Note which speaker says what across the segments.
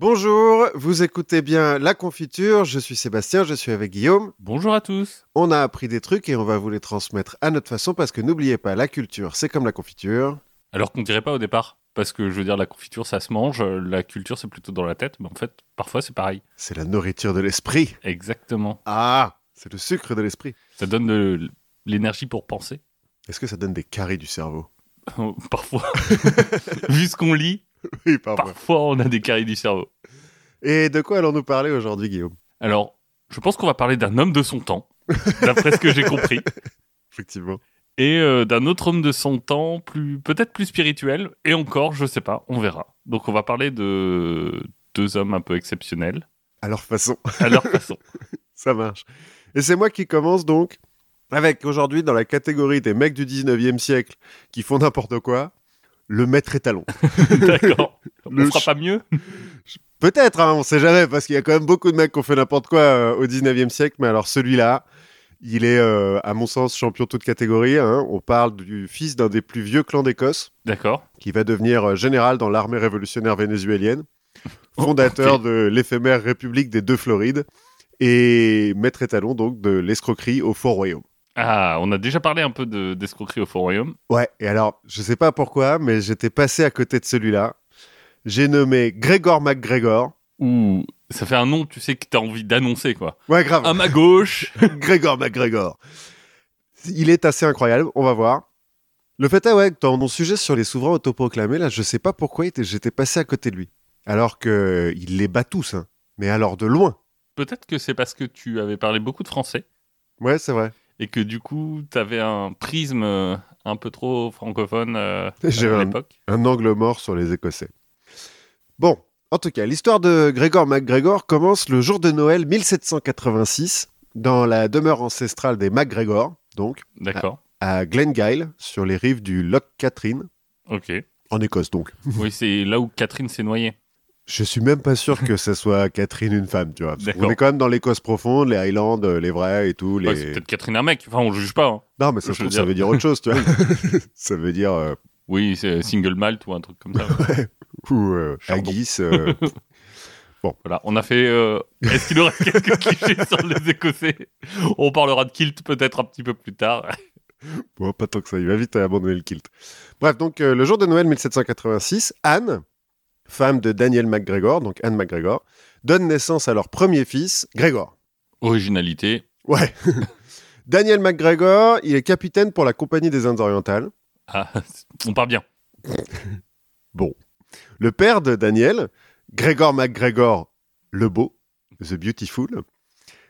Speaker 1: Bonjour, vous écoutez bien La Confiture, je suis Sébastien, je suis avec Guillaume.
Speaker 2: Bonjour à tous.
Speaker 1: On a appris des trucs et on va vous les transmettre à notre façon parce que n'oubliez pas, la culture, c'est comme la confiture.
Speaker 2: Alors qu'on dirait pas au départ, parce que je veux dire, la confiture ça se mange, la culture c'est plutôt dans la tête, mais en fait, parfois c'est pareil.
Speaker 1: C'est la nourriture de l'esprit.
Speaker 2: Exactement.
Speaker 1: Ah, c'est le sucre de l'esprit.
Speaker 2: Ça donne de l'énergie pour penser.
Speaker 1: Est-ce que ça donne des caries du cerveau?
Speaker 2: Parfois. Vu ce qu'on lit,
Speaker 1: Oui, parfois.
Speaker 2: parfois on a des caries du cerveau.
Speaker 1: Et de quoi allons-nous parler aujourd'hui, Guillaume?
Speaker 2: Alors, je pense qu'on va parler d'un homme de son temps, d'après ce que j'ai compris,
Speaker 1: Effectivement.
Speaker 2: et euh, d'un autre homme de son temps, plus peut-être plus spirituel, et encore, je sais pas, on verra. Donc on va parler de deux hommes un peu exceptionnels,
Speaker 1: À leur façon,
Speaker 2: à leur façon.
Speaker 1: ça marche. Et c'est moi qui commence donc avec aujourd'hui dans la catégorie des mecs du 19e siècle qui font n'importe quoi, le maître étalon.
Speaker 2: D'accord. On
Speaker 1: Le
Speaker 2: fera
Speaker 1: ch-
Speaker 2: pas mieux
Speaker 1: Peut-être, hein, on sait jamais, parce qu'il y a quand même beaucoup de mecs qui ont fait n'importe quoi euh, au 19e siècle, mais alors celui-là, il est, euh, à mon sens, champion toute catégorie. hein. On parle du fils d'un des plus vieux clans d'Écosse,
Speaker 2: D'accord.
Speaker 1: qui va devenir euh, général dans l'armée révolutionnaire vénézuélienne, fondateur de l'éphémère République des deux Florides, et maître étalon donc de l'escroquerie au Fort Royaume.
Speaker 2: Ah, on a déjà parlé un peu de- d'escroquerie au Royaume.
Speaker 1: Ouais, et alors, je sais pas pourquoi, mais j'étais passé à côté de celui-là. J'ai nommé Grégor MacGregor.
Speaker 2: Ouh, ça fait un nom, tu sais, que t'as envie d'annoncer, quoi.
Speaker 1: Ouais, grave.
Speaker 2: À ma gauche
Speaker 1: Grégor MacGregor. Il est assez incroyable, on va voir. Le fait est, ouais, dans mon sujet sur les souverains autoproclamés, là, je sais pas pourquoi j'étais passé à côté de lui. Alors que il les bat tous, hein. Mais alors de loin.
Speaker 2: Peut-être que c'est parce que tu avais parlé beaucoup de français
Speaker 1: Ouais, c'est vrai.
Speaker 2: Et que du coup, t'avais un prisme euh, un peu trop francophone euh, à l'époque.
Speaker 1: Un angle mort sur les Écossais. Bon, en tout cas, l'histoire de Grégor MacGregor commence le jour de Noël 1786, dans la demeure ancestrale des MacGregor, donc,
Speaker 2: D'accord.
Speaker 1: à Glengyle, sur les rives du Loch Catherine,
Speaker 2: Ok.
Speaker 1: en Écosse donc.
Speaker 2: Oui, c'est là où Catherine s'est noyée.
Speaker 1: Je suis même pas sûr que ce soit Catherine une femme, tu vois.
Speaker 2: D'accord.
Speaker 1: est quand même dans l'Écosse profonde, les Highlands, euh, les vrais et tout.
Speaker 2: Ouais, c'est peut-être Catherine un mec. Enfin, on juge pas. hein.
Speaker 1: non, mais ça, trouve, veut dire autre chose, tu vois. ça veut dire euh,
Speaker 2: Oui, c'est single malt ou un truc comme ça.
Speaker 1: ou euh, euh,
Speaker 2: Voilà, on a fait. euh, Est-ce qu'il nous reste quelques clichés sur les Écossais? On parlera de kilt peut-être un petit peu plus tard.
Speaker 1: Bon, pas tant que ça, il va vite à abandonner le kilt. Bref, donc euh, le jour de Noël 1786, Anne, femme de Daniel MacGregor, donc Anne MacGregor, donne naissance à leur premier fils, Grégor.
Speaker 2: Originalité.
Speaker 1: Ouais. Daniel MacGregor, il est capitaine pour la Compagnie des Indes orientales.
Speaker 2: Ah, on part bien.
Speaker 1: Le père de Daniel, Grégor MacGregor le Beau, The Beautiful,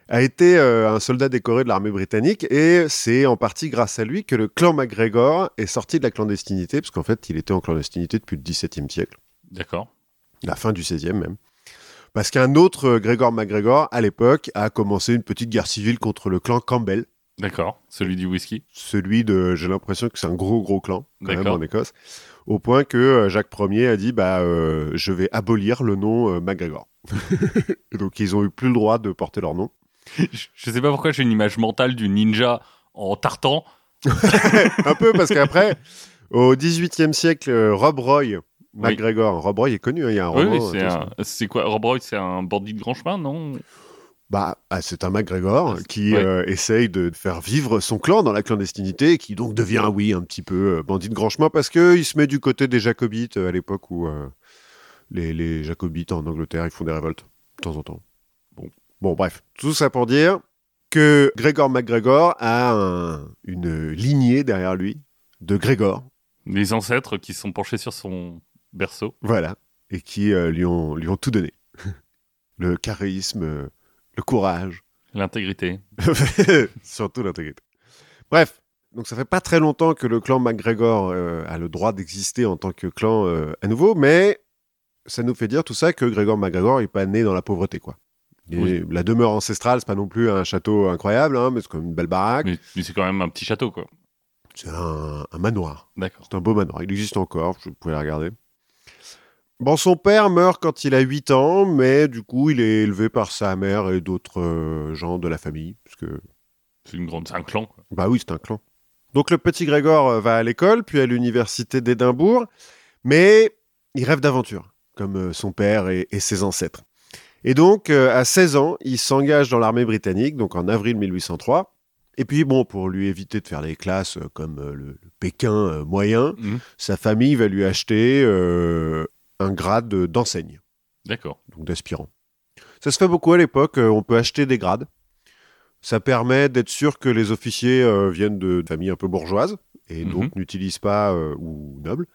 Speaker 1: a été euh, un soldat décoré de l'armée britannique et c'est en partie grâce à lui que le clan MacGregor est sorti de la clandestinité, parce qu'en fait il était en clandestinité depuis le XVIIe siècle.
Speaker 2: D'accord.
Speaker 1: la fin du 16e même. Parce qu'un autre euh, Grégor MacGregor, à l'époque, a commencé une petite guerre civile contre le clan Campbell.
Speaker 2: D'accord. Celui du whisky.
Speaker 1: Celui de, j'ai l'impression que c'est un gros gros clan, quand même,
Speaker 2: D'accord.
Speaker 1: en Écosse. Au point que euh, Jacques Ier a dit, bah, euh, je vais abolir le nom euh, MacGregor. Donc, ils ont eu plus le droit de porter leur nom.
Speaker 2: Je sais pas pourquoi j'ai une image mentale du ninja en tartan.
Speaker 1: un peu, parce qu'après, au 18e siècle, Rob Roy, MacGregor, Rob Roy est connu, hein, il y a un
Speaker 2: Oui, c'est
Speaker 1: euh,
Speaker 2: un. C'est quoi Rob Roy, c'est un bandit de grand chemin, non?
Speaker 1: Bah, ah, c'est un MacGregor qui
Speaker 2: Ouais.
Speaker 1: euh, essaye de faire vivre son clan dans la clandestinité et qui donc devient, oui, un petit peu euh, bandit de grand chemin parce qu'il se met du côté des Jacobites à l'époque où euh, les, les Jacobites en Angleterre, ils font des révoltes de temps en temps. Bon, bon bref, tout ça pour dire que Grégor MacGregor a un- une lignée derrière lui de Grégor,
Speaker 2: Les ancêtres qui sont penchés sur son berceau.
Speaker 1: voilà, et qui euh, lui, ont, lui ont tout donné. le charisme, euh, le courage,
Speaker 2: L'intégrité.
Speaker 1: Surtout l'intégrité. Bref, donc ça fait pas très longtemps que le clan MacGregor euh, a le droit d'exister en tant que clan à nouveau, mais ça nous fait dire tout ça que Grégor MacGregor est pas né dans la pauvreté, quoi.
Speaker 2: Oui.
Speaker 1: La demeure ancestrale, c'est pas non plus un château incroyable, hein, mais c'est comme une belle baraque.
Speaker 2: Mais, mais c'est quand même un petit château, quoi.
Speaker 1: C'est un, un manoir.
Speaker 2: D'accord.
Speaker 1: C'est un beau manoir. Il existe encore, vous pouvez la regarder. Bon, son père meurt quand il a 8 ans, mais du coup, il est élevé par sa mère et d'autres euh, gens de la famille, parce que
Speaker 2: C'est une grande, un clan. Quoi.
Speaker 1: Bah oui, c'est un clan. Donc le petit Grégor euh, va à l'école, puis à l'université d'Édimbourg, mais il rêve d'aventure. comme euh, son père et, et ses ancêtres. Et donc, euh, à 16 ans, il s'engage dans l'armée britannique, donc en avril 1803. Et puis, bon, pour lui éviter de faire les classes euh, comme euh, le, le Pékin moyen,
Speaker 2: Mhm.
Speaker 1: sa famille va lui acheter un grade d'enseigne,
Speaker 2: D'accord.
Speaker 1: donc d'aspirant. Ça se fait beaucoup à l'époque, euh, on peut acheter des grades. Ça permet d'être sûr que les officiers euh, viennent de familles un peu bourgeoises et
Speaker 2: Mhm.
Speaker 1: donc n'utilisent pas, euh, ou nobles,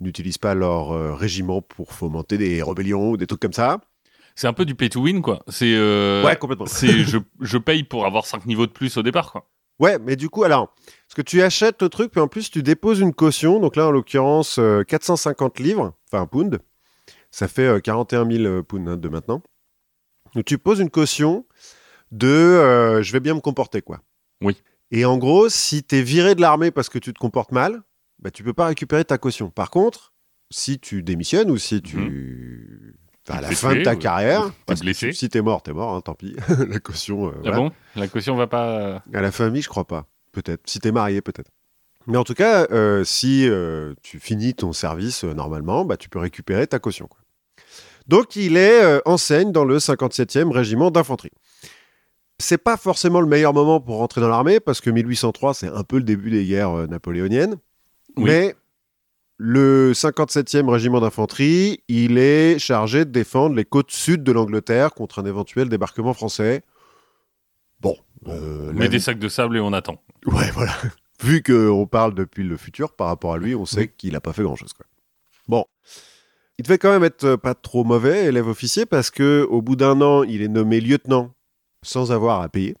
Speaker 1: n'utilisent pas leur euh, régiment pour fomenter des rébellions ou des trucs comme ça.
Speaker 2: C'est un peu du pay to win, quoi. C'est.
Speaker 1: Ouais, complètement.
Speaker 2: C'est je, je paye pour avoir 5 niveaux de plus au départ, quoi.
Speaker 1: Ouais, mais du coup, alors, parce que tu achètes le truc, puis en plus, tu déposes une caution. Donc là, en l'occurrence, euh, 450 livres, enfin, pounds. Ça fait euh, 41 000 pounds hein, de maintenant. Donc tu poses une caution de euh, je vais bien me comporter, quoi.
Speaker 2: Oui.
Speaker 1: Et en gros, si tu es viré de l'armée parce que tu te comportes mal, bah, tu peux pas récupérer ta caution. Par contre, si tu démissionnes ou si tu. Enfin, à la fin de ta carrière, parce que si t'es mort, t'es mort, hein, tant pis. la caution. euh,
Speaker 2: Ah
Speaker 1: voilà.
Speaker 2: bon? La caution va pas.
Speaker 1: À la famille, je crois pas. Peut-être. Si t'es marié, peut-être. Mais en tout cas, euh, si euh, tu finis ton service euh, normalement, bah, tu peux récupérer ta caution. quoi. Donc, il est euh, enseigne dans le 57e régiment d'infanterie. C'est pas forcément le meilleur moment pour rentrer dans l'armée parce que 1803, c'est un peu le début des guerres euh, napoléoniennes.
Speaker 2: Oui.
Speaker 1: Mais le 57e régiment d'infanterie, il est chargé de défendre les côtes sud de l'Angleterre contre un éventuel débarquement français. Bon, euh,
Speaker 2: On met
Speaker 1: la-
Speaker 2: des sacs de sable et on attend.
Speaker 1: Ouais, voilà. Vu qu'on parle depuis le futur par rapport à lui, on sait
Speaker 2: Oui.
Speaker 1: qu'il n'a pas fait grand-chose. Bon. Il devait quand même être pas trop mauvais, élève officier, parce que au bout d'un an, il est nommé lieutenant sans avoir à payer,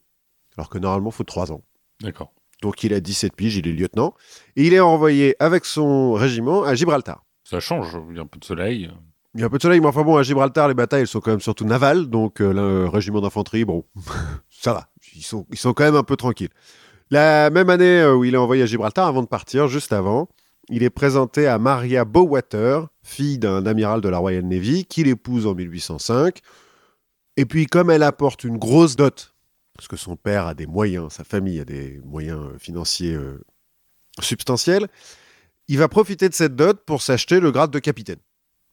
Speaker 1: alors que normalement, il faut trois ans.
Speaker 2: D'accord.
Speaker 1: Donc il a 17 piges, il est lieutenant, et il est envoyé avec son régiment à Gibraltar.
Speaker 2: Ça change. Il y a un peu de soleil.
Speaker 1: Il y a un peu de soleil, mais enfin bon, à Gibraltar, les batailles, elles sont quand même surtout navales, donc euh, le régiment d'infanterie, bon, ça va, ils sont, ils sont quand même un peu tranquilles. La même année euh, où il est envoyé à Gibraltar, avant de partir, juste avant, il est présenté à Maria Bowater, fille d'un amiral de la Royal Navy, qu'il épouse en 1805. Et puis, comme elle apporte une grosse dot, parce que son père a des moyens, sa famille a des moyens euh, financiers euh, substantiels, il va profiter de cette dot pour s'acheter le grade de capitaine.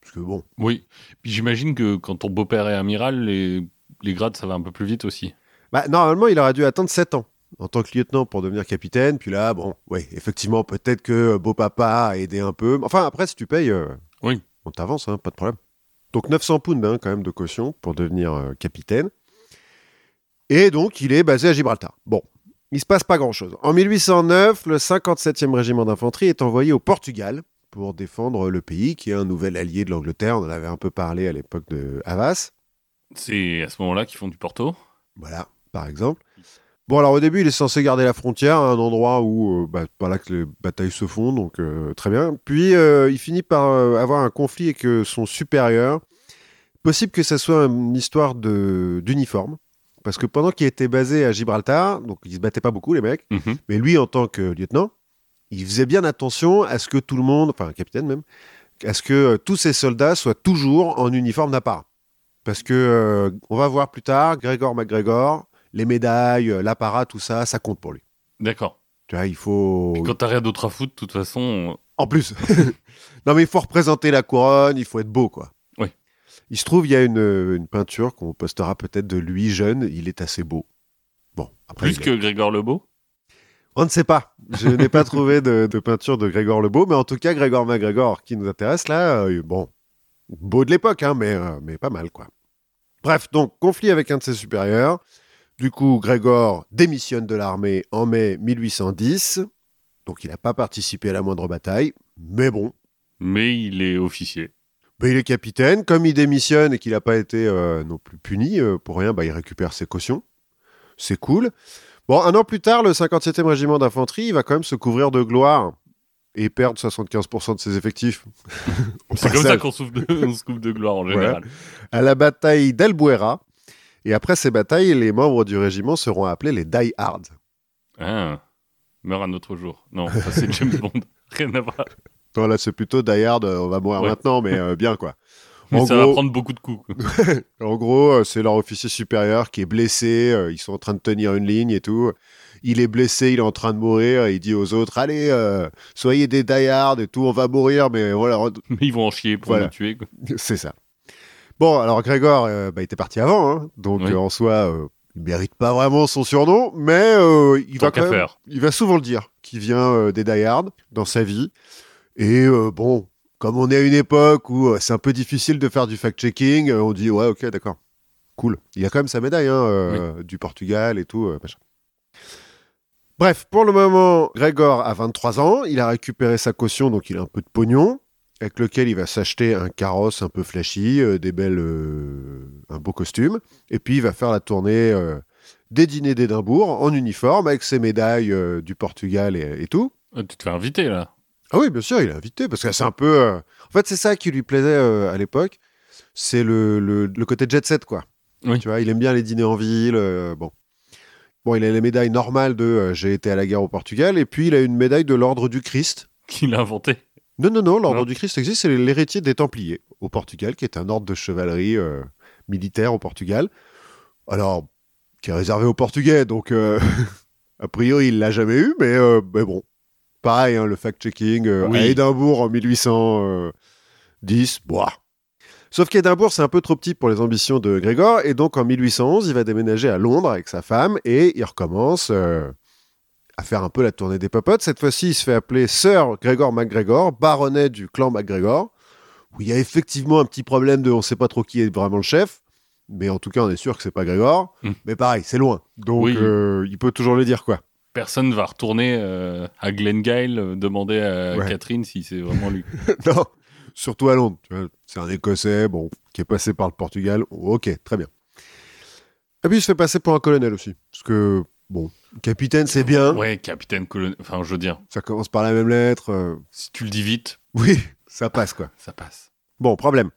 Speaker 1: Parce que bon,
Speaker 2: Oui. Puis j'imagine que quand ton beau-père est amiral, les, les grades, ça va un peu plus vite aussi.
Speaker 1: Bah, normalement, il aurait dû attendre 7 ans en tant que lieutenant pour devenir capitaine. Puis là, bon, ouais, effectivement, peut-être que euh, beau papa a aidé un peu. Enfin, après, si tu payes, euh,
Speaker 2: Oui.
Speaker 1: on t'avance, hein, pas de problème. Donc 900 pounds hein, quand même de caution pour devenir euh, capitaine. Et donc, il est basé à Gibraltar. Bon, il se passe pas grand-chose. En 1809, le 57e régiment d'infanterie est envoyé au Portugal pour défendre le pays, qui est un nouvel allié de l'Angleterre. On en avait un peu parlé à l'époque de Havas.
Speaker 2: C'est à ce moment-là qu'ils font du Porto.
Speaker 1: Voilà, par exemple. Bon, alors au début, il est censé garder la frontière un endroit où, euh, bah, par là que les batailles se font, donc euh, très bien. Puis, euh, il finit par euh, avoir un conflit avec son supérieur. Possible que ça soit une histoire de- d'uniforme, parce que pendant qu'il était basé à Gibraltar, donc ils se battaient pas beaucoup, les mecs,
Speaker 2: Mhm.
Speaker 1: mais lui, en tant que lieutenant, il faisait bien attention à ce que tout le monde, enfin, capitaine même, à ce que euh, tous ses soldats soient toujours en uniforme d'apparat. Parce que, euh, on va voir plus tard, Grégor MacGregor, les médailles, euh, l'apparat, tout ça, ça compte pour lui.
Speaker 2: D'accord.
Speaker 1: Tu vois, il faut.
Speaker 2: Quand t'as rien d'autre à foutre, de toute façon.
Speaker 1: En plus. non, mais il faut représenter la couronne, il faut être beau, quoi. Il se trouve, il y a une, une peinture qu'on postera peut-être de lui jeune, il est assez beau. Bon, après.
Speaker 2: Plus que Grégor Lebeau?
Speaker 1: On ne sait pas. Je n'ai pas trouvé de, de peinture de Grégor le Beau, mais en tout cas, Grégor MacGregor, qui nous intéresse là, euh, bon, beau de l'époque, hein, mais, euh, mais pas mal, quoi. Bref, donc, conflit avec un de ses supérieurs. Du coup, Grégor démissionne de l'armée en mai 1810. Donc, il n'a pas participé à la moindre bataille. Mais bon,
Speaker 2: Mais il est officier.
Speaker 1: Bah, il est capitaine. Comme il démissionne et qu'il n'a pas été euh, non plus puni euh, pour rien, bah, il récupère ses cautions. C'est cool. Bon, un an plus tard, le 57e régiment d'infanterie il va quand même se couvrir de gloire et perdre 75% de ses effectifs.
Speaker 2: C'est comme ça qu'on se coupe de gloire en général.
Speaker 1: À la bataille d'Albuera. Et après ces batailles, les membres du régiment seront appelés les Die Hard.
Speaker 2: Ah. Meurt un autre jour. Non, ça c'est James Bond. Rien à voir.
Speaker 1: Non, là, c'est plutôt Die Hard, euh, on va mourir
Speaker 2: Ouais.
Speaker 1: maintenant, mais euh, bien quoi.
Speaker 2: Mais
Speaker 1: En
Speaker 2: ça va prendre beaucoup de coups.
Speaker 1: En gros, euh, c'est leur officier supérieur qui est blessé, ils sont en train de tenir une ligne et tout. il est blessé, il est en train de mourir, il dit aux autres Allez, euh, soyez des die et tout, on va mourir, mais voilà.
Speaker 2: Mais ils vont en chier pour
Speaker 1: Voilà.
Speaker 2: le tuer.
Speaker 1: C'est ça. Bon, alors Grégor, euh, bah, il était parti avant, hein, donc
Speaker 2: Oui.
Speaker 1: euh, en soi, il mérite pas vraiment son surnom, mais il
Speaker 2: Tant
Speaker 1: va quand même, il va souvent le dire, qu'il vient des Die Hard dans sa vie. Et euh, bon, comme on est à une époque où euh, c'est un peu difficile de faire du fact-checking, euh, on dit ouais, ok, d'accord, cool. Il a quand même sa médaille hein, du Portugal et tout, machin. Bref, pour le moment, Grégor a 23 ans, il a récupéré sa caution, donc il a un peu de pognon, avec lequel il va s'acheter un carrosse un peu flashy, euh, des belles, euh, un beau costume, et puis il va faire la tournée euh, des dîners d'Édimbourg en uniforme, avec ses médailles du Portugal et, et tout.
Speaker 2: Ah, Tu te fais inviter là.
Speaker 1: Ah oui, bien sûr, il est invité, parce que c'est un peu... euh, En fait, c'est ça qui lui plaisait euh, à l'époque, c'est le, le- le côté jet set, quoi.
Speaker 2: Oui.
Speaker 1: Tu vois, il aime bien les dîners en ville, euh, bon. Bon, il a les médailles normales de euh, j'ai été à la guerre au Portugal, et puis il a une médaille de l'ordre du Christ.
Speaker 2: Qu'il a inventé.
Speaker 1: Non, non, non, l'ordre
Speaker 2: Non.
Speaker 1: du Christ existe, c'est l'héritier des Templiers au Portugal, qui est un ordre de chevalerie euh, militaire au Portugal. Alors, qui est réservé aux Portugais, donc euh, a priori il l'a jamais eu, mais, euh, mais bon, pareil, hein, le fact-checking euh,
Speaker 2: Oui.
Speaker 1: à Édimbourg en 1810, boah. Sauf qu'Édimbourg, c'est un peu trop petit pour les ambitions de Grégor, et donc en 1811, il va déménager à Londres avec sa femme, et il recommence euh, à faire un peu la tournée des popotes. Cette fois-ci, il se fait appeler Sir Gregor MacGregor, baronnet du clan MacGregor, où il y a effectivement un petit problème de on sait pas trop qui est vraiment le chef, mais en tout cas, on est sûr que c'est pas Grégor.
Speaker 2: Mm.
Speaker 1: Mais pareil, c'est loin, donc
Speaker 2: Oui.
Speaker 1: euh, il peut toujours le dire, quoi.
Speaker 2: Personne va retourner euh, à Glengale euh, demander à
Speaker 1: Ouais.
Speaker 2: Catherine si c'est vraiment lui.
Speaker 1: non, surtout à Londres. C'est un Écossais, bon, qui est passé par le Portugal. Ok, très bien. Et puis il se fait passer pour un colonel aussi, parce que bon, capitaine c'est bien.
Speaker 2: Ouais, capitaine colonel. Enfin, je veux dire,
Speaker 1: Ça commence par la même lettre. euh,
Speaker 2: si tu le dis vite,
Speaker 1: Oui, ça passe quoi.
Speaker 2: ça passe.
Speaker 1: Bon, problème.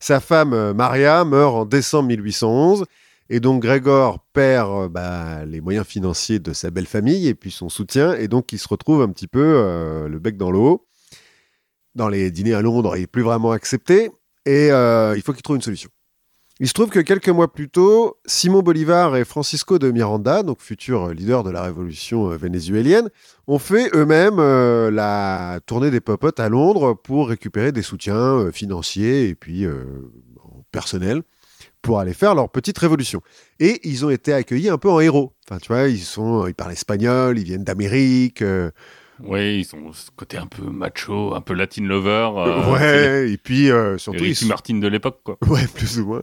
Speaker 1: Sa femme Maria meurt en décembre 1811 et donc Grégor perd euh, bah, les moyens financiers de sa belle famille et puis son soutien et donc il se retrouve un petit peu euh, le bec dans l'eau. Dans les dîners à Londres, il est plus vraiment accepté et euh, il faut qu'il trouve une solution. Il se trouve que quelques mois plus tôt, Simon Bolivar et Francisco de Miranda, donc futurs leaders de la révolution vénézuélienne, ont fait eux-mêmes la tournée des popotes à Londres pour récupérer des soutiens financiers et puis personnels pour aller faire leur petite révolution. Et ils ont été accueillis un peu en héros. Enfin, tu vois, ils sont, ils parlent espagnol, ils viennent d'Amérique. euh,
Speaker 2: Ouais, ils ont ce côté un peu macho, un peu latin lover. euh, c'est
Speaker 1: ouais, et puis euh, surtout, ils
Speaker 2: Ricky
Speaker 1: sont-
Speaker 2: Martin de l'époque, quoi.
Speaker 1: ouais, plus ou moins.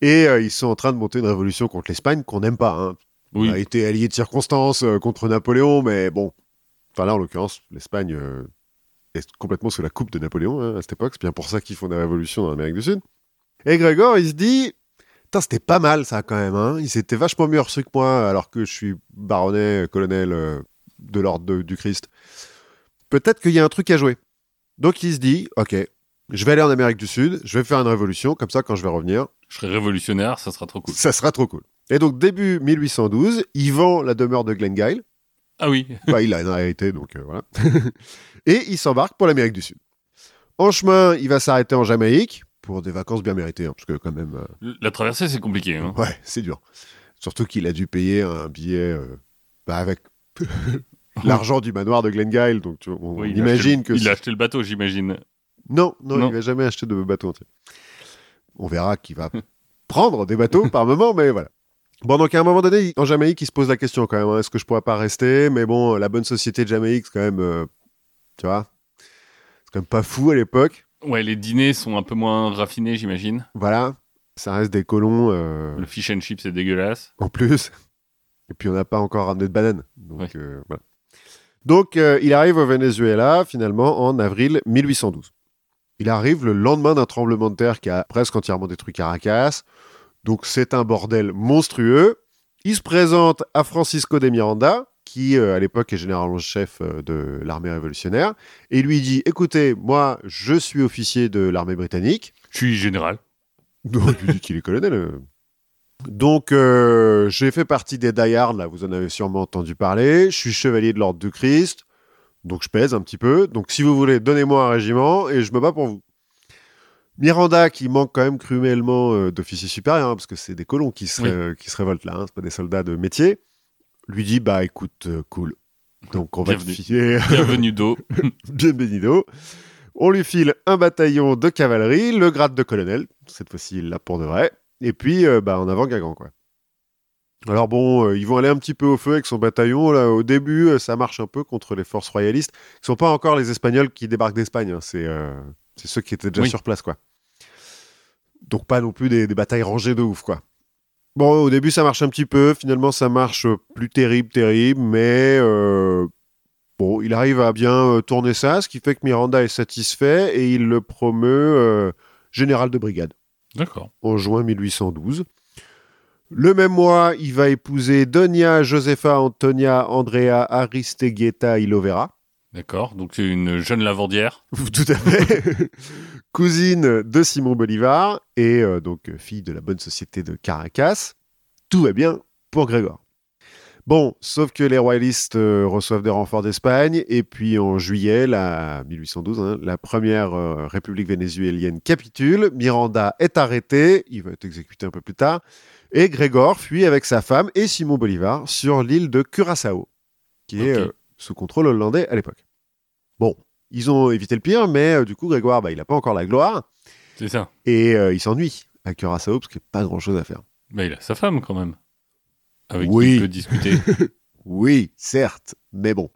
Speaker 1: Et euh, ils sont en train de monter une révolution contre l'Espagne qu'on n'aime pas. Hein.
Speaker 2: Oui,
Speaker 1: On a été allié de circonstances euh, contre Napoléon, mais bon. Enfin là, en l'occurrence, l'Espagne euh, est complètement sous la coupe de Napoléon hein, à cette époque. C'est bien pour ça qu'ils font des révolutions dans l'Amérique du Sud. Et Grégor, il se dit, c'était pas mal ça quand même. Hein. Ils étaient vachement mieux reçus que moi, alors que je suis baronnet, colonel euh, de l'ordre du Christ. Peut-être qu'il y a un truc à jouer. Donc il se dit, ok, je vais aller en Amérique du Sud, je vais faire une révolution, comme ça quand je vais revenir,
Speaker 2: je serais révolutionnaire, ça sera trop cool.
Speaker 1: ça sera trop cool. Et donc début 1812, il vend la demeure de Glengyle.
Speaker 2: Ah oui,
Speaker 1: Bah, il a une hérité, donc euh, voilà. et il s'embarque pour l'Amérique du Sud. En chemin, il va s'arrêter en Jamaïque pour des vacances bien méritées, hein, parce que quand même, euh,
Speaker 2: la traversée, c'est compliqué. Hein.
Speaker 1: ouais, c'est dur. Surtout qu'il a dû payer un billet euh, bah, avec l'argent du manoir de Glengyle, donc tu vois, on
Speaker 2: Oui, il a
Speaker 1: imagine
Speaker 2: acheté
Speaker 1: que
Speaker 2: le- Il a acheté le bateau, j'imagine.
Speaker 1: non, non,
Speaker 2: Non.
Speaker 1: il va jamais acheter de bateau. On verra qu'il va prendre des bateaux par moment, mais voilà. Bon, donc à un moment donné, en Jamaïque, il se pose la question quand même, hein, est-ce que je pourrais pas rester? Mais bon, la bonne société de Jamaïque, c'est quand même, euh, tu vois, c'est quand même pas fou à l'époque.
Speaker 2: Ouais, les dîners sont un peu moins raffinés, j'imagine.
Speaker 1: Voilà, ça reste des colons euh,
Speaker 2: Le fish and chips, c'est dégueulasse.
Speaker 1: en plus. Et puis on n'a pas encore ramené de bananes. Donc
Speaker 2: Ouais.
Speaker 1: euh, voilà. Donc euh, il arrive au Venezuela finalement en avril 1812. Il arrive le lendemain d'un tremblement de terre qui a presque entièrement détruit Caracas. Donc c'est un bordel monstrueux. Il se présente à Francisco de Miranda, qui euh, à l'époque est général-chef euh, de l'armée révolutionnaire, et lui dit "Écoutez, moi je suis officier de l'armée britannique."
Speaker 2: Je suis général.
Speaker 1: Non, il lui dit qu'il est colonel. euh. Donc, euh, j'ai fait partie des Hard, là, vous en avez sûrement entendu parler. Je suis chevalier de l'ordre du Christ, donc je pèse un petit peu. Donc, si vous voulez, donnez-moi un régiment et je me bats pour vous. Miranda, qui manque quand même cruellement euh, d'officiers supérieurs, hein, parce que c'est des colons qui se,
Speaker 2: Oui.
Speaker 1: euh, qui se révoltent là, hein, c'est pas des soldats de métier. Lui dit bah écoute, euh, cool. Donc on va te
Speaker 2: Bienvenue.
Speaker 1: filer
Speaker 2: Bienvenue d'eau.
Speaker 1: bienvenido. On lui file un bataillon de cavalerie, le grade de colonel, cette fois-ci là pour de vrai, et puis euh, bah en avant Guingamp quoi. Alors bon, euh, ils vont aller un petit peu au feu avec son bataillon. Là, au début, euh, ça marche un peu contre les forces royalistes. Ce sont pas encore les Espagnols qui débarquent d'Espagne, hein, c'est c'est ceux qui étaient déjà
Speaker 2: Oui.
Speaker 1: sur place quoi. Donc pas non plus des, des batailles rangées de ouf quoi. Bon, au début ça marche un petit peu, finalement ça marche plus terrible, terrible, mais euh, bon, il arrive à bien euh, tourner ça, ce qui fait que Miranda est satisfait et il le promeut euh, général de brigade
Speaker 2: D'accord.
Speaker 1: en juin 1812. Le même mois, il va épouser Donia Josefa Antonia Andrea Aristeguieta Ilovera.
Speaker 2: D'accord. Donc c'est une jeune lavandière.
Speaker 1: Tout à fait. Cousine de Simon Bolivar et euh, donc fille de la bonne société de Caracas. Tout va bien pour Grégor. Bon, sauf que les royalistes euh, reçoivent des renforts d'Espagne et puis en juillet, la 1812, hein, la première euh, république vénézuélienne capitule. Miranda est arrêté, il va être exécuté un peu plus tard, et Grégor fuit avec sa femme et Simon Bolivar sur l'île de Curaçao, qui est sous contrôle hollandais à l'époque. Ils ont évité le pire, mais euh, du coup, Grégoire, bah, il n'a pas encore la gloire
Speaker 2: C'est ça.
Speaker 1: et euh, il s'ennuie à Curaçao parce qu'il n'y a pas grand chose à faire.
Speaker 2: Mais il a sa femme quand même. Avec
Speaker 1: Oui.
Speaker 2: qui il peut discuter.
Speaker 1: Oui, certes, mais bon,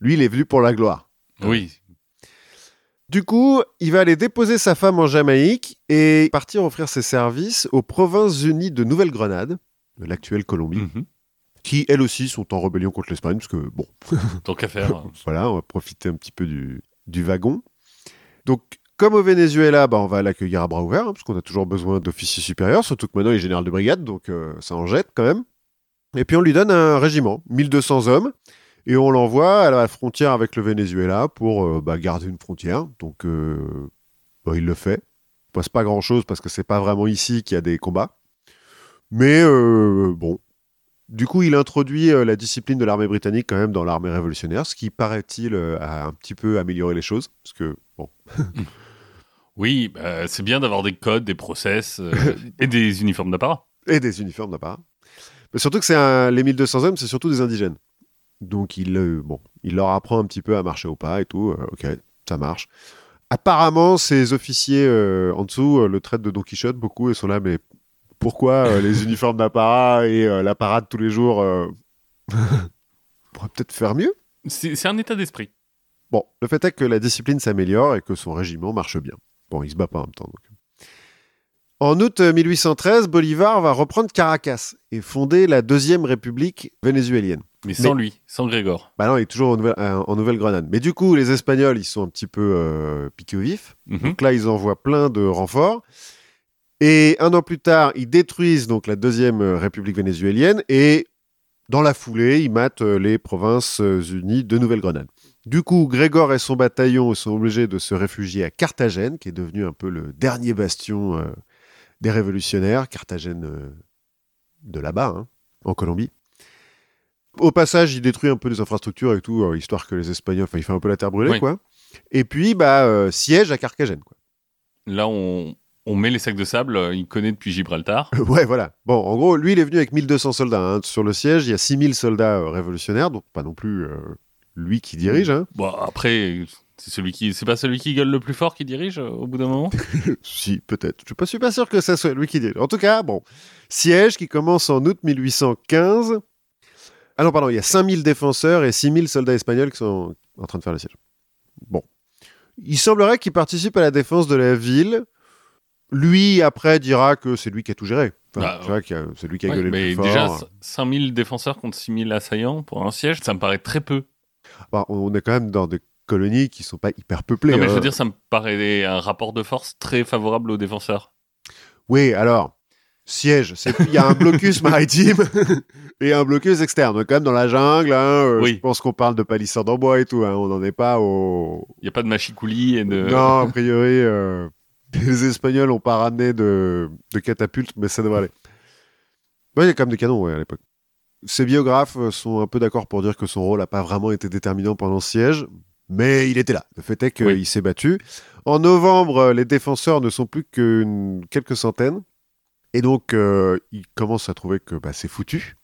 Speaker 1: lui, il est venu pour la gloire.
Speaker 2: oui.
Speaker 1: Du coup, il va aller déposer sa femme en Jamaïque et partir offrir ses services aux Provinces Unies de Nouvelle-Grenade, de l'actuelle Colombie,
Speaker 2: Mhm.
Speaker 1: qui elles aussi sont en rébellion contre l'Espagne, parce que bon,
Speaker 2: Tant qu'à faire.
Speaker 1: Voilà, on va profiter un petit peu du, du wagon. Donc, comme au Venezuela, bah, on va l'accueillir à bras ouverts, hein, parce qu'on a toujours besoin d'officiers supérieurs, surtout que maintenant il est général de brigade, donc euh, ça en jette quand même. Et puis on lui donne un régiment, 1200 hommes, et on l'envoie à la frontière avec le Venezuela pour euh, bah, garder une frontière. Donc, euh, bah, il le fait. Il passe pas grand-chose parce que c'est pas vraiment ici qu'il y a des combats. Mais bon, du coup, il introduit euh, la discipline de l'armée britannique quand même dans l'armée révolutionnaire, ce qui paraît-il euh, a un petit peu amélioré les choses, parce que bon,
Speaker 2: Oui, bah, c'est bien d'avoir des codes, des process euh, et des uniformes d'apparat.
Speaker 1: et des uniformes d'apparat. Mais surtout que c'est un- les 1200 hommes, c'est surtout des indigènes. Donc il, bon, il leur apprend un petit peu à marcher au pas et tout. ok, ça marche. Apparemment, ces officiers en dessous le traitent de Don Quichotte beaucoup et sont là, mais pourquoi euh, les uniformes d'apparat et euh, la parade tous les jours euh, On pourrait peut-être faire mieux?
Speaker 2: C'est un état d'esprit.
Speaker 1: Bon, le fait est que la discipline s'améliore et que son régiment marche bien. Bon, il se bat pas en même temps. donc. En août euh, 1813, Bolivar va reprendre Caracas et fonder la deuxième république vénézuélienne.
Speaker 2: Mais sans lui, sans Grégor.
Speaker 1: Bah non, il est toujours en Nouvelle- euh, en Nouvelle-Grenade. Mais du coup, les Espagnols, ils sont un petit peu euh, piqués au vif.
Speaker 2: Mhm.
Speaker 1: Donc là, ils envoient plein de renforts. Et un an plus tard, ils détruisent donc la deuxième euh, république vénézuélienne et dans la foulée, ils matent euh, les provinces euh, unies de Nouvelle-Grenade. Du coup, Grégor et son bataillon sont obligés de se réfugier à Carthagène, qui est devenu un peu le dernier bastion euh, des révolutionnaires. Carthagène euh, de là-bas, hein, en Colombie. Au passage, il détruit un peu les infrastructures et tout, euh, histoire que les Espagnols, enfin, il fait un peu la terre brûlée,
Speaker 2: Oui.
Speaker 1: quoi. Et puis, bah, siège à Carthagène, quoi.
Speaker 2: Là, on, on met les sacs de sable, euh, il connaît depuis Gibraltar.
Speaker 1: ouais, voilà. Bon, en gros, lui, il est venu avec 1200 soldats. hein. Sur le siège, il y a 6000 soldats euh, révolutionnaires, donc pas non plus euh, lui qui dirige. Hein.
Speaker 2: Bon, après, c'est celui qui, c'est pas celui qui gueule le plus fort qui dirige au bout d'un moment?
Speaker 1: si, peut-être. Je suis pas sûr que ça soit lui qui dirige. En tout cas, bon. Siège qui commence en août 1815. Ah non, pardon, il y a 5000 défenseurs et 6000 soldats espagnols qui sont en train de faire le siège. Bon. Il semblerait qu'il participe à la défense de la ville. Lui, après, dira que c'est lui qui a tout géré. Enfin,
Speaker 2: Bah,
Speaker 1: c'est lui qui a
Speaker 2: Ouais,
Speaker 1: gueulé
Speaker 2: mais
Speaker 1: le plus
Speaker 2: déjà,
Speaker 1: fort.
Speaker 2: 5000 défenseurs contre 6000 assaillants pour un siège, ça me paraît très peu.
Speaker 1: Bah, on est quand même dans des colonies qui sont pas hyper peuplées.
Speaker 2: non, mais je veux dire, ça me paraît un rapport de force très favorable aux défenseurs.
Speaker 1: Oui, alors, siège, il y a un blocus maritime et un blocus externe. Quand même dans la jungle. hein, euh,
Speaker 2: Oui.
Speaker 1: Je pense qu'on parle de palissades en bois et tout. hein, on n'en est pas au.
Speaker 2: Il n'y a pas de machicoulis et de.
Speaker 1: Non, a priori, euh, les Espagnols n'ont pas ramené de, de catapultes, mais ça devrait aller. Ouais, il y a quand même des canons ouais, à l'époque. Ses biographes sont un peu d'accord pour dire que son rôle n'a pas vraiment été déterminant pendant ce siège, mais il était là. Le fait est qu'il
Speaker 2: Oui.
Speaker 1: s'est battu. En novembre, les défenseurs ne sont plus que quelques centaines, et donc euh, il commence à trouver que bah, c'est foutu.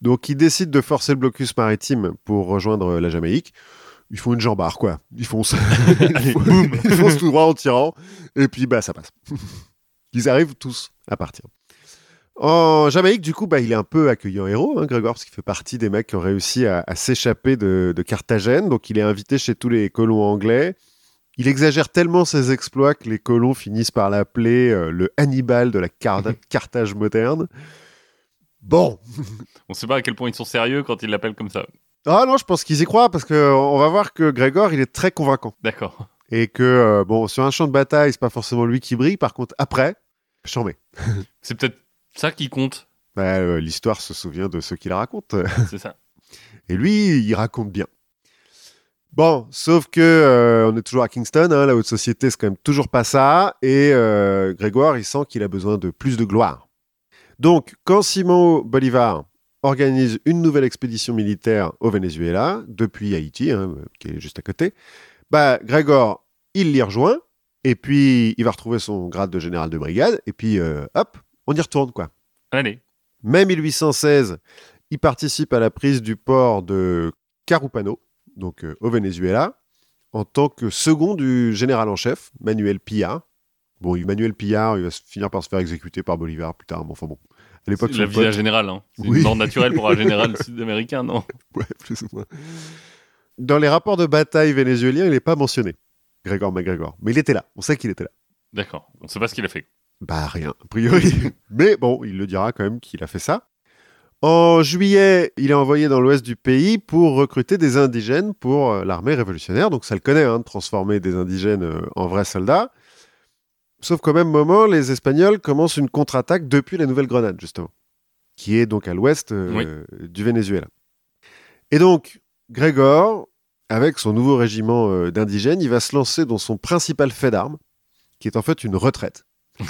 Speaker 1: Donc ils décident de forcer le blocus maritime pour rejoindre la Jamaïque. Ils font une jambard, quoi. Ils foncent.
Speaker 2: Allez, boum
Speaker 1: ils foncent tout droit en tirant. Et puis, bah, ça passe. Ils arrivent tous à partir. En Jamaïque, du coup, bah, il est un peu accueilli en héros, hein, Grégoire, parce qu'il fait partie des mecs qui ont réussi à, à s'échapper de, de Carthagène. Donc, il est invité chez tous les colons anglais. Il exagère tellement ses exploits que les colons finissent par l'appeler euh, le Hannibal de la Car- Carthage moderne. Bon.
Speaker 2: On sait pas à quel point ils sont sérieux quand ils l'appellent comme ça.
Speaker 1: Ah non, je pense qu'ils y croient parce que on va voir que Grégor, il est très convaincant.
Speaker 2: D'accord.
Speaker 1: Et que, euh, bon, sur un champ de bataille, c'est pas forcément lui qui brille. Par contre, après, j'en mets.
Speaker 2: C'est peut-être ça qui compte.
Speaker 1: Bah, euh, L'histoire se souvient de ceux qui la racontent.
Speaker 2: C'est ça.
Speaker 1: Et lui, il raconte bien. Bon, sauf que euh, on est toujours à Kingston, hein, la haute société, c'est quand même toujours pas ça. Et Grégoire, il sent qu'il a besoin de plus de gloire. Donc, quand Simon Bolivar organise une nouvelle expédition militaire au Venezuela, depuis Haïti, hein, qui est juste à côté, bah, Grégor, il l'y rejoint, et puis il va retrouver son grade de général de brigade, et puis euh, hop, on y retourne, quoi.
Speaker 2: Allez.
Speaker 1: Mai 1816, il participe à la prise du port de Carupano, donc euh, au Venezuela, en tant que second du général en chef, Manuel Pillard. Bon, Manuel Pillard, il va finir par se faire exécuter par Bolivar plus tard, mais enfin bon. À l'époque,
Speaker 2: C'est la
Speaker 1: son
Speaker 2: vie d'un
Speaker 1: pote-
Speaker 2: général. Hein. C'est
Speaker 1: Oui.
Speaker 2: une mort naturelle pour un général sud-américain, non
Speaker 1: Ouais, plus ou moins. Dans les rapports de bataille vénézuéliens, il n'est pas mentionné, Grégor MacGregor. Mais il était là, on sait qu'il était là.
Speaker 2: D'accord. On sait pas ce qu'il a fait.
Speaker 1: Bah rien, a priori. Mais bon, il le dira quand même qu'il a fait ça. En juillet, il est envoyé dans l'ouest du pays pour recruter des indigènes pour euh, l'armée révolutionnaire. Donc ça le connaît, hein, de transformer des indigènes euh, en vrais soldats. Sauf qu'au même moment, les Espagnols commencent une contre-attaque depuis la Nouvelle-Grenade, justement, qui est donc à l'ouest euh, du Venezuela. Et donc, Grégor, avec son nouveau régiment euh, d'indigènes, il va se lancer dans son principal fait d'armes, qui est en fait une retraite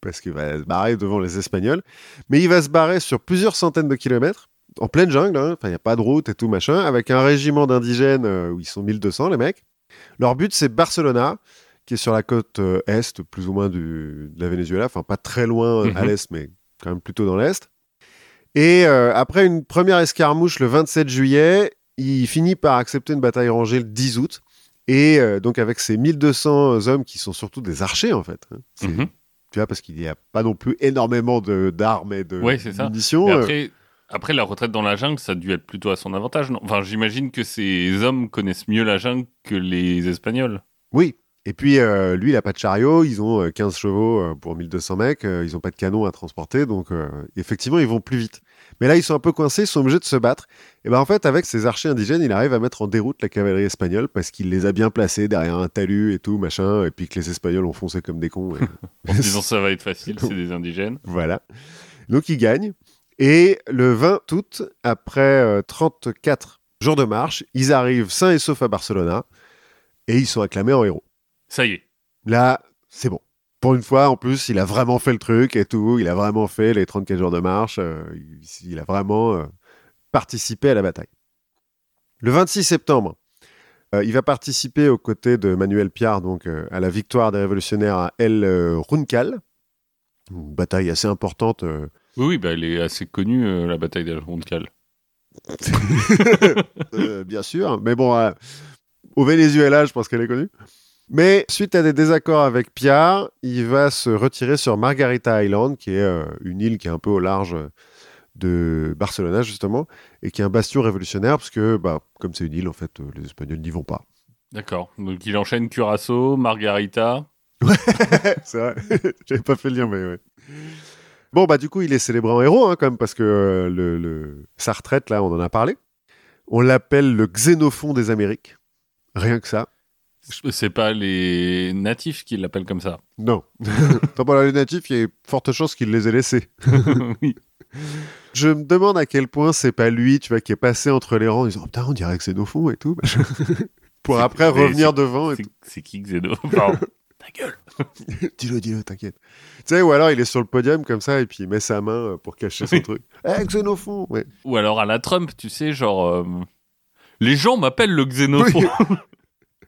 Speaker 1: parce qu'il va se barrer devant les Espagnols. Mais il va se barrer sur plusieurs centaines de kilomètres, en pleine jungle, hein. enfin, il n'y a pas de route et tout machin, avec un régiment d'indigènes euh, où ils sont 1200, les mecs. Leur but, c'est Barcelona, qui est sur la côte euh, est, plus ou moins du, de la Venezuela, enfin pas très loin euh, à
Speaker 2: Mhm.
Speaker 1: l'est, mais quand même plutôt dans l'est. Et euh, après une première escarmouche le 27 juillet, il finit par accepter une bataille rangée le 10 août. Et euh, donc avec ces 1200 hommes qui sont surtout des archers en fait. hein.
Speaker 2: Mhm.
Speaker 1: tu vois, parce qu'il n'y a pas non plus énormément d'armes et de
Speaker 2: Ouais, ça.
Speaker 1: munitions. Euh,
Speaker 2: après, après, la retraite dans la jungle, ça a dû être plutôt à son avantage, non? Enfin, j'imagine que ces hommes connaissent mieux la jungle que les Espagnols.
Speaker 1: Oui. Et puis, euh, lui, il n'a pas de chariot, ils ont euh, 15 chevaux euh, pour 1200 mecs, euh, ils n'ont pas de canon à transporter, donc euh, effectivement, ils vont plus vite. Mais là, ils sont un peu coincés, ils sont obligés de se battre. Et ben en fait, avec ces archers indigènes, il arrive à mettre en déroute la cavalerie espagnole parce qu'il les a bien placés derrière un talus et tout, machin, et puis que les Espagnols ont foncé comme des cons. et-
Speaker 2: En se disant ça va être facile, c'est des indigènes.
Speaker 1: Voilà. Donc il gagne. Et le 20 août, après euh, 34 jours de marche, ils arrivent sains et saufs à Barcelona et ils sont acclamés en héros.
Speaker 2: Ça y est.
Speaker 1: Là, c'est bon. Pour une fois, en plus, il a vraiment fait le truc et tout. Il a vraiment fait les 34 jours de marche. euh, il, a vraiment euh, participé à la bataille. Le 26 septembre, euh, il va participer aux côtés de Manuel Piard donc, à la victoire des révolutionnaires à El Runcal. Une bataille assez importante
Speaker 2: Oui, oui, bah, elle est assez connue, la bataille d'El Roncal.
Speaker 1: Euh, bien sûr. Mais bon, au Venezuela, je pense qu'elle est connue. Mais suite à des désaccords avec Pierre, il va se retirer sur Margarita Island, qui est euh, une île qui est un peu au large de Barcelona, justement, et qui est un bastion révolutionnaire, parce que, bah, comme c'est une île, en fait, euh, les Espagnols n'y vont pas.
Speaker 2: D'accord. Donc il enchaîne Curaçao, Margarita.
Speaker 1: c'est vrai, j'avais pas fait le lien, mais ouais. Bon, bah, du coup, il est célébré en héros, hein, quand même, parce que euh, le, le- sa retraite, là, on en a parlé. On l'appelle le Xénophon des Amériques. Rien que ça.
Speaker 2: C'est pas les natifs qui l'appellent comme ça.
Speaker 1: Non. Tant pour les natifs, il y a forte chance qu'il les ait laissés.
Speaker 2: oui.
Speaker 1: Je me demande à quel point c'est pas lui, tu vois, qui est passé entre les rangs en disant Putain, on dirait que c'est et tout. pour après revenir devant
Speaker 2: C'est- qui Xeno. Ta gueule.
Speaker 1: Dis-le, dis-le, t'inquiète. Tu sais, ou alors il est sur le podium comme ça et puis il met sa main euh, pour cacher son truc. Eh, Xénophon ouais.
Speaker 2: Ou alors à la Trump, tu sais, genre. euh, Les gens m'appellent le xénophone.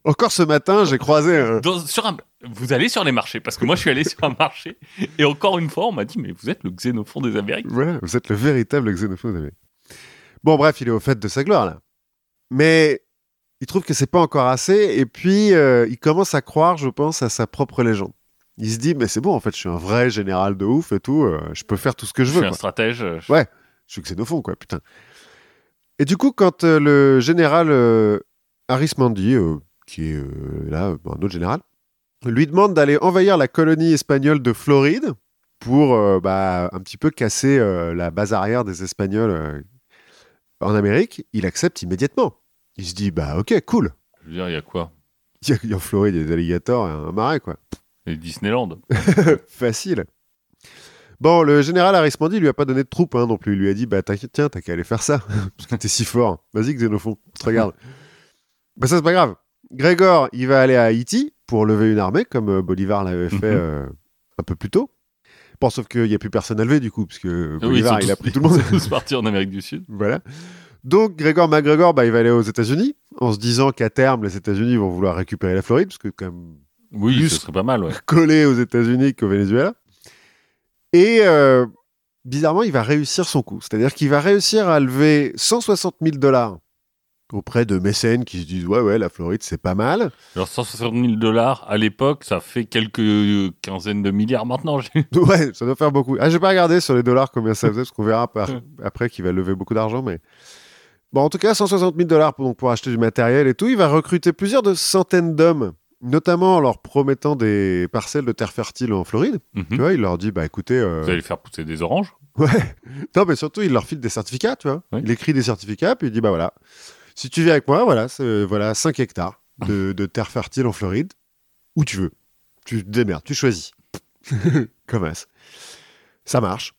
Speaker 1: Encore ce matin, j'ai croisé un.
Speaker 2: Dans- sur un- Vous allez sur les marchés, parce que moi je suis allé sur un marché, et encore une fois on m'a dit, mais vous êtes le xénophone des Amériques.
Speaker 1: Voilà, vous êtes le véritable Xénophon. vous savez. Bon, bref, il est au fait de sa gloire, là. Mais il trouve que c'est pas encore assez, et puis euh, il commence à croire, je pense, à sa propre légende. Il se dit, mais c'est bon, en fait, je suis un vrai général de ouf et tout, euh, je peux faire tout ce que je
Speaker 2: Je
Speaker 1: veux.
Speaker 2: suis un stratège. euh, je-
Speaker 1: Ouais. Je suis xénophon, quoi, putain. Et du coup, quand euh, le général euh, qui est euh, là, un autre général, lui demande d'aller envahir la colonie espagnole de Floride pour euh, bah, un petit peu casser euh, la base arrière des Espagnols en Amérique, il accepte immédiatement. Il se dit, bah ok, cool.
Speaker 2: Je veux dire, il y a quoi?
Speaker 1: Il y a- il y a en Floride, des alligators et un marais, quoi.
Speaker 2: Et Disneyland.
Speaker 1: Facile. Bon, le général Arismendi lui a pas donné de troupes hein, non plus. Il lui a dit bah t'inquiète, tiens, t'as qu'à aller faire ça parce que t'es si fort. Vas-y, Xénophon, je te regarde. bah ça c'est pas grave. Grégor, il va aller à Haïti pour lever une armée comme euh, Bolivar l'avait fait
Speaker 2: Mhm.
Speaker 1: euh, un peu plus tôt. Bon, sauf qu'il y a plus personne à lever du coup parce que
Speaker 2: oui,
Speaker 1: Bolivar il a pris tout le monde.
Speaker 2: Ils sont tous partis en Amérique du Sud.
Speaker 1: voilà. Donc Grégor MacGregor, bah, il va aller aux États-Unis en se disant qu'à terme les États-Unis vont vouloir récupérer la Floride parce que quand même
Speaker 2: Oui,
Speaker 1: Plus-
Speaker 2: ce serait pas mal, ouais.
Speaker 1: collé aux États-Unis qu'au Venezuela. Et euh, bizarrement, il va réussir son coup. C'est-à-dire qu'il va réussir à lever 160 000 dollars auprès de mécènes qui se disent Ouais, ouais, la Floride, c'est pas mal.
Speaker 2: Alors 160 000 dollars à l'époque, ça fait quelques quinzaines de milliards maintenant.
Speaker 1: Ouais, ça doit faire beaucoup. Ah, j'ai pas regardé sur les dollars combien ça faisait, parce qu'on verra par- après qu'il va lever beaucoup d'argent. Mais bon, en tout cas, 160 000 dollars pour, donc, pour acheter du matériel et tout. Il va recruter plusieurs de centaines d'hommes, notamment en leur promettant des parcelles de terre fertile en Floride.
Speaker 2: Mhm.
Speaker 1: Tu vois, il leur dit Bah écoutez. euh,
Speaker 2: Vous allez faire pousser des oranges
Speaker 1: Ouais. Non, mais surtout, il leur file des certificats, tu vois.
Speaker 2: Oui.
Speaker 1: Il écrit des certificats, puis il dit, bah voilà, si tu viens avec moi, voilà, c'est, voilà 5 hectares de, de terre fertile en Floride, où tu veux. Tu te démerdes, tu choisis. Comme as. Ça marche.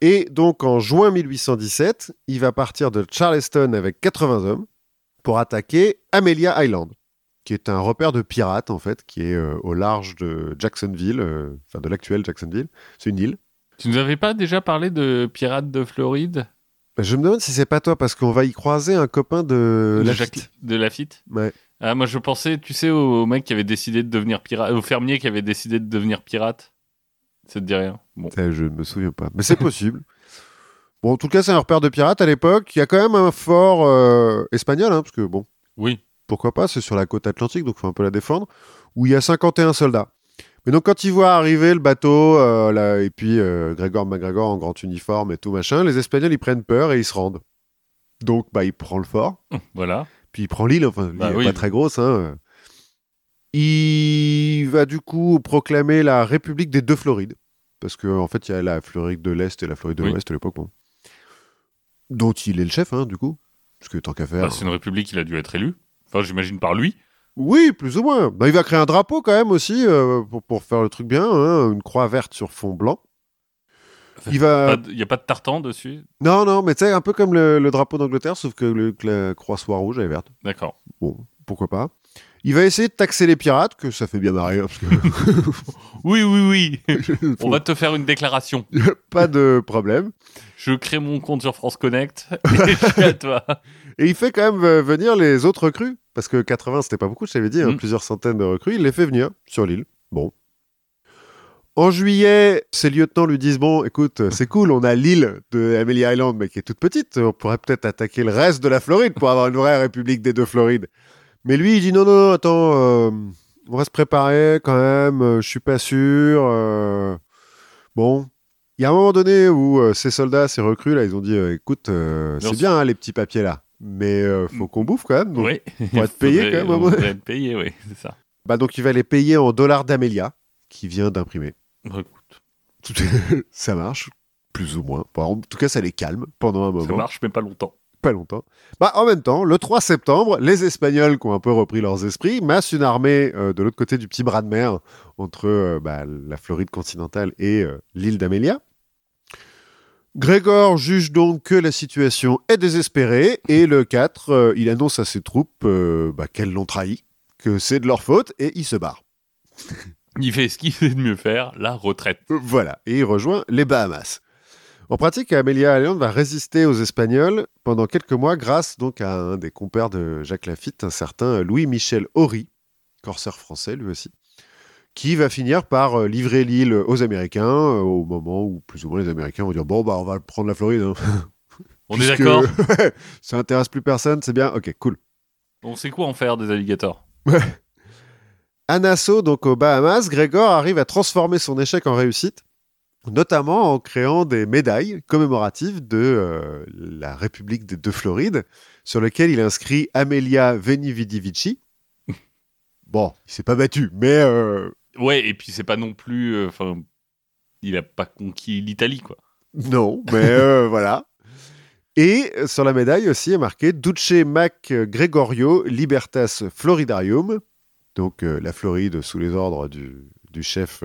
Speaker 1: Et donc, en juin 1817, il va partir de Charleston avec 80 hommes pour attaquer Amelia Island, qui est un repère de pirates, en fait, qui est euh, au large de Jacksonville, euh, enfin de l'actuel Jacksonville. C'est une île.
Speaker 2: Tu nous avais pas déjà parlé de Pirates de Floride?
Speaker 1: Je me demande si c'est pas toi, parce qu'on va y croiser un copain de
Speaker 2: de,
Speaker 1: Lafitte.
Speaker 2: Jacques- de Lafitte?
Speaker 1: Ouais.
Speaker 2: Ah, moi je pensais, tu sais, au mec qui avait décidé de devenir pirate, au fermier qui avait décidé de devenir pirate. Ça te dit rien? Bon.
Speaker 1: Ça, Je ne me souviens pas. Mais c'est possible. bon, en tout cas, c'est un repère de pirates à l'époque. Il y a quand même un fort euh, espagnol, hein, parce que bon,
Speaker 2: Oui.
Speaker 1: pourquoi pas, c'est sur la côte atlantique, donc il faut un peu la défendre, où il y a 51 soldats. Mais donc quand ils voient arriver le bateau, euh, là, et puis euh, Grégor MacGregor en grand uniforme et tout machin, les Espagnols, ils prennent peur et ils se rendent. Donc, bah, il prend le fort.
Speaker 2: Voilà.
Speaker 1: Puis il prend l'île, enfin, l'île
Speaker 2: Bah
Speaker 1: est
Speaker 2: oui.
Speaker 1: pas très grosse. Hein. Il va du coup proclamer la République des deux Florides. Parce qu'en en fait, il y a la Floride de l'Est et la Floride de
Speaker 2: Oui.
Speaker 1: l'Ouest à l'époque. bon. Dont il est le chef, hein, du coup. Parce que tant qu'à faire.
Speaker 2: Bah, c'est une république, il a dû être élu. Enfin, j'imagine par lui.
Speaker 1: Oui, plus ou moins. Bah, il va créer un drapeau quand même aussi euh, pour, pour faire le truc bien. hein, Une croix verte sur fond blanc. Il va.
Speaker 2: Il n'y a pas de tartan dessus?
Speaker 1: Non, non, mais tu sais, un peu comme le, le drapeau d'Angleterre, sauf que, le- que la croix soit rouge et verte.
Speaker 2: D'accord.
Speaker 1: Bon, pourquoi pas. Il va essayer de taxer les pirates, que ça fait bien marrer. hein, parce que
Speaker 2: Oui, oui, oui. On va te faire une déclaration.
Speaker 1: pas de problème.
Speaker 2: Je crée mon compte sur France Connect et je suis à toi.
Speaker 1: Et il fait quand même euh, venir les autres recrues. Parce que 80, c'était pas beaucoup, je t'avais dit, hein,
Speaker 2: Mm.
Speaker 1: plusieurs centaines de recrues. Il les fait venir sur l'île. Bon. En juillet, ses lieutenants lui disent Bon, écoute, euh, c'est cool, on a l'île de Amelie Island, mais qui est toute petite. On pourrait peut-être attaquer le reste de la Floride pour avoir une vraie république des deux Florides. Mais lui, il dit Non, non, attends, euh, on va se préparer quand même, euh, je suis pas sûr. euh, Bon. Il y a un moment donné où euh, ces soldats, ces recrues, là, ils ont dit euh, Écoute, euh, c'est bien hein, les petits papiers là, mais euh, faut qu'on bouffe quand même.
Speaker 2: Oui.
Speaker 1: Pour être payé quand même,
Speaker 2: devrait être payé, oui, c'est ça.
Speaker 1: Bah donc il va les payer en dollars d'Amelia, qui vient d'imprimer.
Speaker 2: Écoute,
Speaker 1: ça marche, plus ou moins. En tout cas, ça les calme pendant un
Speaker 2: ça
Speaker 1: moment,
Speaker 2: marche, mais pas longtemps.
Speaker 1: pas longtemps. Bah en même temps, le 3 septembre, les Espagnols qui ont un peu repris leurs esprits massent une armée euh, de l'autre côté du petit bras de mer entre euh, bah, la Floride continentale et l'île d'Amelia. Grégor juge donc que la situation est désespérée et le 4, euh, il annonce à ses troupes euh, bah, qu'elles l'ont trahi, que c'est de leur faute et il se barre.
Speaker 2: Il fait ce qu'il sait de mieux faire, la retraite.
Speaker 1: Voilà, et il rejoint les Bahamas. En pratique, Amelia Island va résister aux Espagnols pendant quelques mois grâce donc à un des compères de Jacques Lafitte, un certain Louis-Michel Horry, corsaire français lui aussi, qui va finir par euh, livrer l'île aux Américains euh, au moment où plus ou moins les Américains vont dire bon bah on va prendre la Floride. hein.
Speaker 2: On est d'accord
Speaker 1: ça intéresse plus personne, c'est bien. Ok, cool.
Speaker 2: On sait quoi en faire des alligators
Speaker 1: À Nassau, donc aux Bahamas, Grégor arrive à transformer son échec en réussite, notamment en créant des médailles commémoratives de euh, la République de, de Floride, sur lesquelles il inscrit Amelia Venividivici. Bon, il s'est pas battu, mais euh,
Speaker 2: Ouais, et puis c'est pas non plus. euh, Enfin, il a pas conquis l'Italie, quoi.
Speaker 1: non, mais euh, voilà. Et sur la médaille aussi est marqué Duce Mac Gregorio Libertas Floridarium, donc euh, la Floride sous les ordres du, du chef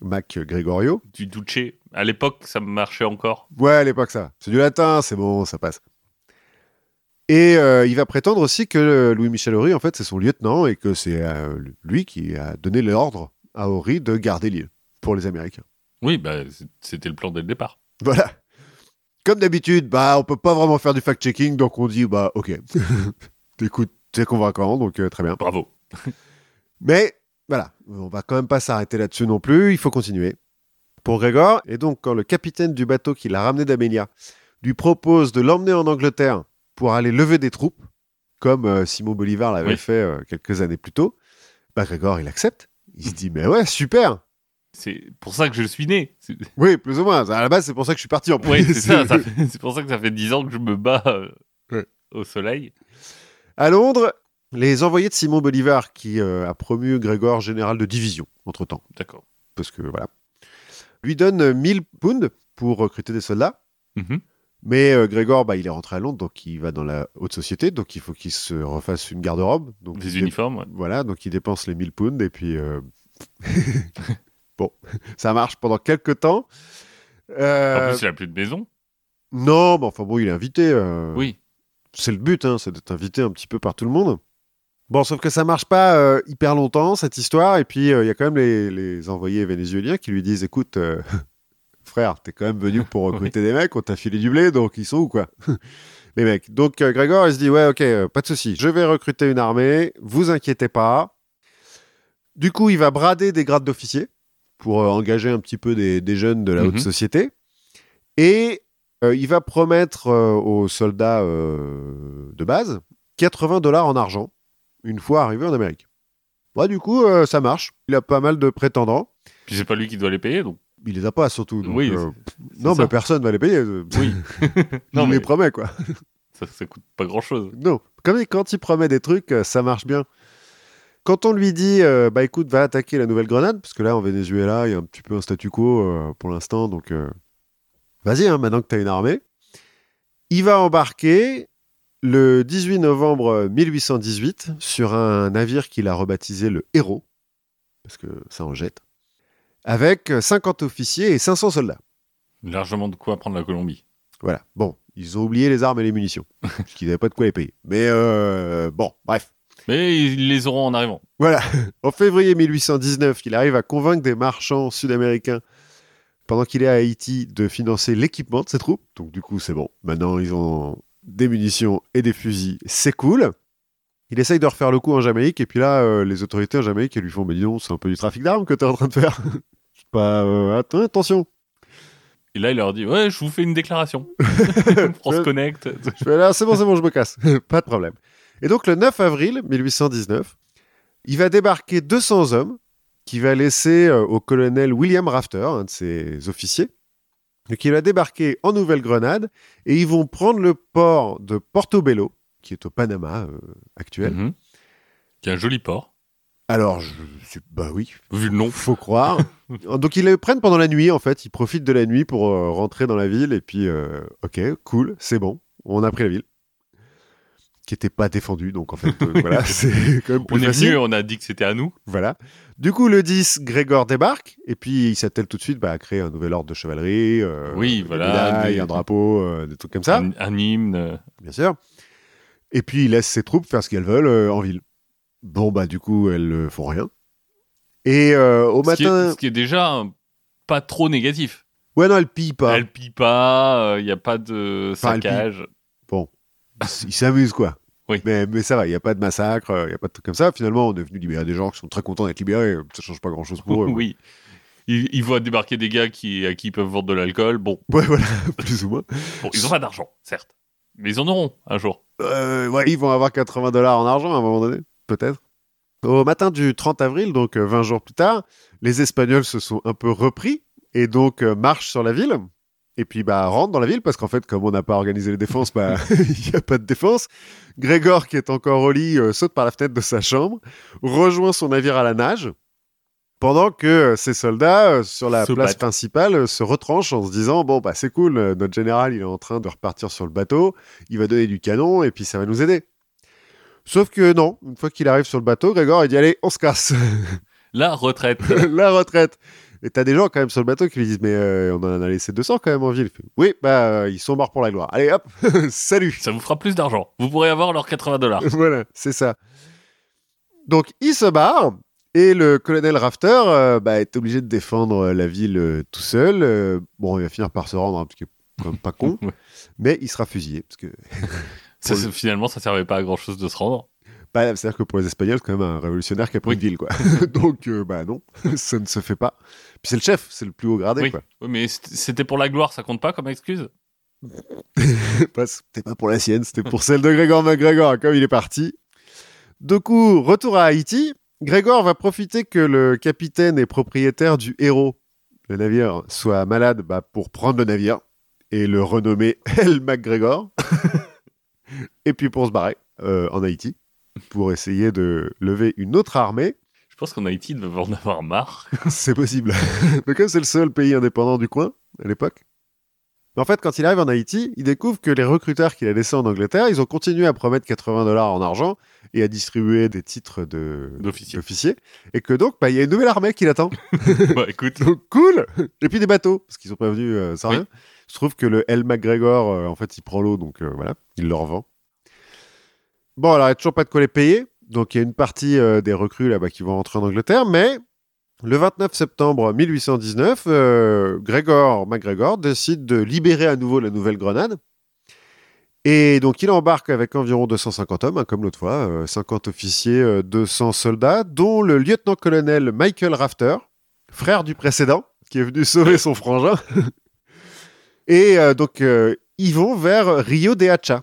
Speaker 1: Mac Gregorio.
Speaker 2: Du Duce. À l'époque, ça marchait encore.
Speaker 1: Ouais, à l'époque, ça. C'est du latin, c'est bon, ça passe. Et euh, il va prétendre aussi que euh, Louis-Michel Horry, en fait, c'est son lieutenant et que c'est euh, lui qui a donné l'ordre à Horry de garder l'île pour les Américains.
Speaker 2: Oui, bah, c'était le plan dès le départ.
Speaker 1: Voilà. Comme d'habitude, bah, on peut pas vraiment faire du fact-checking, donc on dit, bah, ok. Écoute, c'est convaincant, donc euh, très bien.
Speaker 2: Bravo.
Speaker 1: Mais voilà, on va quand même pas s'arrêter là-dessus non plus, il faut continuer. Pour Grégor, et donc quand le capitaine du bateau qui l'a ramené d'Amelia lui propose de l'emmener en Angleterre pour aller lever des troupes, comme euh, Simon Bolivar l'avait
Speaker 2: Oui.
Speaker 1: fait euh, quelques années plus tôt, bah Grégor il accepte. Il se dit mais ouais super.
Speaker 2: C'est pour ça que je suis né.
Speaker 1: Oui plus ou moins. À la base c'est pour ça que je suis parti en plus.
Speaker 2: Ouais, c'est ça. C'est pour ça que ça fait 10 ans que je me bats euh,
Speaker 1: Ouais.
Speaker 2: au soleil.
Speaker 1: À Londres, les envoyés de Simon Bolivar qui a promu Grégor général de division entre temps.
Speaker 2: D'accord.
Speaker 1: parce que voilà, lui donne euh, 1000 pounds pour recruter des soldats.
Speaker 2: Mhm.
Speaker 1: Mais euh, Grégor, bah, il est rentré à Londres, donc il va dans la haute société, donc il faut qu'il se refasse une garde-robe. Donc
Speaker 2: Des uniformes, ouais.
Speaker 1: Voilà, donc il dépense les 1000 pounds et puis euh, bon, ça marche pendant quelques temps. Euh,
Speaker 2: En plus, il a plus de maison.
Speaker 1: Non, mais enfin bon, il est invité. euh,
Speaker 2: Oui.
Speaker 1: c'est le but, hein, c'est d'être invité un petit peu par tout le monde. Bon, sauf que ça marche pas euh, hyper longtemps, cette histoire, et puis euh, il y a quand même les, les envoyés vénézuéliens qui lui disent, écoute, euh, frère, t'es quand même venu pour recruter des mecs, on t'a filé du blé, donc ils sont où, quoi Les mecs. Donc euh, Grégor, il se dit, ouais, ok, euh, pas de souci, je vais recruter une armée, vous inquiétez pas. Du coup, il va brader des grades d'officier pour euh, engager un petit peu des, des jeunes de la haute
Speaker 2: Mhm.
Speaker 1: société. Et euh, il va promettre aux soldats de base 80 dollars en argent une fois arrivé en Amérique. Ouais, du coup, ça marche. Il a pas mal de prétendants.
Speaker 2: Puis c'est pas lui qui doit les payer, donc.
Speaker 1: Il les a pas surtout. donc,
Speaker 2: oui.
Speaker 1: euh, non, mais personne va les payer.
Speaker 2: Oui.
Speaker 1: il
Speaker 2: non, mais
Speaker 1: les promet, quoi.
Speaker 2: ça, ça coûte pas grand chose.
Speaker 1: Non. Comme il- quand il promet des trucs, euh, ça marche bien. Quand on lui dit, euh, bah écoute, va attaquer la Nouvelle-Grenade, parce que là, en Venezuela, il y a un petit peu un statu quo euh, pour l'instant, donc vas-y, hein, maintenant que tu as une armée. Il va embarquer le 18 novembre 1818 sur un navire qu'il a rebaptisé le Héros, parce que ça en jette, avec 50 officiers et 500 soldats.
Speaker 2: Largement de quoi prendre la Colombie.
Speaker 1: Voilà. Bon, ils ont oublié les armes et les munitions, parce qu'ils n'avaient pas de quoi les payer. Mais euh, bon, bref.
Speaker 2: Mais ils les auront en arrivant.
Speaker 1: Voilà. En février 1819, il arrive à convaincre des marchands sud-américains, pendant qu'il est à Haïti, de financer l'équipement de ses troupes. Donc du coup, c'est bon. Maintenant, ils ont des munitions et des fusils. C'est cool. Il essaye de refaire le coup en Jamaïque, et puis là, euh, les autorités en Jamaïque elles lui font Mais dis donc, c'est un peu du trafic d'armes que tu es en train de faire. Pas. euh, attends, attention.
Speaker 2: Et là, il leur dit Ouais, je vous fais une déclaration. France Connect.
Speaker 1: Je fais là, c'est bon, c'est bon, je me casse. pas de problème. Et donc, le 9 avril 1819, il va débarquer 200 hommes qui va laisser euh, au colonel William Rafter, un de ses officiers. Donc, il va débarquer en Nouvelle-Grenade et ils vont prendre le port de Portobello, qui est au Panama euh, actuel.
Speaker 2: Mhm. Qui est un joli port,
Speaker 1: Alors, je, c'est- bah oui,
Speaker 2: vu le nom.
Speaker 1: faut croire. Donc, ils le prennent pendant la nuit, en fait. Ils profitent de la nuit pour euh, rentrer dans la ville et puis, euh, ok, cool, c'est bon, on a pris la ville. Qui n'était pas défendue, donc en fait, euh, voilà, c'est quand même plus
Speaker 2: On est
Speaker 1: facile.
Speaker 2: venu, on a dit que c'était à nous.
Speaker 1: Voilà. Du coup, le 10, Grégor débarque, et puis il s'attelle tout de suite bah, à créer un nouvel ordre de chevalerie.
Speaker 2: Oui, voilà,
Speaker 1: médailles,
Speaker 2: des-
Speaker 1: Un drapeau, des trucs comme ça,
Speaker 2: Un, un hymne.
Speaker 1: bien sûr. Et puis il laisse ses troupes faire ce qu'elles veulent en ville. Bon, bah, du coup, elles ne font rien. Et euh, au
Speaker 2: ce, qui
Speaker 1: matin.
Speaker 2: est, ce qui est déjà euh, pas trop négatif.
Speaker 1: Ouais, non, elles pillent pas.
Speaker 2: Elle pille pas, il n'y a pas de
Speaker 1: Enfin, pille.
Speaker 2: saccage.
Speaker 1: Bon, ils s'amusent, quoi.
Speaker 2: Oui.
Speaker 1: Mais, mais ça va, il n'y a pas de massacre, il n'y a pas de trucs comme ça. Finalement, on est venu libérer des gens qui sont très contents d'être libérés. Ça change pas grand-chose pour eux.
Speaker 2: oui. Ils, ils voient débarquer des gars qui, à qui ils peuvent vendre de l'alcool. Bon,
Speaker 1: Ouais, voilà, plus ou moins.
Speaker 2: bon, ils ont pas d'argent, certes. Mais ils en auront un jour.
Speaker 1: Euh, ouais, ils vont avoir 80 dollars en argent à un moment donné, peut-être. Au matin du 30 avril, donc euh, 20 jours plus tard, les Espagnols se sont un peu repris et donc euh, marchent sur la ville. Et puis bah rentrent dans la ville parce qu'en fait, comme on n'a pas organisé les défenses, bah il n'y a pas de défense. Grégor, qui est encore au lit, euh, saute par la fenêtre de sa chambre, rejoint son navire à la nage. Pendant que euh, ces soldats euh, sur la place principale euh, se retranchent en se disant bon bah c'est cool, euh, notre général il est en train de repartir sur le bateau, il va donner du canon et puis ça va nous aider. Sauf que non, une fois qu'il arrive sur le bateau, Grégor il dit allez on se casse,
Speaker 2: La retraite.
Speaker 1: la retraite. Et t'as des gens quand même sur le bateau qui lui disent mais euh, on en a laissé 200 quand même en ville. Fait, oui bah euh, ils sont morts pour la gloire. Allez hop, salut.
Speaker 2: Ça vous fera plus d'argent. Vous pourrez avoir leurs 80 dollars.
Speaker 1: voilà, c'est ça. Donc, il se barre et le colonel Rafter euh, bah, est obligé de défendre la ville tout seul. Bon, il va finir par se rendre, hein, parce qu'il est quand même pas con, mais il sera fusillé. Parce que,
Speaker 2: Ça, c'est- finalement, ça servait pas à grand chose de se rendre.
Speaker 1: bah, c'est-à-dire que pour les Espagnols, c'est quand même un révolutionnaire qui a pris
Speaker 2: Oui.
Speaker 1: une ville. Quoi. Donc, euh, bah non, ça ne se fait pas. Puis c'est le chef, c'est le plus haut gradé.
Speaker 2: Oui.
Speaker 1: Quoi.
Speaker 2: Oui, mais c'était pour la gloire, ça compte pas comme excuse?
Speaker 1: C'était pas pour la sienne, c'était pour celle de Grégor McGregor, comme il est parti. Du coup, retour à Haïti, Grégor va profiter que le capitaine et propriétaire du héros, le navire, soit malade bah, pour prendre le navire et le renommer El McGregor. Et puis pour se barrer euh, en Haïti, pour essayer de lever une autre armée.
Speaker 2: Je pense qu'en Haïti, ils doivent en avoir marre.
Speaker 1: C'est possible. Mais comme c'est le seul pays indépendant du coin à l'époque. Mais En fait, quand il arrive en Haïti, il découvre que les recruteurs qu'il a laissés en Angleterre, ils ont continué à promettre 80 dollars en argent et à distribuer des titres de
Speaker 2: D'officier.
Speaker 1: d'officiers. Et que donc, bah, il y a une nouvelle armée qui l'attend.
Speaker 2: bah écoute,
Speaker 1: Donc, cool Et puis des bateaux, parce qu'ils sont pas venus euh, sans
Speaker 2: Oui.
Speaker 1: rien. Je trouve que le El McGregor, euh, en fait, il prend l'eau, donc euh, voilà, il le revend. Bon, alors, il n'y a toujours pas de quoi les payer. Donc, il y a une partie euh, des recrues là-bas qui vont rentrer en Angleterre, mais le 29 septembre 1819, euh, Gregor MacGregor décide de libérer à nouveau la Nouvelle-Grenade. Et donc, il embarque avec environ 250 hommes, hein, comme l'autre fois, euh, 50 officiers, euh, 200 soldats, dont le lieutenant-colonel Michael Rafter, frère du précédent, qui est venu sauver son frangin. Et euh, donc, euh, ils vont vers Rio de Hacha,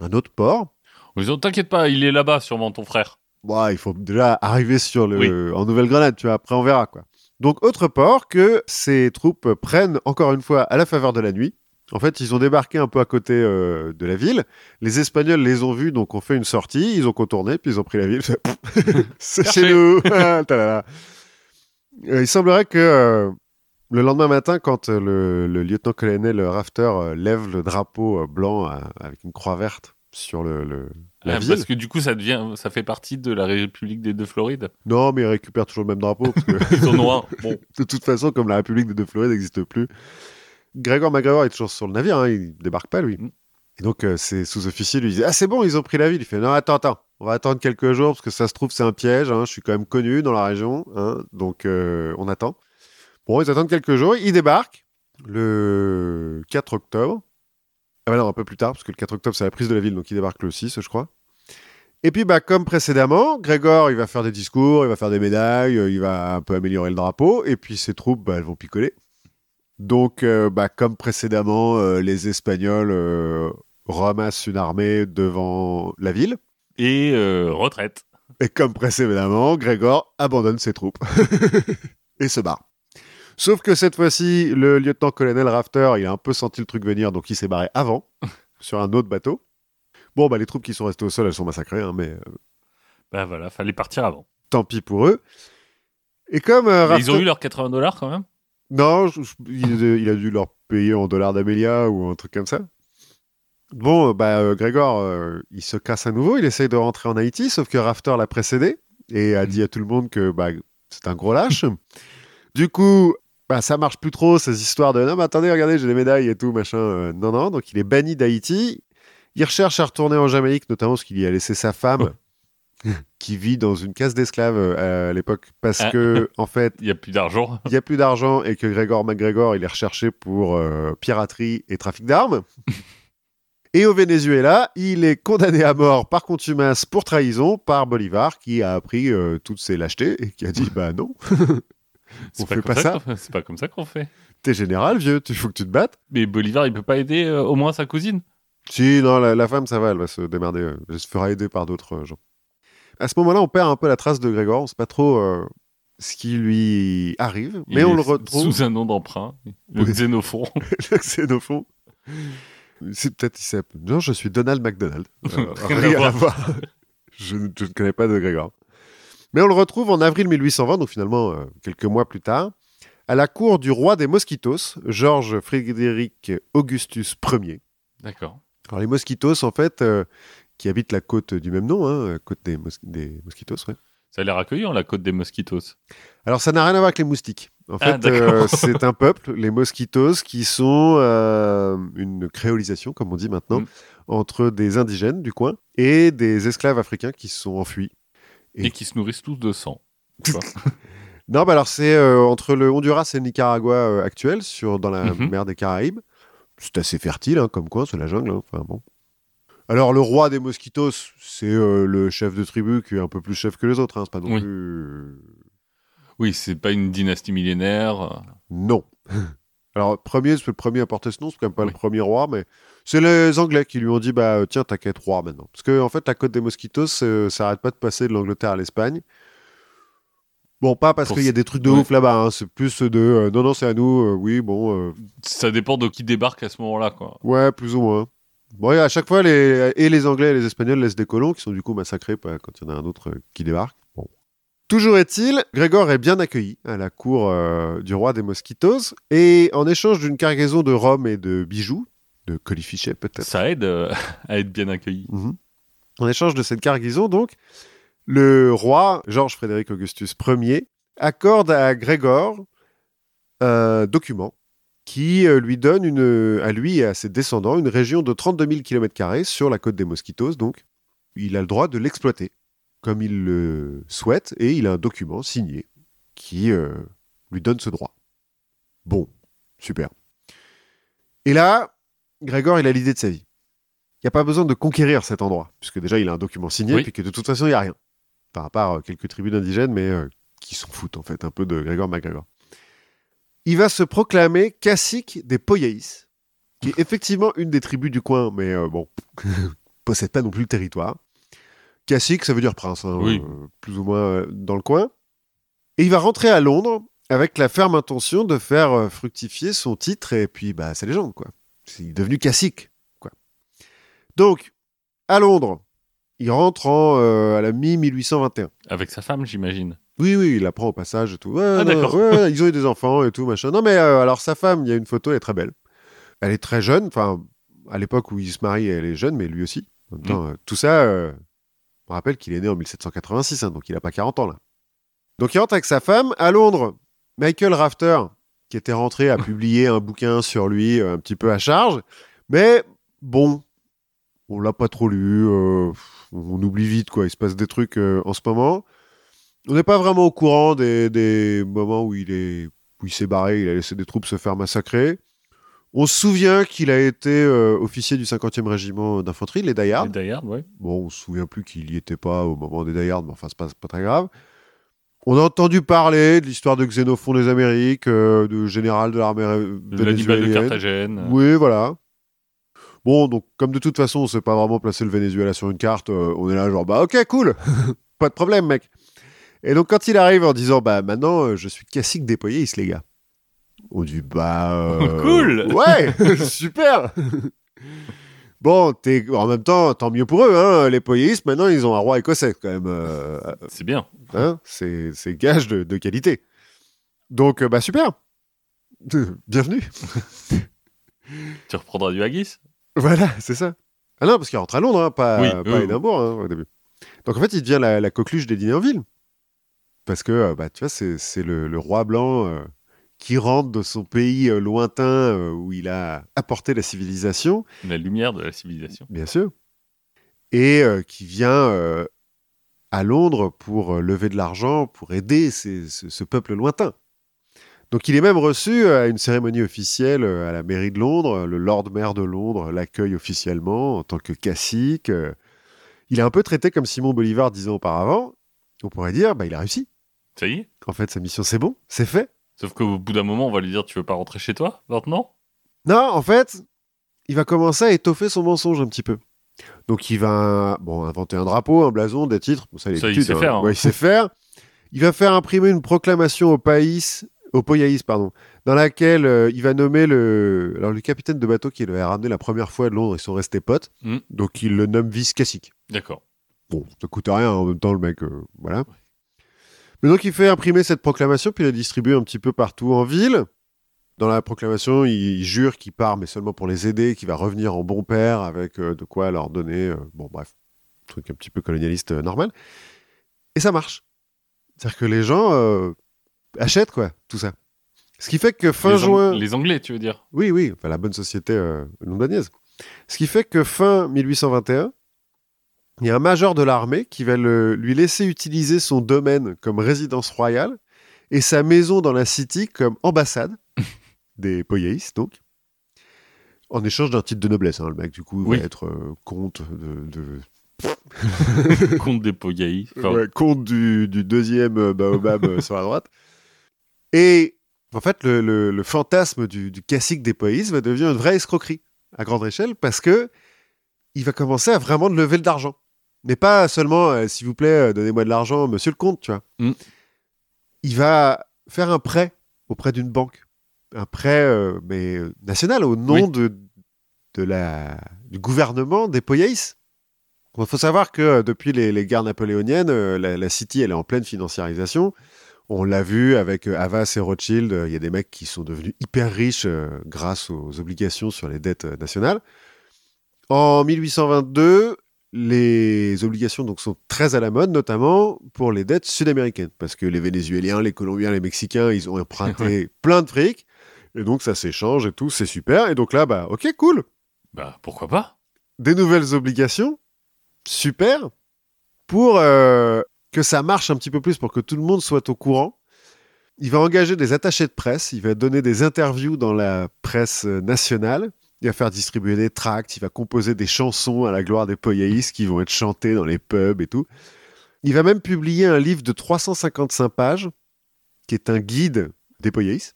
Speaker 1: un autre port.
Speaker 2: ils disant T'inquiète pas, il est là-bas, sûrement ton frère.
Speaker 1: Bon, il faut déjà arriver sur le,
Speaker 2: Oui.
Speaker 1: en Nouvelle-Grenade, tu vois, après on verra quoi. Donc, autre port que ces troupes prennent encore une fois à la faveur de la nuit. En fait, ils ont débarqué un peu à côté euh, de la ville. Les Espagnols les ont vus, donc ont fait une sortie. Ils ont contourné, puis ils ont pris la ville. C'est chez nous. Ah. Euh, il semblerait que euh, le lendemain matin, quand euh, le, le lieutenant-colonel Rafter euh, lève le drapeau euh, blanc euh, avec une croix verte sur le, le- la
Speaker 2: Ah,
Speaker 1: ville,
Speaker 2: parce que du coup, ça devient, ça fait partie de la République des deux Florides.
Speaker 1: non, mais il récupère toujours le même drapeau. Parce que
Speaker 2: Ils ont un. Bon,
Speaker 1: de toute façon, comme la République des deux Florides n'existe plus, Gregor McGregor est toujours sur le navire, hein, il débarque pas lui.
Speaker 2: Mm.
Speaker 1: Et donc, euh, ses sous-officiers lui disent Ah, c'est bon, ils ont pris la ville. Il fait Non, attends, attends, on va attendre quelques jours parce que ça se trouve, c'est un piège. hein, je suis quand même connu dans la région, hein, donc euh, on attend. Bon, ils attendent quelques jours, ils débarquent le 4 octobre. Ah, bah non, un peu plus tard, parce que le 4 octobre, c'est la prise de la ville, donc ils débarquent le 6, je crois. Et puis, bah, comme précédemment, Grégor, il va faire des discours, il va faire des médailles, il va un peu améliorer le drapeau, et puis ses troupes, bah, elles vont picoler. Donc, euh, bah, comme précédemment, euh, les Espagnols euh, ramassent une armée devant la ville,
Speaker 2: et retraite.
Speaker 1: et comme précédemment, Grégor abandonne ses troupes et se barre. Sauf que cette fois-ci, le lieutenant-colonel Rafter, il a un peu senti le truc venir, donc il s'est barré avant, sur un autre bateau. Bon, bah, les troupes qui sont restées au sol, elles sont massacrées, hein, mais euh,
Speaker 2: Bah voilà, fallait partir avant.
Speaker 1: tant pis pour eux. Et comme euh,
Speaker 2: ils ont eu leurs 80 dollars quand même?
Speaker 1: Non, je- je- il, il a dû leur payer en dollars d'Amélia ou un truc comme ça. Bon, euh, bah, euh, Grégor, euh, il se casse à nouveau, il essaye de rentrer en Haïti, sauf que Rafter l'a précédé et a dit à tout le monde que bah, c'est un gros lâche. du coup, bah, ça marche plus trop, ces histoires de non, mais attendez, regardez, j'ai des médailles et tout, machin. Euh, non, non, donc il est banni d'Haïti. Il recherche à retourner en Jamaïque, notamment parce qu'il y a laissé sa femme. qui vit dans une case d'esclaves euh, à l'époque parce
Speaker 2: Ah.
Speaker 1: que en fait
Speaker 2: Il n'y a plus d'argent.
Speaker 1: il n'y a plus d'argent et que Grégor McGregor, il est recherché pour euh, piraterie et trafic d'armes. Et au Venezuela, il est condamné à mort par contumace pour trahison par Bolivar, qui a appris euh, toutes ses lâchetés et qui a dit Bah non, On fait pas ça.
Speaker 2: C'est pas comme ça qu'on fait.
Speaker 1: T'es général, vieux, il faut que tu te battes.
Speaker 2: Mais Bolivar, il peut pas aider euh, au moins sa cousine
Speaker 1: Si, non, la, la femme, ça va, elle va se démerder. euh, Elle se fera aider par d'autres euh, gens. À ce moment-là, on perd un peu la trace de Grégor. On sait pas trop euh, ce qui lui arrive, mais
Speaker 2: Il
Speaker 1: on le retrouve.
Speaker 2: Sous un nom d'emprunt. Le. Xénophon.
Speaker 1: le xénophon. C'est peut-être. Non, je suis Donald McDonald. Euh,
Speaker 2: Rien à voir.
Speaker 1: voir. je, ne- je ne connais pas de Grégor. Mais on le retrouve en avril 1820, donc finalement euh, quelques mois plus tard, à la cour du roi des Mosquitos, Georges Frédéric Augustus Ier.
Speaker 2: D'accord.
Speaker 1: Alors les Mosquitos, en fait, euh, qui habitent la côte du même nom, hein, la côte des, mos- des Mosquitos, ouais.
Speaker 2: Ça a l'air accueillant, la côte des mosquitos.
Speaker 1: Alors ça n'a rien à voir avec les moustiques. En
Speaker 2: Ah,
Speaker 1: fait, euh, c'est un peuple, les Mosquitos, qui sont euh, une créolisation, comme on dit maintenant,
Speaker 2: Mm.
Speaker 1: entre des indigènes du coin et des esclaves africains qui se sont enfuis. Et-
Speaker 2: Et qui se nourrissent tous de sang.
Speaker 1: Non, bah alors c'est euh, entre le Honduras et le Nicaragua euh, actuel, sur, dans la
Speaker 2: Mhm.
Speaker 1: mer des Caraïbes. C'est assez fertile hein, comme coin, c'est la jungle. hein, Enfin bon. Alors le roi des Mosquitos, c'est euh, le chef de tribu qui est un peu plus chef que les autres. Hein, c'est pas non
Speaker 2: Oui.
Speaker 1: plus.
Speaker 2: Oui, c'est pas une dynastie millénaire.
Speaker 1: Non. Alors, premier, c'est le premier à porter ce nom, c'est quand même pas
Speaker 2: Oui.
Speaker 1: le premier roi, mais c'est les Anglais qui lui ont dit bah euh, tiens, t'as qu'à être roi maintenant. Parce que en fait, la côte des Mosquitos, euh, ça arrête pas de passer de l'Angleterre à l'Espagne. Bon, pas parce qu'il y a des trucs de
Speaker 2: ouais.
Speaker 1: ouf là-bas, hein, c'est plus de euh, non, non, c'est à nous, euh, oui, bon, euh,
Speaker 2: Ça dépend de qui débarque à ce moment-là, quoi.
Speaker 1: ouais, plus ou moins. Bon, et à chaque fois, les, et les Anglais et les Espagnols laissent des colons qui sont du coup massacrés bah, quand il y en a un autre qui débarque. Bon. Toujours est-il, Grégor est bien accueilli à la cour du roi des Mosquitos, et en échange d'une cargaison de rhum et de bijoux, de colifichets peut-être,
Speaker 2: Ça aide euh, à être bien accueilli.
Speaker 1: Mhm. en échange de cette cargaison, donc, le roi, Georges Frédéric Augustus Ier, accorde à Grégor un document qui euh, lui donne une, à lui et à ses descendants une région de 32 000 km sur la côte des Mosquitos. Donc, il a le droit de l'exploiter comme il le souhaite et il a un document signé qui euh, lui donne ce droit. Bon, super. Et là, Grégor, il a l'idée de sa vie. Il n'y a pas besoin de conquérir cet endroit, puisque déjà il a un document signé,
Speaker 2: Oui.
Speaker 1: puis que de toute façon il n'y a rien. Enfin, à part euh, quelques tribus d'indigènes, mais euh, qui s'en foutent en fait un peu de Grégor MacGregor. Il va se proclamer cacique des Poyaïs, qui est effectivement une des tribus du coin, mais euh, bon, possède pas non plus le territoire. Cacique, ça veut dire prince, hein,
Speaker 2: Oui.
Speaker 1: euh, plus ou moins dans le coin. Et il va rentrer à Londres avec la ferme intention de faire fructifier son titre et puis bah, sa légende, quoi. Il est devenu cacique, quoi. Donc, à Londres, il rentre en, euh, à la mi-1821.
Speaker 2: Avec sa femme, j'imagine.
Speaker 1: Oui, oui, il la prend au passage et tout. Ouais,
Speaker 2: Ah, d'accord.
Speaker 1: ouais, ils ont eu des enfants et tout, machin. Non, mais euh, alors sa femme, il y a une photo, elle est très belle. Elle est très jeune, enfin, à l'époque où il se marie, elle est jeune, mais lui aussi. En même temps, euh, tout ça, on rappelle qu'il est né en 1786, hein, donc il n'a pas 40 ans là. Donc il rentre avec sa femme à Londres. Michael Rafter, qui était rentré, a publié un bouquin sur lui, euh, un petit peu à charge. Mais bon, on l'a pas trop lu, euh, on oublie vite, quoi. Il se passe des trucs euh, en ce moment. On n'est pas vraiment au courant des, des moments où il est où il s'est barré, il a laissé des troupes se faire massacrer. On se souvient qu'il a été euh, officier du 50e régiment d'infanterie, les Dayards.
Speaker 2: Et Dayard, ouais.
Speaker 1: Bon, on se souvient plus qu'il y était pas au moment des Dayards, mais enfin, c'est pas, pas très grave. On a entendu parler de l'histoire de Xénophon des Amériques, euh, de général de l'armée
Speaker 2: De l'animal de. Carthagène.
Speaker 1: Oui, voilà. Bon, donc, comme de toute façon, on sait pas vraiment placer le Venezuela sur une carte, euh, on est là, genre, bah, ok, cool, pas de problème, mec. Et donc, quand il arrive en disant, bah, maintenant, euh, je suis cacique des Poyais, les gars. On dit, bah.
Speaker 2: Cool.
Speaker 1: Ouais, super Bon, t'es- en même temps, tant mieux pour eux, hein, les Poyéistes, maintenant, ils ont un roi écossais, quand même. euh,
Speaker 2: C'est bien.
Speaker 1: Hein, c'est gage de, de qualité. Donc, euh, bah, super Bienvenue
Speaker 2: Tu reprendras du haggis?
Speaker 1: Voilà, c'est ça. Ah non, parce qu'il rentre à Londres, hein, pas,
Speaker 2: Oui,
Speaker 1: pas
Speaker 2: oui.
Speaker 1: Édimbourg hein, au début. Donc en fait, il devient la, la coqueluche des dîners en ville. Parce que, euh, bah, tu vois, c'est le, le roi blanc euh, qui rentre de son pays euh, lointain euh, où il a apporté la civilisation,
Speaker 2: La lumière de la civilisation.
Speaker 1: bien sûr, et qui vient à Londres pour euh, lever de l'argent, pour aider ces- ce, ce peuple lointain. Donc il est même reçu à une cérémonie officielle euh, à la mairie de Londres. Le Lord Maire de Londres l'accueille officiellement en tant que cacique. Euh, Il est un peu traité comme Simon Bolivar dix ans auparavant. On pourrait dire, bah, il a réussi.
Speaker 2: Ça y est
Speaker 1: En fait, sa mission, c'est bon, c'est fait.
Speaker 2: Sauf qu'au bout d'un moment, on va lui dire Tu veux pas rentrer chez toi maintenant?
Speaker 1: Non, en fait, il va commencer à étoffer son mensonge un petit peu. Donc il va bon, inventer un drapeau, un blason, des titres. Bon, ça,
Speaker 2: Ça, il sait faire, hein.
Speaker 1: Ouais, il sait faire. Il va faire imprimer une proclamation au pays, au Poyaïs, pardon, dans laquelle euh, il va nommer le, alors, le capitaine de bateau qui l'a ramené la première fois de Londres. Ils sont restés potes.
Speaker 2: Mm.
Speaker 1: Donc il le nomme vice-cacique.
Speaker 2: D'accord.
Speaker 1: Bon, ça coûte rien en même temps, le mec, euh, voilà. Mais donc, il fait imprimer cette proclamation, puis il la distribue un petit peu partout en ville. Dans la proclamation, il, jure qu'il part, mais seulement pour les aider, qu'il va revenir en bon père, avec euh, de quoi leur donner. euh, bon, bref, truc un petit peu colonialiste euh, normal. Et ça marche. C'est-à-dire que les gens achètent, quoi, tout ça. Ce qui fait que fin
Speaker 2: les,
Speaker 1: juin.
Speaker 2: les Anglais, tu veux dire?
Speaker 1: Oui, oui, enfin la bonne société londonienne. Ce qui fait que fin 1821, il y a un major de l'armée qui va le- lui laisser utiliser son domaine comme résidence royale et sa maison dans la city comme ambassade des Poyais, donc. En échange d'un titre de noblesse, hein, le mec, du coup,
Speaker 2: Oui.
Speaker 1: va être euh, comte de, de-
Speaker 2: Compte des
Speaker 1: Ouais, comte du, du deuxième euh, baobab euh, sur la droite. Et en fait, le, le- le fantasme du, du cacique des Poïs va devenir une vraie escroquerie à grande échelle parce que il va commencer à vraiment lever de l'argent. Mais pas seulement, euh, s'il vous plaît, euh, donnez-moi de l'argent, monsieur le comte, tu vois.
Speaker 2: Mm.
Speaker 1: Il va faire un prêt auprès d'une banque. Un prêt, euh, mais euh, national, au nom
Speaker 2: Oui.
Speaker 1: de, de la, du gouvernement des Poyais. Il faut savoir que euh, depuis les, les guerres napoléoniennes, la, la City, elle est en pleine financiarisation. On l'a vu avec Havas et Rothschild, il y a des mecs qui sont devenus hyper riches grâce aux obligations sur les dettes nationales. En 1822, les obligations donc sont très à la mode, notamment pour les dettes sud-américaines, parce que les Vénézuéliens, les Colombiens, les Mexicains, ils ont emprunté plein de fric, et donc ça s'échange et tout, c'est super. Et donc là, bah ok, cool,
Speaker 2: Bah, pourquoi pas?
Speaker 1: Des nouvelles obligations, super, pour euh, que ça marche un petit peu plus, pour que tout le monde soit au courant. Il va engager des attachés de presse, il va donner des interviews dans la presse euh, nationale, il va faire distribuer des tracts, il va composer des chansons à la gloire des Poyaïs qui vont être chantées dans les pubs et tout. Il va même publier un livre de 355 pages, qui est un guide des Poyaïs.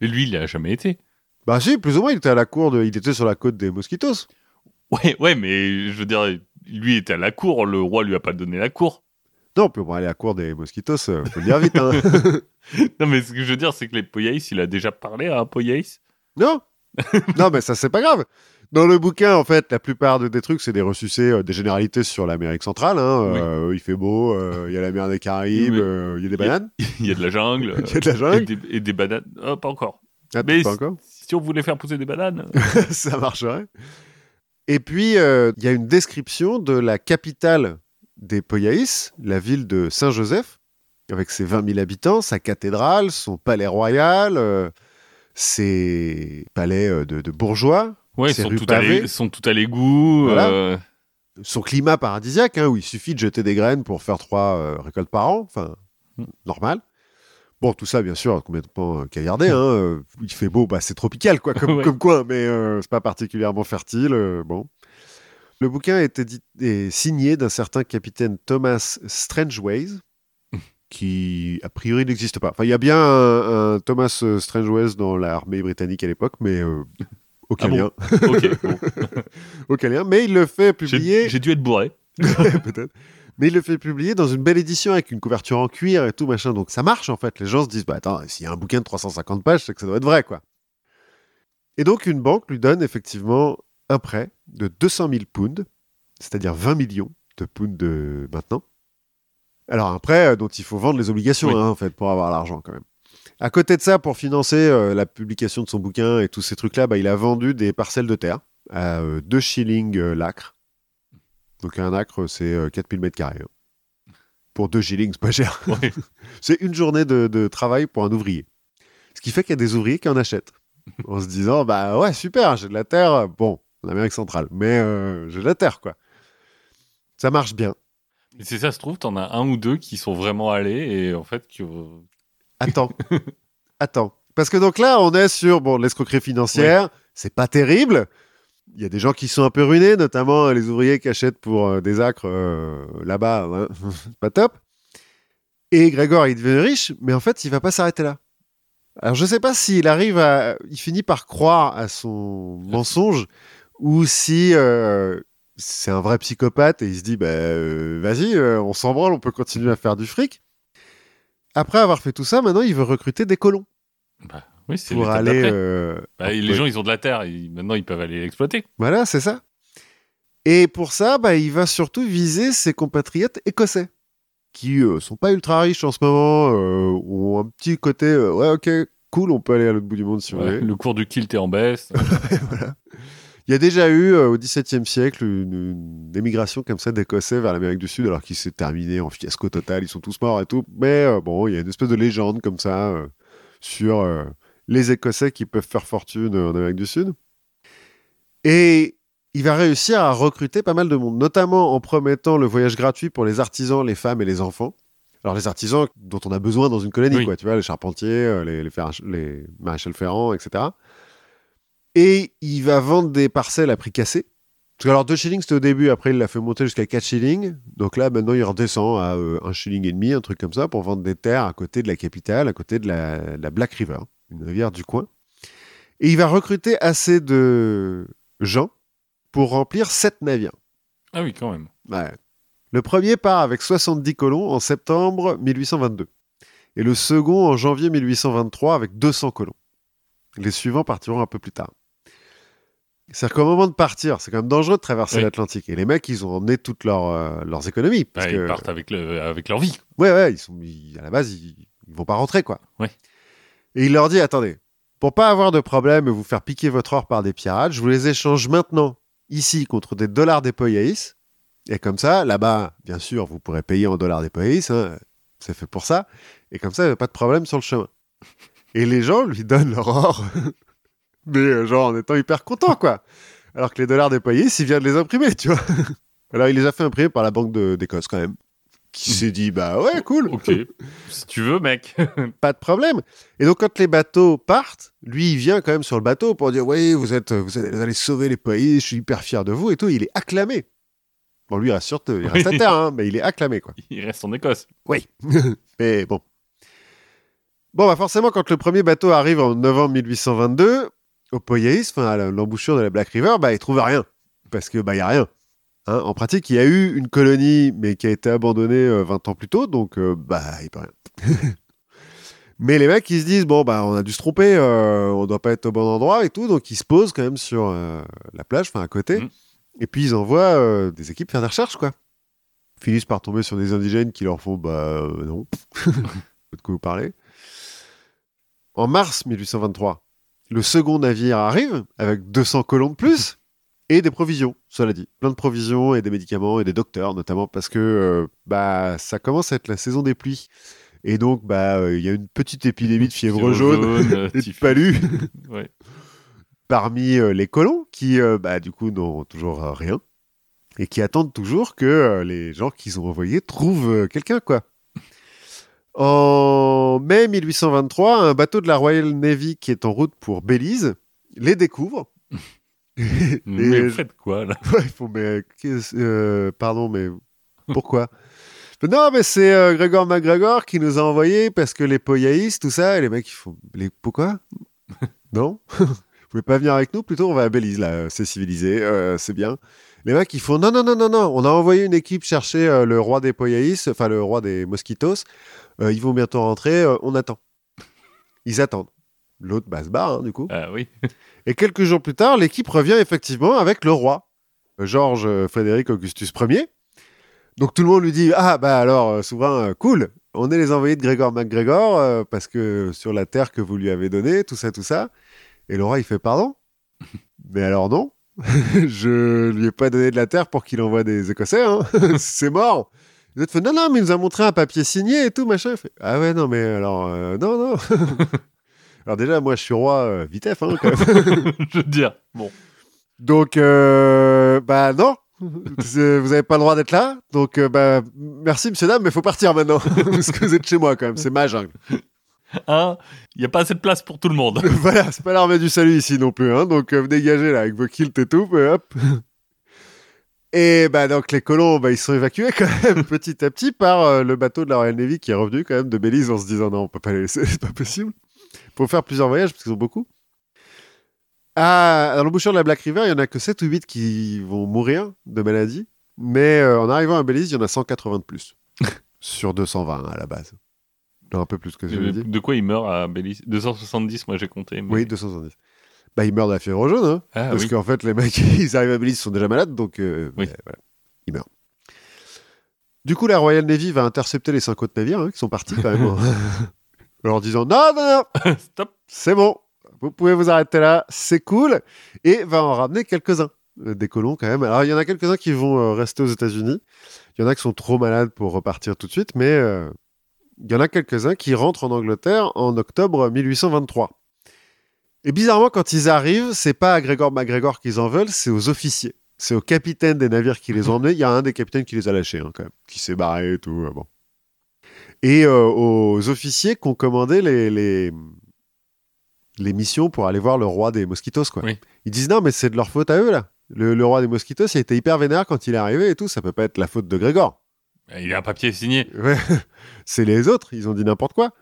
Speaker 2: Mais lui, il a jamais été.
Speaker 1: Bah si, plus ou moins, il était à la cour, de, il était sur la côte des Mosquitos.
Speaker 2: Ouais, ouais, mais je veux dire, lui était à la cour, le roi lui a pas donné la cour.
Speaker 1: Non, puis bon, aller à la cour des Mosquitos, euh, faut le dire vite. Hein.
Speaker 2: Non, mais ce que je veux dire, c'est que les Poyaïs, il a déjà parlé à un Poyaïs?
Speaker 1: non Non, mais ça, c'est pas grave. Dans le bouquin, en fait, la plupart de- des trucs, c'est des ressucés, euh, des généralités sur l'Amérique centrale. hein. Euh, il fait beau, euh, il y a la mer des Caraïbes,
Speaker 2: Oui.
Speaker 1: euh, il y a des bananes.
Speaker 2: Il y a de la jungle.
Speaker 1: Il y a de la
Speaker 2: Et
Speaker 1: jungle.
Speaker 2: des, et des bananes. Oh, pas encore.
Speaker 1: Ah,
Speaker 2: Mais
Speaker 1: pas encore
Speaker 2: Si on voulait faire pousser des bananes.
Speaker 1: ça marcherait. Et puis, il y a une description de la capitale des Poyaïs, la ville de Saint-Joseph, avec ses 20 000 habitants, sa cathédrale, son palais royal, euh, ses palais euh, de, de bourgeois,
Speaker 2: Ouais, ils sont tout, à
Speaker 1: pavées.
Speaker 2: l'é- sont tout à l'égout.
Speaker 1: Voilà.
Speaker 2: euh,
Speaker 1: son climat paradisiaque, hein, où il suffit de jeter des graines pour faire trois euh, récoltes par an, enfin,
Speaker 2: Mm.
Speaker 1: normal. Bon, tout ça, bien sûr, complètement euh, caillardé. Hein, euh, il fait beau, bah, c'est tropical, quoi, comme,
Speaker 2: Ouais.
Speaker 1: comme coin, mais c'est pas particulièrement fertile. bon. Le bouquin est, signé d'un certain capitaine Thomas Strangeways, qui, a priori, n'existe pas. Enfin, il y a bien un, un Thomas Strangeways dans l'armée britannique à l'époque, mais euh, aucun
Speaker 2: Ah bon
Speaker 1: lien.
Speaker 2: bon.
Speaker 1: aucun lien. Mais il le fait publier...
Speaker 2: j'ai dû être bourré.
Speaker 1: peut-être. Mais il le fait publier dans une belle édition avec une couverture en cuir et tout machin. Donc ça marche en fait. Les gens se disent bah attends, s'il y a un bouquin de 350 pages, c'est que ça doit être vrai quoi. Et donc une banque lui donne effectivement un prêt de 200 000 pounds, c'est-à-dire 20 millions de pounds de maintenant. Alors un prêt euh, dont il faut vendre les obligations
Speaker 2: Oui.
Speaker 1: hein, en fait pour avoir l'argent quand même. À côté de ça, pour financer euh, la publication de son bouquin et tous ces trucs-là, bah, il a vendu des parcelles de terre à 2 shillings euh, l'acre. Donc un acre, c'est euh, 4000 mètres carrés. hein. Pour 2 shillings, c'est pas cher.
Speaker 2: Ouais.
Speaker 1: c'est une journée de, de travail pour un ouvrier. Ce qui fait qu'il y a des ouvriers qui en achètent. En se disant, bah ouais, super, j'ai de la terre. Bon, en Amérique centrale, mais euh, j'ai de la terre, quoi. Ça marche bien.
Speaker 2: Et c'est ça, se trouve, t'en as un ou deux qui sont vraiment allés et en fait, qui, euh,
Speaker 1: Attends. Attends. Parce que donc là, on est sur bon, l'escroquerie financière. C'est pas terrible. Il y a des gens qui sont un peu ruinés, notamment les ouvriers qui achètent pour euh, des acres euh, là-bas. hein. Pas top. Et Grégor, il devient riche, mais en fait, il va pas s'arrêter là. Alors, je sais pas s'il arrive à. Il finit par croire à son mensonge ou si euh, c'est un vrai psychopathe et il se dit bah, euh, vas-y, euh, on s'en branle, on peut continuer à faire du fric. Après avoir fait tout ça, maintenant, il veut recruter des colons
Speaker 2: Bah, oui, c'est
Speaker 1: pour aller. euh,
Speaker 2: Bah, les gens, ils ont de la terre. ils- maintenant, ils peuvent aller l'exploiter.
Speaker 1: Voilà, c'est ça. Et pour ça, bah, il va surtout viser ses compatriotes écossais, qui euh, sont pas ultra riches en ce moment, euh, ont un petit côté, euh, ouais, ok, cool, on peut aller à l'autre bout du monde si
Speaker 2: Ouais,
Speaker 1: voulez.
Speaker 2: le cours du kilt est en baisse.
Speaker 1: Il y a déjà eu euh, au XVIIe siècle une, une émigration comme ça d'Écossais vers l'Amérique du Sud, alors qu'il s'est terminé en fiasco total, ils sont tous morts et tout. Mais euh, bon, il y a une espèce de légende comme ça euh, sur les Écossais qui peuvent faire fortune en Amérique du Sud. Et il va réussir à recruter pas mal de monde, notamment en promettant le voyage gratuit pour les artisans, les femmes et les enfants. Alors les artisans dont on a besoin dans une colonie,
Speaker 2: Oui.
Speaker 1: quoi, tu vois, les charpentiers, les, les, les maréchals ferrants, etc. Et il va vendre des parcelles à prix cassé. Parce que alors 2 shillings c'était au début, après il l'a fait monter jusqu'à 4 shillings. Donc là maintenant il redescend à 1 shilling et demi, un truc comme ça, pour vendre des terres à côté de la capitale, à côté de la, Black River, une rivière du coin. Et il va recruter assez de gens pour remplir 7 navires.
Speaker 2: Ah oui, quand même.
Speaker 1: Ouais. Le premier part avec 70 colons en septembre 1822. Et le second en janvier 1823 avec 200 colons. Les suivants partiront un peu plus tard. C'est-à-dire qu'au moment de partir, c'est quand même dangereux de traverser
Speaker 2: Oui.
Speaker 1: l'Atlantique. Et les mecs, ils ont emmené toutes leurs, euh, leurs économies. Parce
Speaker 2: Ouais,
Speaker 1: que,
Speaker 2: Ils partent avec, le, avec leur vie.
Speaker 1: ouais, ouais, ils sont, ils- à la base, ils, ils vont pas rentrer, quoi.
Speaker 2: Ouais.
Speaker 1: Et il leur dit, attendez, pour pas avoir de problème et vous faire piquer votre or par des pirates, je vous les échange maintenant, ici, contre des dollars des Poyaïs. Et comme ça, là-bas, bien sûr, vous pourrez payer en dollars des Poyaïs, hein, c'est fait pour ça. Et comme ça, il n'y a pas de problème sur le chemin. Et les gens lui donnent leur or, mais euh, genre en étant hyper contents, quoi. Alors que les dollars des Poyaïs, il vient de les imprimer, tu vois. Alors il les a fait imprimer par la Banque d'Écosse, quand même. Qui s'est dit, bah ouais, cool.
Speaker 2: Ok. si tu veux, mec.
Speaker 1: pas de problème. Et donc, quand les bateaux partent, lui, il vient quand même sur le bateau pour dire Oui, vous, êtes, vous allez sauver les pays, je suis hyper fier de vous et tout. Il est acclamé. Bon, lui, il reste, sur, il reste à terre, hein, mais il est acclamé, quoi.
Speaker 2: Il reste en Écosse.
Speaker 1: Oui. mais bon. Bon, bah forcément, quand le premier bateau arrive en novembre 1822, au Poyaïs, enfin, à l'embouchure de la Black River, bah, il trouve rien. Parce que, bah, il n'y a rien. Hein, en pratique, il y a eu une colonie, mais qui a été abandonnée euh, 20 ans plus tôt, donc, euh, bah, il peut rien. mais les mecs, ils se disent, bon, bah, on a dû se tromper, euh, on doit pas être au bon endroit et tout, donc ils se posent quand même sur euh, la plage, enfin, à côté.
Speaker 2: Mhm.
Speaker 1: Et puis, ils envoient euh, des équipes faire des recherches, quoi. Ils finissent par tomber sur des indigènes qui leur font, bah, euh, non. de quoi vous parlez. En mars 1823, le second navire arrive avec 200 colons de plus et des provisions, cela dit. Plein de provisions et des médicaments et des docteurs, notamment parce que euh, bah, ça commence à être la saison des pluies. Et donc, bah, euh, il y a une petite épidémie de fièvre jaune,
Speaker 2: jaune,
Speaker 1: et de
Speaker 2: typhus.
Speaker 1: palu
Speaker 2: Ouais.
Speaker 1: parmi euh, les colons qui, bah, du coup, n'ont toujours rien et qui attendent toujours que les gens qu'ils ont envoyés trouvent quelqu'un, quoi. En mai 1823, un bateau de la Royal Navy qui est en route pour Belize les découvre.
Speaker 2: Mais vous faites quoi, là?
Speaker 1: Ouais, faut, mais euh, pardon, mais pourquoi? Non, mais c'est euh, Grégor McGregor qui nous a envoyé parce que les Poyaïs, tout ça, et les mecs, ils font les pourquoi? Non? Vous pouvez pas venir avec nous? Plutôt, on va à Belize, là, c'est civilisé, euh, c'est bien. Les mecs, ils font non, non, non, non, non, on a envoyé une équipe chercher euh, le roi des Poyaïs, enfin le roi des Mosquitos. Euh, ils vont bientôt rentrer, euh, on attend. Ils attendent. L'autre bah, se barre, hein, du coup.
Speaker 2: Ah oui.
Speaker 1: Et quelques jours plus tard, l'équipe revient effectivement avec le roi, Georges Frédéric Augustus Ier. Donc tout le monde lui dit Ah, bah alors, souverain, cool, on est les envoyés de Grégor MacGregor euh, parce que sur la terre que vous lui avez donnée, tout ça, tout ça. Et le roi, il fait Pardon? Mais alors non, je lui ai pas donné de la terre pour qu'il envoie des Écossais, hein. c'est mort. Les autres font Non, non, mais il nous a montré un papier signé et tout, machin. Fait, ah ouais, non, mais alors, euh, non, non. alors déjà, moi, je suis roi euh, vitef, hein, quand même.
Speaker 2: Je veux dire. Bon.
Speaker 1: Donc, euh, bah non, vous n'avez pas le droit d'être là. Donc, euh, bah, merci, monsieur, dame, mais il faut partir maintenant. Parce que vous êtes chez moi quand même, c'est ma jungle.
Speaker 2: Un, il n'y a pas assez de place pour tout le monde.
Speaker 1: voilà, c'est pas l'armée du salut ici non plus. Hein, donc, euh, dégagez là avec vos kilts et tout. mais hop. Et bah donc les colons, bah, ils sont évacués quand même petit à petit par euh, le bateau de la Royal Navy qui est revenu quand même de Belize en se disant non, on peut pas les laisser, c'est pas possible. Faut faire plusieurs voyages parce qu'ils ont beaucoup. Ah, dans l'embouchure de la Black River, il y en a que 7 ou 8 qui vont mourir de maladie, mais euh, en arrivant à Belize, il y en a 180 de plus sur 220 à la base. Non, un peu plus que je
Speaker 2: De, quoi il meurt à Belize? 270, moi j'ai compté. mais-
Speaker 1: Oui, 270. Bah, ils meurent de la fièvre jaune, hein.
Speaker 2: Ah
Speaker 1: Parce
Speaker 2: oui.
Speaker 1: qu'en fait, les mecs, ils arrivent à Belize, ils sont déjà malades, donc euh,
Speaker 2: Oui.
Speaker 1: ouais, voilà, ils meurent. Du coup, la Royal Navy va intercepter les cinq autres navires, hein, qui sont partis quand même, en leur disant non, non, non,
Speaker 2: Stop.
Speaker 1: c'est bon, vous pouvez vous arrêter là, c'est cool, et va en ramener quelques-uns, euh, des colons quand même. Alors, il y en a quelques-uns qui vont euh, rester aux États-Unis, il y en a qui sont trop malades pour repartir tout de suite, mais euh, il y en a quelques-uns qui rentrent en Angleterre en octobre 1823. Et bizarrement, quand ils arrivent, c'est pas à Grégor MacGregor qu'ils en veulent, c'est aux officiers. C'est aux capitaines des navires qui les ont emmenés. Il y a un des capitaines qui les a lâchés, hein, quand même, qui s'est barré et tout. euh, bon. Et euh, aux officiers qui ont commandé les, les, les missions pour aller voir le roi des mosquitos. Quoi.
Speaker 2: Oui.
Speaker 1: Ils disent non, mais c'est de leur faute à eux, là. Le, le roi des mosquitos, il était hyper vénère quand il est arrivé et tout. Ça peut pas être la faute de Grégor.
Speaker 2: Il a un papier signé.
Speaker 1: Ouais, c'est les autres, ils ont dit n'importe quoi.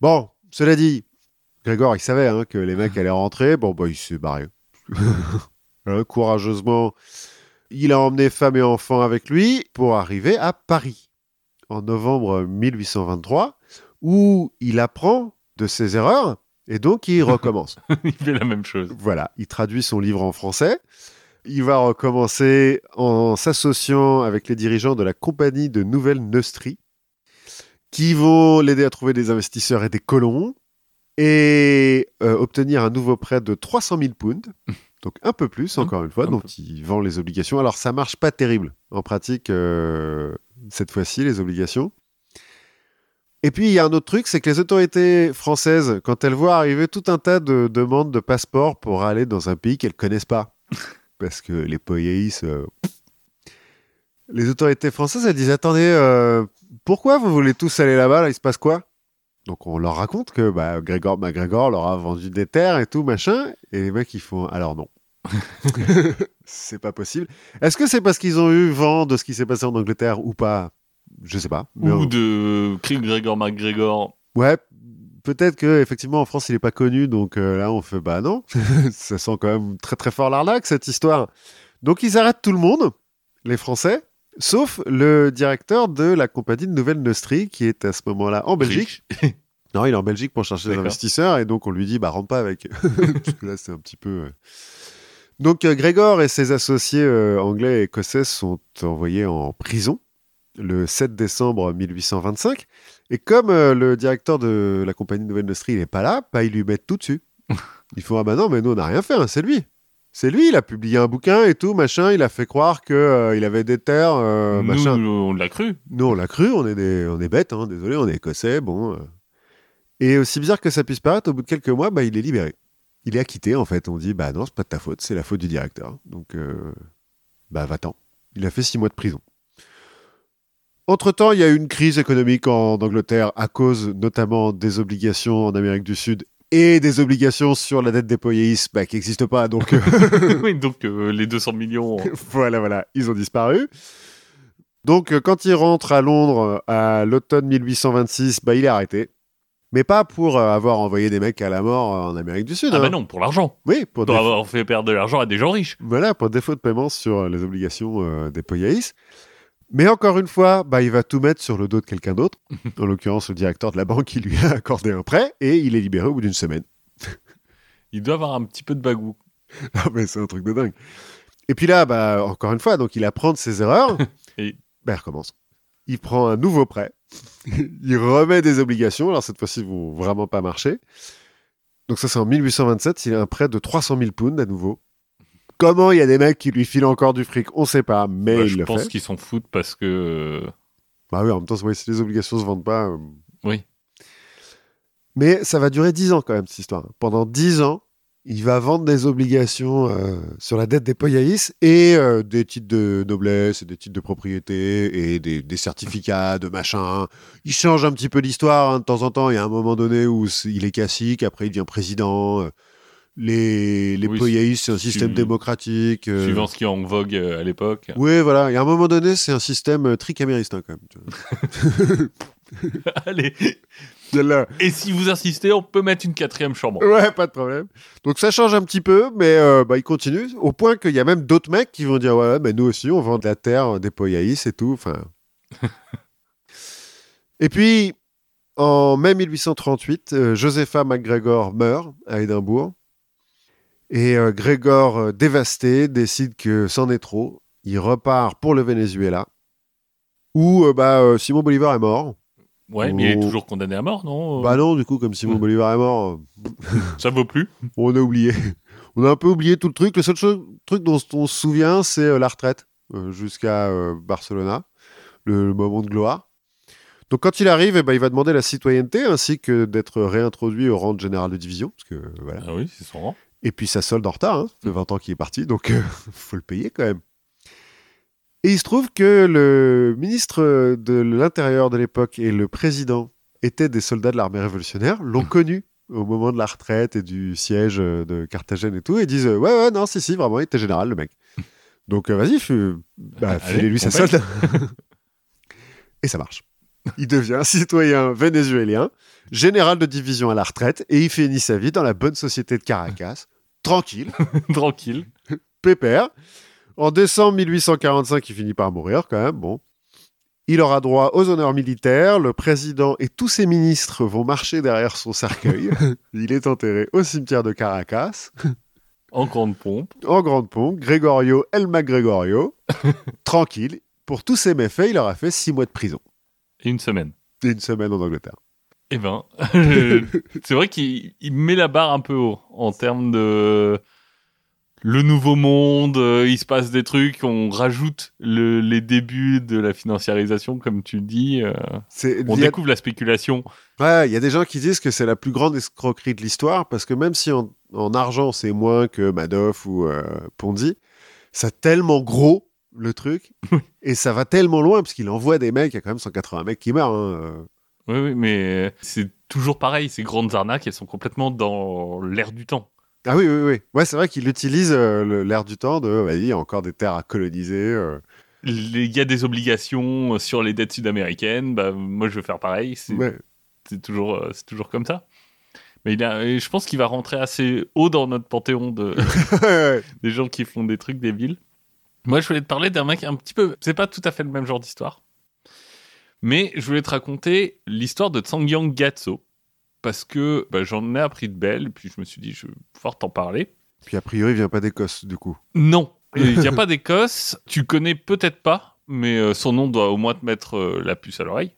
Speaker 1: Bon, cela dit, Grégor, il savait hein, que les mecs allaient rentrer. Bon, bah, il s'est barré. Hein, courageusement, il a emmené femme et enfants avec lui pour arriver à Paris en novembre 1823, où il apprend de ses erreurs et donc il recommence.
Speaker 2: il fait la même chose.
Speaker 1: Voilà, il traduit son livre en français. Il va recommencer en s'associant avec les dirigeants de la compagnie de Nouvelle Neustrie, qui vont l'aider à trouver des investisseurs et des colons, et euh, obtenir un nouveau prêt de 300 000 pounds, donc un peu plus, encore une fois,
Speaker 2: un
Speaker 1: donc
Speaker 2: peu.
Speaker 1: il vend les obligations. Alors ça marche pas terrible en pratique, euh, cette fois-ci, les obligations. Et puis, il y a un autre truc, c'est que les autorités françaises, quand elles voient arriver tout un tas de demandes de passeports pour aller dans un pays qu'elles connaissent pas, parce que les poyéis, euh, les autorités françaises, elles disent Attendez, euh, pourquoi vous voulez tous aller là-bas? Là, Il se passe quoi? Donc, on leur raconte que bah, Grégor MacGregor leur a vendu des terres et tout, machin, et les mecs, ils font Alors non. c'est pas possible. Est-ce que c'est parce qu'ils ont eu vent de ce qui s'est passé en Angleterre ou pas? Je sais pas. Mais
Speaker 2: Ou
Speaker 1: on-
Speaker 2: de Cri Gregor MacGregor.
Speaker 1: Ouais, peut-être que effectivement en France il est pas connu, donc euh, là on fait bah non, ça sent quand même très très fort l'arnaque cette histoire. Donc ils arrêtent tout le monde, les Français, sauf le directeur de la compagnie de Nouvelle Neustrie qui est à ce moment-là en Belgique. Non, il est en Belgique pour chercher des investisseurs et donc on lui dit bah rentre pas avec. Parce que là c'est un petit peu. euh. Donc euh, Grégor et ses associés euh, anglais et écossais sont envoyés en prison le 7 décembre 1825. Et comme euh, le directeur de la compagnie Nouvelle Industrie n'est pas là, bah, ils lui mettent tout dessus. Ils font ah bah non mais nous on n'a rien fait, hein, c'est lui. C'est lui, il a publié un bouquin et tout, machin, il a fait croire que euh, il avait des terres, euh,
Speaker 2: Nous,
Speaker 1: machin.
Speaker 2: on l'a cru.
Speaker 1: Nous, on l'a cru, on est, des, on est bêtes, hein, désolé, on est écossais, bon. euh. Et aussi bizarre que ça puisse paraître, au bout de quelques mois, bah, il est libéré. Il est acquitté, en fait. On dit, bah non, c'est pas de ta faute, c'est la faute du directeur. Donc, euh, bah va-t'en. Il a fait six mois de prison. Entre-temps, il y a eu une crise économique en Angleterre à cause notamment des obligations en Amérique du Sud et des obligations sur la dette des poyéis bah, qui n'existent pas. Donc, euh,
Speaker 2: oui, donc euh, les 200 millions.
Speaker 1: voilà, voilà, ils ont disparu. Donc, euh, quand il rentre à Londres euh, à l'automne 1826, bah, il est arrêté. Mais pas pour euh, avoir envoyé des mecs à la mort euh, en Amérique du Sud.
Speaker 2: Ah
Speaker 1: hein.
Speaker 2: bah non, pour l'argent.
Speaker 1: Oui, pour,
Speaker 2: avoir fait perdre de l'argent à des gens riches.
Speaker 1: voilà, pour défaut de paiement sur les obligations des Poyaïs. Mais encore une fois, bah, il va tout mettre sur le dos de quelqu'un d'autre, en l'occurrence le directeur de la banque qui lui a accordé un prêt, et il est libéré au bout d'une semaine.
Speaker 2: Il doit avoir un petit peu de bagou.
Speaker 1: Ah, mais c'est un truc de dingue. Et puis là, bah, encore une fois, donc il apprend de ses erreurs.
Speaker 2: Et-
Speaker 1: bah, il recommence. Il prend un nouveau prêt. il remet des obligations. Alors cette fois-ci, ils vont vraiment pas marcher. Donc ça, c'est en 1827. Il a un prêt de 300 000 pounds à nouveau. Comment il y a des mecs qui lui filent encore du fric? On sait pas, mais
Speaker 2: Bah,
Speaker 1: il
Speaker 2: je
Speaker 1: le
Speaker 2: pense qu'ils s'en foutent parce que. euh,
Speaker 1: Bah oui, en même temps, ouais, si les obligations se vendent pas. euh,
Speaker 2: Oui.
Speaker 1: Mais ça va durer 10 ans quand même, cette histoire. Pendant 10 ans, il va vendre des obligations euh, sur la dette des Poyaïs et euh, des titres de noblesse et des titres de propriété et des, des certificats de machin. Il change un petit peu l'histoire hein, de temps en temps. Il y a un moment donné où il est cacique, après il devient président. Les, les
Speaker 2: Oui,
Speaker 1: poyaïs, c'est un système démocratique. euh,
Speaker 2: Suivant ce qui est en vogue euh, à l'époque.
Speaker 1: Oui, voilà. Et à un moment donné, c'est un système euh, tricaméristain, quand même.
Speaker 2: Allez. Et si vous insistez, on peut mettre une quatrième chambre.
Speaker 1: Ouais, pas de problème. Donc ça change un petit peu, mais euh, bah, il continue. Au point qu'il y a même d'autres mecs qui vont dire Ouais, mais nous aussi, on vend de la terre, des poyaïs et tout. Enfin. et puis, en mai 1838, euh, Josepha MacGregor meurt à Édimbourg. Et euh, Grégor, euh, dévasté, décide que c'en est trop. Il repart pour le Venezuela, où euh, bah, Simon Bolivar est mort.
Speaker 2: Ouais, mais il est toujours condamné à mort, non
Speaker 1: Bah non, du coup, comme Simon. Bolivar est mort,
Speaker 2: Ça vaut plus.
Speaker 1: on a oublié. On a un peu oublié tout le truc. Le seul truc dont on se souvient, c'est la retraite jusqu'à Barcelona, le, moment de gloire. Donc quand il arrive, eh ben, il va demander la citoyenneté ainsi que d'être réintroduit au rang de général de division. Parce que, voilà.
Speaker 2: Ah oui, c'est son rang.
Speaker 1: Et puis ça solde en retard, hein. fait 20 ans qu'il est parti, donc il faut le payer quand même. Et il se trouve que le ministre de l'Intérieur de l'époque et le président étaient des soldats de l'armée révolutionnaire, l'ont connu au moment de la retraite et du siège euh, de Carthagène et tout, et disent euh, Ouais, ouais, non, si, si, vraiment, il était général, le mec. Donc euh, vas-y, bah, filez-lui sa solde. et ça marche. Il devient citoyen vénézuélien, général de division à la retraite, et il finit sa vie dans la bonne société de Caracas, tranquille,
Speaker 2: Tranquille.
Speaker 1: pépère. En décembre 1845, il finit par mourir quand même. Bon. Il aura droit aux honneurs militaires. Le président et tous ses ministres vont marcher derrière son cercueil. il est enterré au cimetière de Caracas,
Speaker 2: En grande pompe.
Speaker 1: en grande pompe. Gregorio Elma Gregorio. Tranquille. Pour tous ses méfaits, il aura fait six mois de prison
Speaker 2: Et une semaine.
Speaker 1: et une semaine en Angleterre.
Speaker 2: Eh ben, c'est vrai qu'il il met la barre un peu haut en termes de le nouveau monde. euh, il se passe des trucs, on rajoute le- les débuts de la financiarisation, comme tu dis. euh, on
Speaker 1: a-
Speaker 2: découvre la spéculation.
Speaker 1: Ouais, il y a des gens qui disent que c'est la plus grande escroquerie de l'histoire parce que même si en, en argent c'est moins que Madoff ou euh, Ponzi, c'est tellement gros le truc et ça va tellement loin parce qu'il envoie des mecs, il y a quand même 180 mecs qui meurent. hein, euh.
Speaker 2: Oui, oui, mais c'est toujours pareil. Ces grandes arnaques, elles sont complètement dans l'air du temps.
Speaker 1: Ah oui, oui, oui. Ouais, c'est vrai qu'il utilise euh, l'air du temps de, vas-y, il y a encore des terres à coloniser. euh.
Speaker 2: Il y a des obligations sur les dettes sud-américaines. Bah, moi, je veux faire pareil. C'est
Speaker 1: Ouais.
Speaker 2: toujours, euh, c'est toujours comme ça. Mais il a, je pense qu'il va rentrer assez haut dans notre panthéon de, des gens qui font des trucs débiles. Moi, je voulais te parler d'un mec un petit peu. C'est pas tout à fait le même genre d'histoire. Mais je voulais te raconter l'histoire de Tsangyang Gatso. Parce que bah, j'en ai appris de belles. Puis je me suis dit, je vais pouvoir t'en parler.
Speaker 1: Puis a priori, il vient pas d'Écosse du coup.
Speaker 2: Non, il n'y a pas d'Écosse. Tu connais peut-être pas, mais euh, son nom doit au moins te mettre euh, la puce à l'oreille,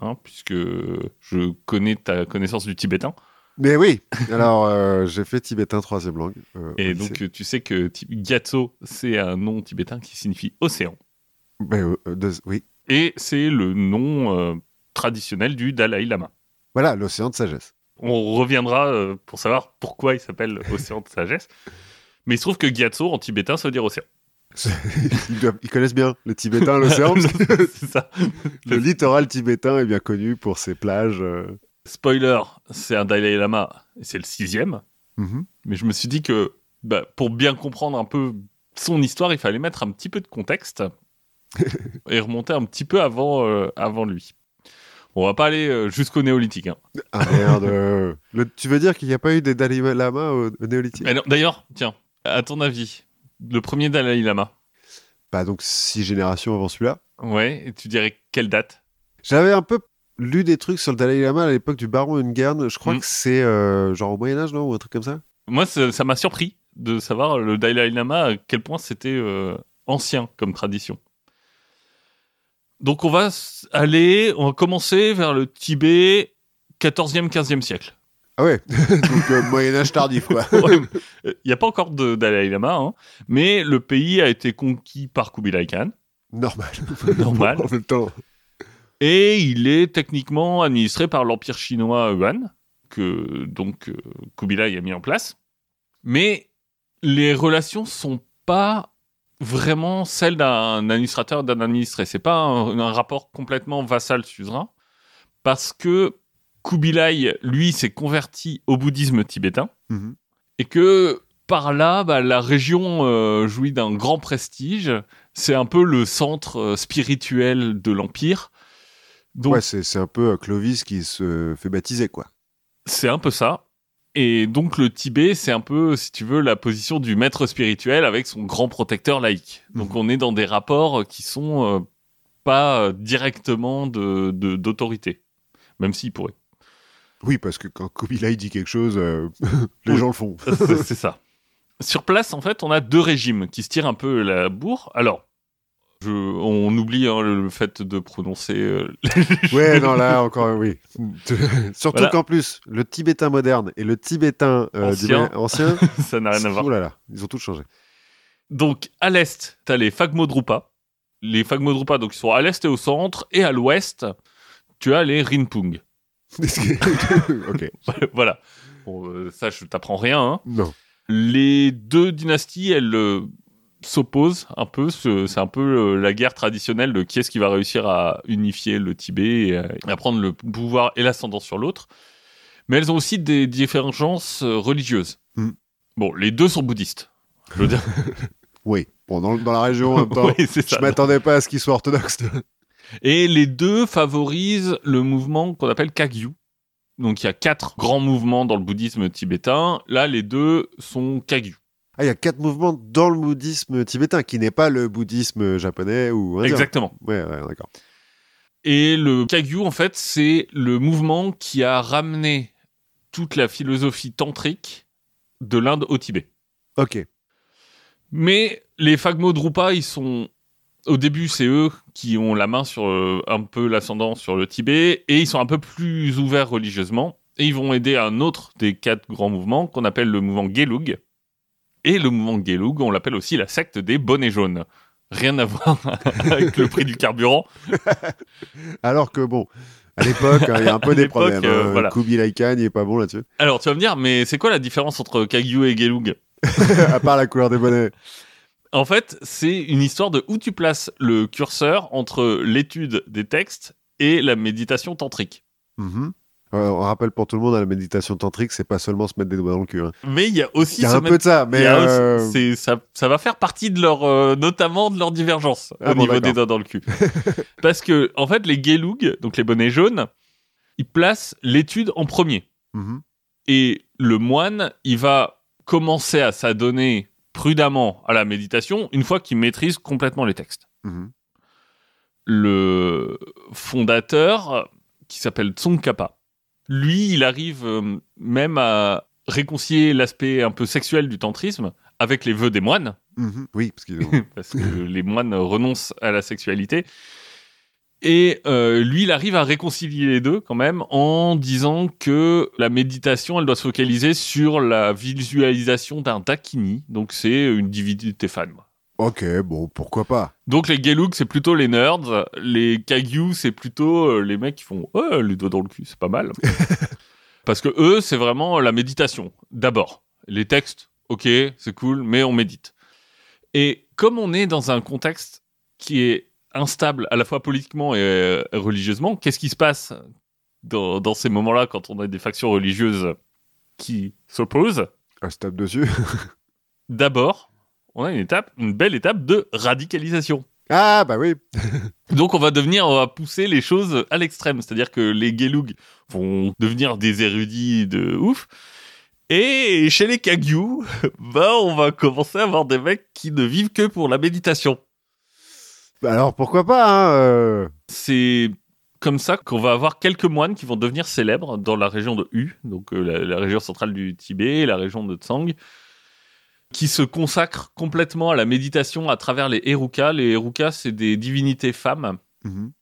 Speaker 2: hein, puisque je connais ta connaissance du tibétain.
Speaker 1: Mais oui, alors euh, j'ai fait tibétain troisième langue. euh,
Speaker 2: Et donc, tu sais que Gyatso, c'est un nom tibétain qui signifie océan.
Speaker 1: Ben, euh, oui.
Speaker 2: Et c'est le nom euh, traditionnel du Dalai Lama.
Speaker 1: Voilà, l'océan de sagesse.
Speaker 2: On reviendra euh, pour savoir pourquoi il s'appelle océan de sagesse. Mais il se trouve que Gyatso, en tibétain, ça veut dire océan.
Speaker 1: Ils, doivent- ils connaissent bien le tibétain, l'océan.
Speaker 2: c'est ça.
Speaker 1: le littoral tibétain est bien connu pour ses plages. euh.
Speaker 2: Spoiler, c'est un Dalai Lama, et c'est le sixième.
Speaker 1: Mhm.
Speaker 2: Mais je me suis dit que bah, pour bien comprendre un peu son histoire, il fallait mettre un petit peu de contexte et remonter un petit peu avant, euh, avant lui. On va pas aller euh, jusqu'au néolithique. hein.
Speaker 1: Ah merde. euh. Le- tu veux dire qu'il n'y a pas eu des Dalai Lama au, au néolithique?
Speaker 2: D'ailleurs, tiens, à ton avis, le premier Dalai Lama,
Speaker 1: Bah donc six générations avant celui-là.
Speaker 2: ouais, et tu dirais quelle date?
Speaker 1: J'avais un peu lu des trucs sur le Dalai Lama à l'époque du baron Ungern. Je crois
Speaker 2: Mm.
Speaker 1: que c'est euh, genre au Moyen Âge, non Ou un truc comme ça?
Speaker 2: Moi, ça ça m'a surpris de savoir le Dalai Lama à quel point c'était euh, ancien comme tradition. Donc on va aller, on va commencer vers le Tibet, 14e, 15e siècle.
Speaker 1: Ah ouais Donc euh, Moyen Âge tardif, quoi.
Speaker 2: Il n'y a pas encore de Dalai Lama, hein, mais le pays a été conquis par Kubilai Khan.
Speaker 1: Normal.
Speaker 2: Normal.
Speaker 1: en même temps.
Speaker 2: Et il est techniquement administré par l'Empire chinois Yuan, que donc euh, Kubilai a mis en place. Mais les relations sont pas vraiment celles d'un administrateur d'un administré. C'est pas un, un rapport complètement vassal-suzerain, parce que Kubilai, lui, s'est converti au bouddhisme tibétain.
Speaker 1: Mhm.
Speaker 2: Et que par là, bah, la région euh, jouit d'un grand prestige. C'est un peu le centre euh, spirituel de l'Empire. Donc
Speaker 1: Ouais, c'est c'est un peu euh, Clovis qui se fait baptiser, quoi.
Speaker 2: c'est un peu ça. Et donc le Tibet, c'est un peu, si tu veux, la position du maître spirituel avec son grand protecteur laïque. Donc
Speaker 1: Mhm.
Speaker 2: on est dans des rapports qui sont euh, pas euh, directement de d'autorité, même s'il pourrait.
Speaker 1: Oui, parce que quand Kubilai dit quelque chose, euh, les
Speaker 2: Oui.
Speaker 1: gens le font.
Speaker 2: c'est ça. Sur place, en fait, on a deux régimes qui se tirent un peu la bourre. Alors, je, on oublie hein, le fait de prononcer. euh,
Speaker 1: Ouais, non, là, encore, oui. Surtout
Speaker 2: Voilà.
Speaker 1: qu'en plus, le tibétain moderne et le tibétain euh, du-
Speaker 2: Ancien.
Speaker 1: ancien,
Speaker 2: ça n'a rien à voir.
Speaker 1: oh là là, ils ont tout changé.
Speaker 2: Donc, à l'est, tu as les Phagmodrupa. Les Phagmodrupa, donc, ils sont à l'est et au centre. Et à l'ouest, tu as les Rinpung.
Speaker 1: ok.
Speaker 2: voilà. Bon, euh, ça, je t'apprends rien. hein.
Speaker 1: Non.
Speaker 2: Les deux dynasties, elles s'opposent un peu. Ce- C'est un peu euh, la guerre traditionnelle de qui est-ce qui va réussir à unifier le Tibet et, euh, à prendre le pouvoir et l'ascendant sur l'autre. Mais elles ont aussi des divergences euh, religieuses.
Speaker 1: Hmm.
Speaker 2: Bon, les deux sont bouddhistes. Je veux dire,
Speaker 1: Oui. Bon, dans, dans la région, en même temps,
Speaker 2: oui,
Speaker 1: je m'attendais pas à ce qu'ils soient orthodoxes.
Speaker 2: Et les deux favorisent le mouvement qu'on appelle Kagyu. Donc il y a quatre grands mouvements dans le bouddhisme tibétain. Là, les deux sont Kagyu.
Speaker 1: Ah, il y a quatre mouvements dans le bouddhisme tibétain, qui n'est pas le bouddhisme japonais ou indien.
Speaker 2: Exactement.
Speaker 1: Ouais, ouais, d'accord.
Speaker 2: Et le Kagyu, en fait, c'est le mouvement qui a ramené toute la philosophie tantrique de l'Inde au Tibet.
Speaker 1: Ok.
Speaker 2: Mais les Phagmodrupa, ils sont au début, c'est eux qui ont la main sur euh, un peu l'ascendant sur le Tibet et ils sont un peu plus ouverts religieusement et ils vont aider un autre des quatre grands mouvements qu'on appelle le mouvement Gelug. Et le mouvement Gelug, on l'appelle aussi la secte des bonnets jaunes. Rien à voir avec le prix du carburant.
Speaker 1: Alors que bon, à l'époque, hein, il y a un peu des problèmes.
Speaker 2: euh,
Speaker 1: hein.
Speaker 2: voilà.
Speaker 1: Kubilai Khan, il est pas bon là-dessus.
Speaker 2: Alors tu vas me dire, mais c'est quoi la différence entre Kagyu et Gelug
Speaker 1: à part la couleur des bonnets.
Speaker 2: En fait, c'est une histoire de où tu places le curseur entre l'étude des textes et la méditation tantrique.
Speaker 1: Mhm. Euh, on rappelle pour tout le monde, à la méditation tantrique, c'est pas seulement se mettre des doigts dans le cul. hein.
Speaker 2: Mais il y a aussi
Speaker 1: Il y a un peu de ça, mais
Speaker 2: aussi-
Speaker 1: euh,
Speaker 2: ça, ça va faire partie de leur, euh, notamment de leur divergence
Speaker 1: Ah
Speaker 2: au
Speaker 1: bon,
Speaker 2: niveau des doigts dans le cul. Parce que, en fait, les Gelug, donc les bonnets jaunes, ils placent l'étude en premier.
Speaker 1: mhm.
Speaker 2: Et le moine, il va commencer à s'adonner prudemment à la méditation une fois qu'il maîtrise complètement les textes.
Speaker 1: Mhm.
Speaker 2: Le fondateur, qui s'appelle Tsongkhapa, lui, il arrive euh, même à réconcilier l'aspect un peu sexuel du tantrisme avec les vœux des moines,
Speaker 1: Mhm. Oui, parce
Speaker 2: que les moines renoncent à la sexualité. Et euh, lui, il arrive à réconcilier les deux quand même en disant que la méditation, elle doit se focaliser sur la visualisation d'un dakini, donc c'est une divinité femme.
Speaker 1: Ok, bon, pourquoi pas.
Speaker 2: Donc les Gelug, c'est plutôt les nerds, les Kagyu, c'est plutôt euh, les mecs qui font oh, les doigts dans le cul, c'est pas mal. Parce que eux, c'est vraiment la méditation. D'abord, les textes, ok, c'est cool, mais on médite. Et comme on est dans un contexte qui est instable à la fois politiquement et euh, religieusement, qu'est-ce qui se passe dans, dans ces moments-là quand on a des factions religieuses qui s'opposent?
Speaker 1: Elle se tape dessus.
Speaker 2: D'abord, on a une étape, une belle étape de radicalisation.
Speaker 1: ah, bah oui.
Speaker 2: Donc on va devenir, on va pousser les choses à l'extrême, c'est-à-dire que les Gelug vont devenir des érudits de ouf. Et chez les Kagyu, bah on va commencer à avoir des mecs qui ne vivent que pour la méditation.
Speaker 1: Bah Alors, pourquoi pas, hein, euh,
Speaker 2: C'est comme ça qu'on va avoir quelques moines qui vont devenir célèbres dans la région de Hu, donc euh, la, la région centrale du Tibet, la région de Tsang, qui se consacrent complètement à la méditation à travers les Herukas. Les Herukas, c'est des divinités femmes
Speaker 1: mhm.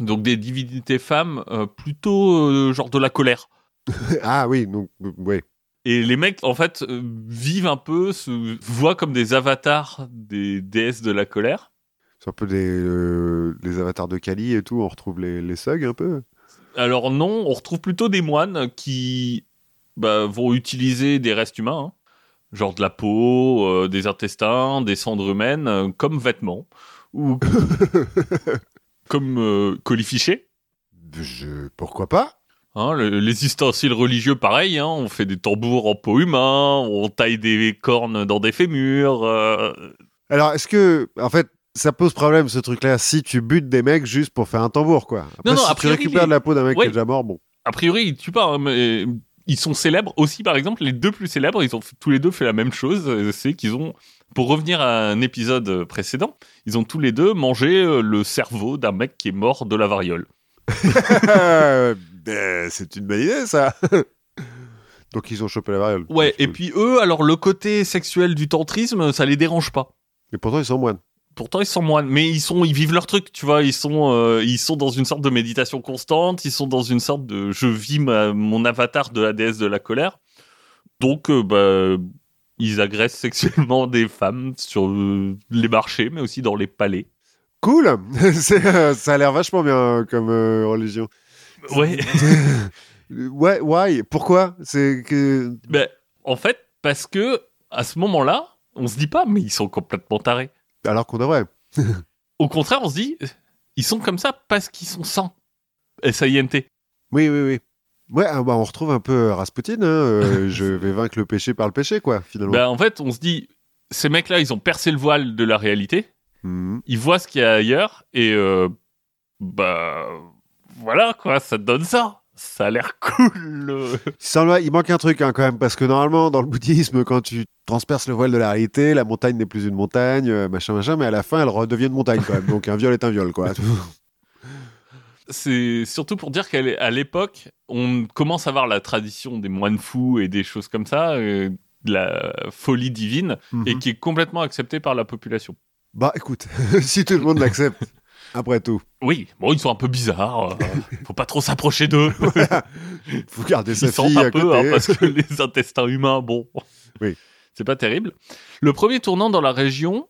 Speaker 2: Donc des divinités femmes euh, plutôt euh, genre de la colère.
Speaker 1: Ah oui, donc, ouais.
Speaker 2: Et les mecs, en fait, euh, vivent un peu, se voient comme des avatars des déesses de la colère.
Speaker 1: C'est un peu des, les avatars de Kali et tout, on retrouve les, les un peu.
Speaker 2: Alors non, on retrouve plutôt des moines qui bah, vont utiliser des restes humains, hein. Genre de la peau, euh, des intestins, des cendres humaines, euh, comme vêtements, ou comme euh, colifichets.
Speaker 1: Je... Pourquoi pas?
Speaker 2: Hein, le- les ustensiles religieux, pareil, hein, on fait des tambours en peau humain, on taille des cornes dans des fémurs. euh,
Speaker 1: Alors, est-ce que, en fait, ça pose problème ce truc-là si tu butes des mecs juste pour faire un tambour, quoi Après,
Speaker 2: Non, non,
Speaker 1: si
Speaker 2: a
Speaker 1: tu récupères de la peau d'un mec
Speaker 2: Ouais.
Speaker 1: qui est déjà mort, bon.
Speaker 2: a priori, ils tuent pas, hein, mais ils sont célèbres aussi, par exemple, les deux plus célèbres, ils ont tous les deux fait la même chose, euh, c'est qu'ils ont, pour revenir à un épisode précédent, ils ont tous les deux mangé euh, le cerveau d'un mec qui est mort de la variole.
Speaker 1: Ben, c'est une bonne idée, ça. Donc, ils ont chopé la variole.
Speaker 2: Ouais, et puis eux, alors le côté sexuel du tantrisme, ça les dérange pas.
Speaker 1: Et pourtant, ils sont moines.
Speaker 2: Pourtant, ils sont moines, mais ils sont, ils vivent leur truc, tu vois. Ils sont, euh, ils sont dans une sorte de méditation constante. Ils sont dans une sorte de, je vis ma- mon avatar de la déesse de la colère. Donc, euh, bah, ils agressent sexuellement des femmes sur euh, les marchés, mais aussi dans les palais.
Speaker 1: Cool Ça a l'air vachement bien euh, comme euh, religion.
Speaker 2: Ouais.
Speaker 1: ouais, why? Pourquoi? C'est que...
Speaker 2: ben, en fait, parce que à ce moment-là, on se dit pas, mais ils sont complètement tarés.
Speaker 1: Alors qu'on devrait.
Speaker 2: Au contraire, on se dit, ils sont comme ça parce qu'ils sont sans. S-A-I-N-T.
Speaker 1: Oui, oui, oui. Ouais, ah bah, on retrouve un peu euh, Rasputin. Hein, euh, je vais vaincre le péché par le péché, quoi, finalement.
Speaker 2: Ben, en fait, on se dit, ces mecs-là, ils ont percé le voile de la réalité.
Speaker 1: Mhm.
Speaker 2: Ils voient ce qu'il y a ailleurs et euh, bah voilà quoi, ça te donne ça. Ça a l'air cool.
Speaker 1: il manque un truc hein, quand même, parce que normalement, dans le bouddhisme, quand tu transperces le voile de la réalité, la montagne n'est plus une montagne, euh, machin, machin, mais à la fin, elle redevient une montagne quand même. Donc un viol est un viol, quoi.
Speaker 2: C'est surtout pour dire qu'à l'époque, on commence à voir la tradition des moines fous et des choses comme ça, euh, de la folie divine, et
Speaker 1: Mhm.
Speaker 2: qui est complètement acceptée par la population.
Speaker 1: Bah écoute, si tout le monde l'accepte, après tout,
Speaker 2: Oui, bon, ils sont un peu bizarres. euh, faut pas trop s'approcher d'eux.
Speaker 1: faut garder sa
Speaker 2: Ils
Speaker 1: fille
Speaker 2: un
Speaker 1: à
Speaker 2: peu,
Speaker 1: côté.
Speaker 2: hein, parce que les intestins humains, bon,
Speaker 1: Oui.
Speaker 2: c'est pas terrible. Le premier tournant dans la région,